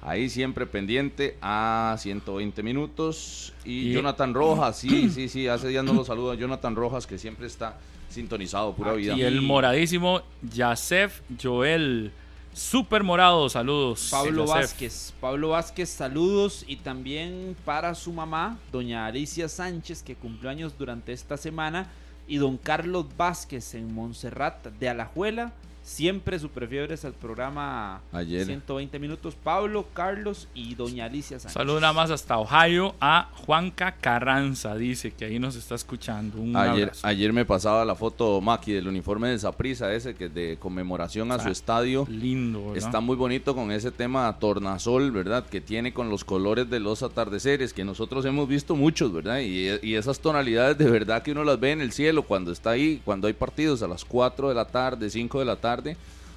ahí siempre pendiente a 120 minutos. Y,
Y-
Jonathan Rojas, sí, sí, sí, hace días no lo saluda, Jonathan Rojas, que siempre está sintonizado, pura vida.
Y el moradísimo Yasef Joel. Super morado, saludos.
Pablo. Vázquez. Pablo Vázquez, saludos. Y también para su mamá, doña Alicia Sánchez, que cumplió años durante esta semana. Y don Carlos Vázquez en Montserrat de Alajuela. Siempre super fiebres al programa
Ayer.
120 minutos. Pablo, Carlos y doña Alicia Sánchez.
Saludos nada más hasta Ohio a Juanca Carranza, dice que ahí nos está escuchando. Un
Ayer,
abrazo.
ayer me pasaba la foto, Maki, del uniforme de Saprissa, ese que es de conmemoración a su estadio.
Lindo, ¿verdad?
Está muy bonito con ese tema tornasol, ¿verdad? Que tiene con los colores de los atardeceres, que nosotros hemos visto muchos, ¿verdad? Y, y esas tonalidades de verdad que uno las ve en el cielo cuando está ahí, cuando hay partidos a las 4 de la tarde, 5 de la tarde.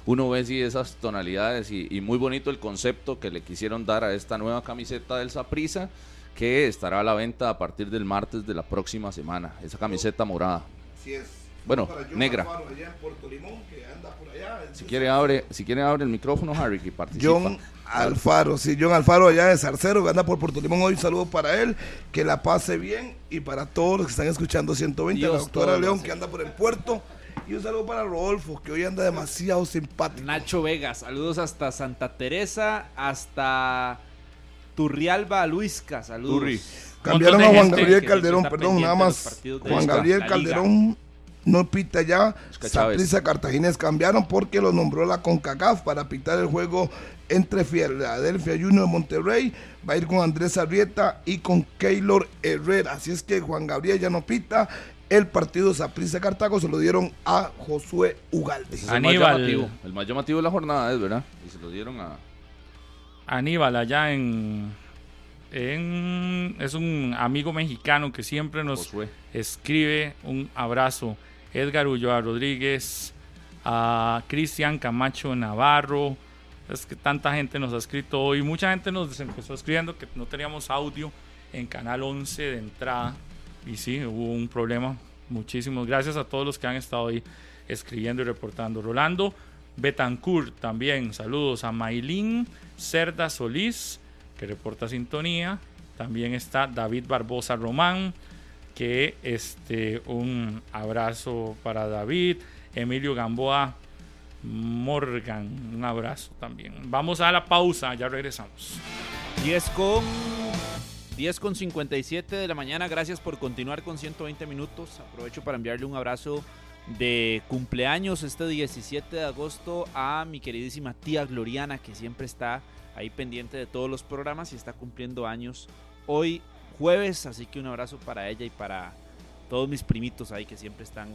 Uno ve sí esas tonalidades y, y muy bonito el concepto que le quisieron dar a esta nueva camiseta del Saprissa, que estará a la venta a partir del martes de la próxima semana. Esa camiseta morada.
Así es.
Bueno, negra.
Alfaro, allá en Puerto Limón, que anda por allá.
Si quiere abre, si quiere abre el micrófono, Harry, que participa.
John Alfaro, sí, John Alfaro allá de Zarcero, que anda por Puerto Limón hoy. Un saludo para él, que la pase bien. Y para todos los que están escuchando 120, la
Dios,
doctora
todos
León, que anda por el puerto. Y un saludo para Rodolfo, que hoy anda demasiado simpático.
Nacho Vega, saludos hasta Santa Teresa, hasta Turrialba, Luisca, saludos.
Turri.
Cambiaron a
de
Juan Gabriel Calderón, perdón, nada
de
más.
de
Juan Gabriel
Liga.
Calderón no pita ya. Saprissa Cartaginés cambiaron porque lo nombró la CONCACAF para pitar el juego entre Philadelphia Junior Monterrey. Va a ir con Andrés Arrieta y con Keylor Herrera. Así es que Juan Gabriel ya no pita. El partido Saprissa Cartago se lo dieron a Josué Ugalde.
El más
Aníbal.
llamativo. El más llamativo de la jornada es, ¿verdad? Y se lo dieron a...
Aníbal allá en, en- es un amigo mexicano que siempre nos
Josué.
escribe un abrazo Edgar Ulloa Rodríguez a Cristian Camacho Navarro es que tanta gente nos ha escrito hoy mucha gente nos empezó escribiendo que no teníamos audio en Canal 11 de entrada y sí hubo un problema muchísimas gracias a todos los que han estado ahí escribiendo y reportando. Rolando Betancourt también, saludos a Maylin Cerda Solís, que reporta sintonía. También está David Barbosa Román, que este, un abrazo para David. Emilio Gamboa Morgan, un abrazo también. Vamos a la pausa, ya regresamos.
10 con 10 con 57 de la mañana. Gracias por continuar con 120 minutos. Aprovecho para enviarle un abrazo de cumpleaños este 17 de agosto a mi queridísima tía Gloriana, que siempre está ahí pendiente de todos los programas y está cumpliendo años hoy jueves. Así que un abrazo para ella y para todos mis primitos ahí que siempre están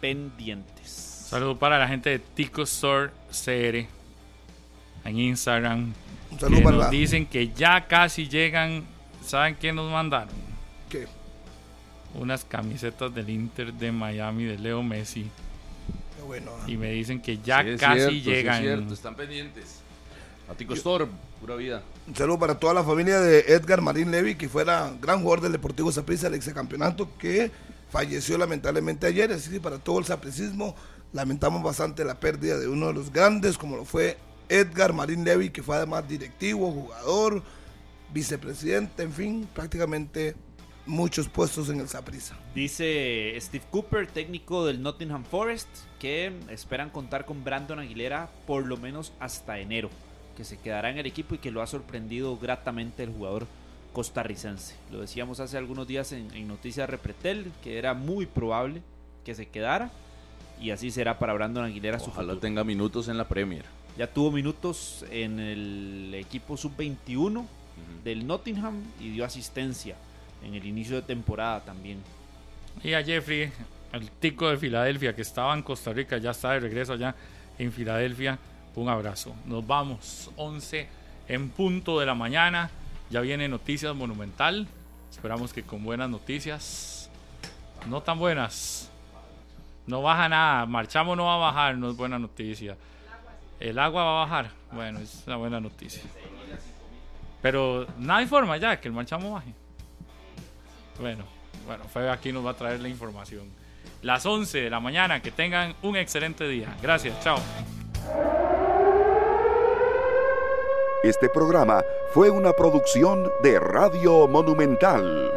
pendientes.
Saludo para la gente de Tico Store CR en Instagram.
Un saludo
que
para
nos
la-
dicen que ya casi llegan. ¿Saben qué nos mandaron?
¿Qué?
Unas camisetas del Inter de Miami de Leo Messi.
Qué bueno. ah.
Y me dicen que ya
Sí,
casi
cierto, sí es
llegan.
cierto, están pendientes. Atico Store, pura vida.
Un saludo para toda la familia de Edgar Marín Levy, que fuera gran jugador del Deportivo Saprissa, el excampeonato, que falleció lamentablemente ayer. Así que para todo el sapricismo, lamentamos bastante la pérdida de uno de los grandes, como lo fue Edgar Marín Levy, que fue además directivo, jugador, vicepresidente, en fin, prácticamente muchos puestos en el Saprissa.
Dice Steve Cooper, técnico del Nottingham Forest, que esperan contar con Brandon Aguilera por lo menos hasta enero, que se quedará en el equipo y que lo ha sorprendido gratamente el jugador costarricense. Lo decíamos hace algunos días en, en Noticias Repretel, que era muy probable que se quedara y así será para Brandon Aguilera su
Ojalá tenga minutos en la Premier.
Ya tuvo minutos en el equipo sub-21 del Nottingham y dio asistencia en el inicio de temporada también.
Y a Jeffrey, el tico de Filadelfia, que estaba en Costa Rica, ya está de regreso allá en Filadelfia. Un abrazo. Nos vamos. 11 en punto de la mañana. Ya viene Noticias Monumental. Esperamos que con buenas noticias. No tan buenas. No baja nada. Marchamos no va a bajar. No es buena noticia. El agua va a bajar. Bueno, es una buena noticia. Pero nada hay forma ya que el marchamo baje. Bueno, bueno, Febe aquí nos va a traer la información. Las 11 de la mañana, que tengan un excelente día. Gracias, chao.
Este programa fue una producción de Radio Monumental.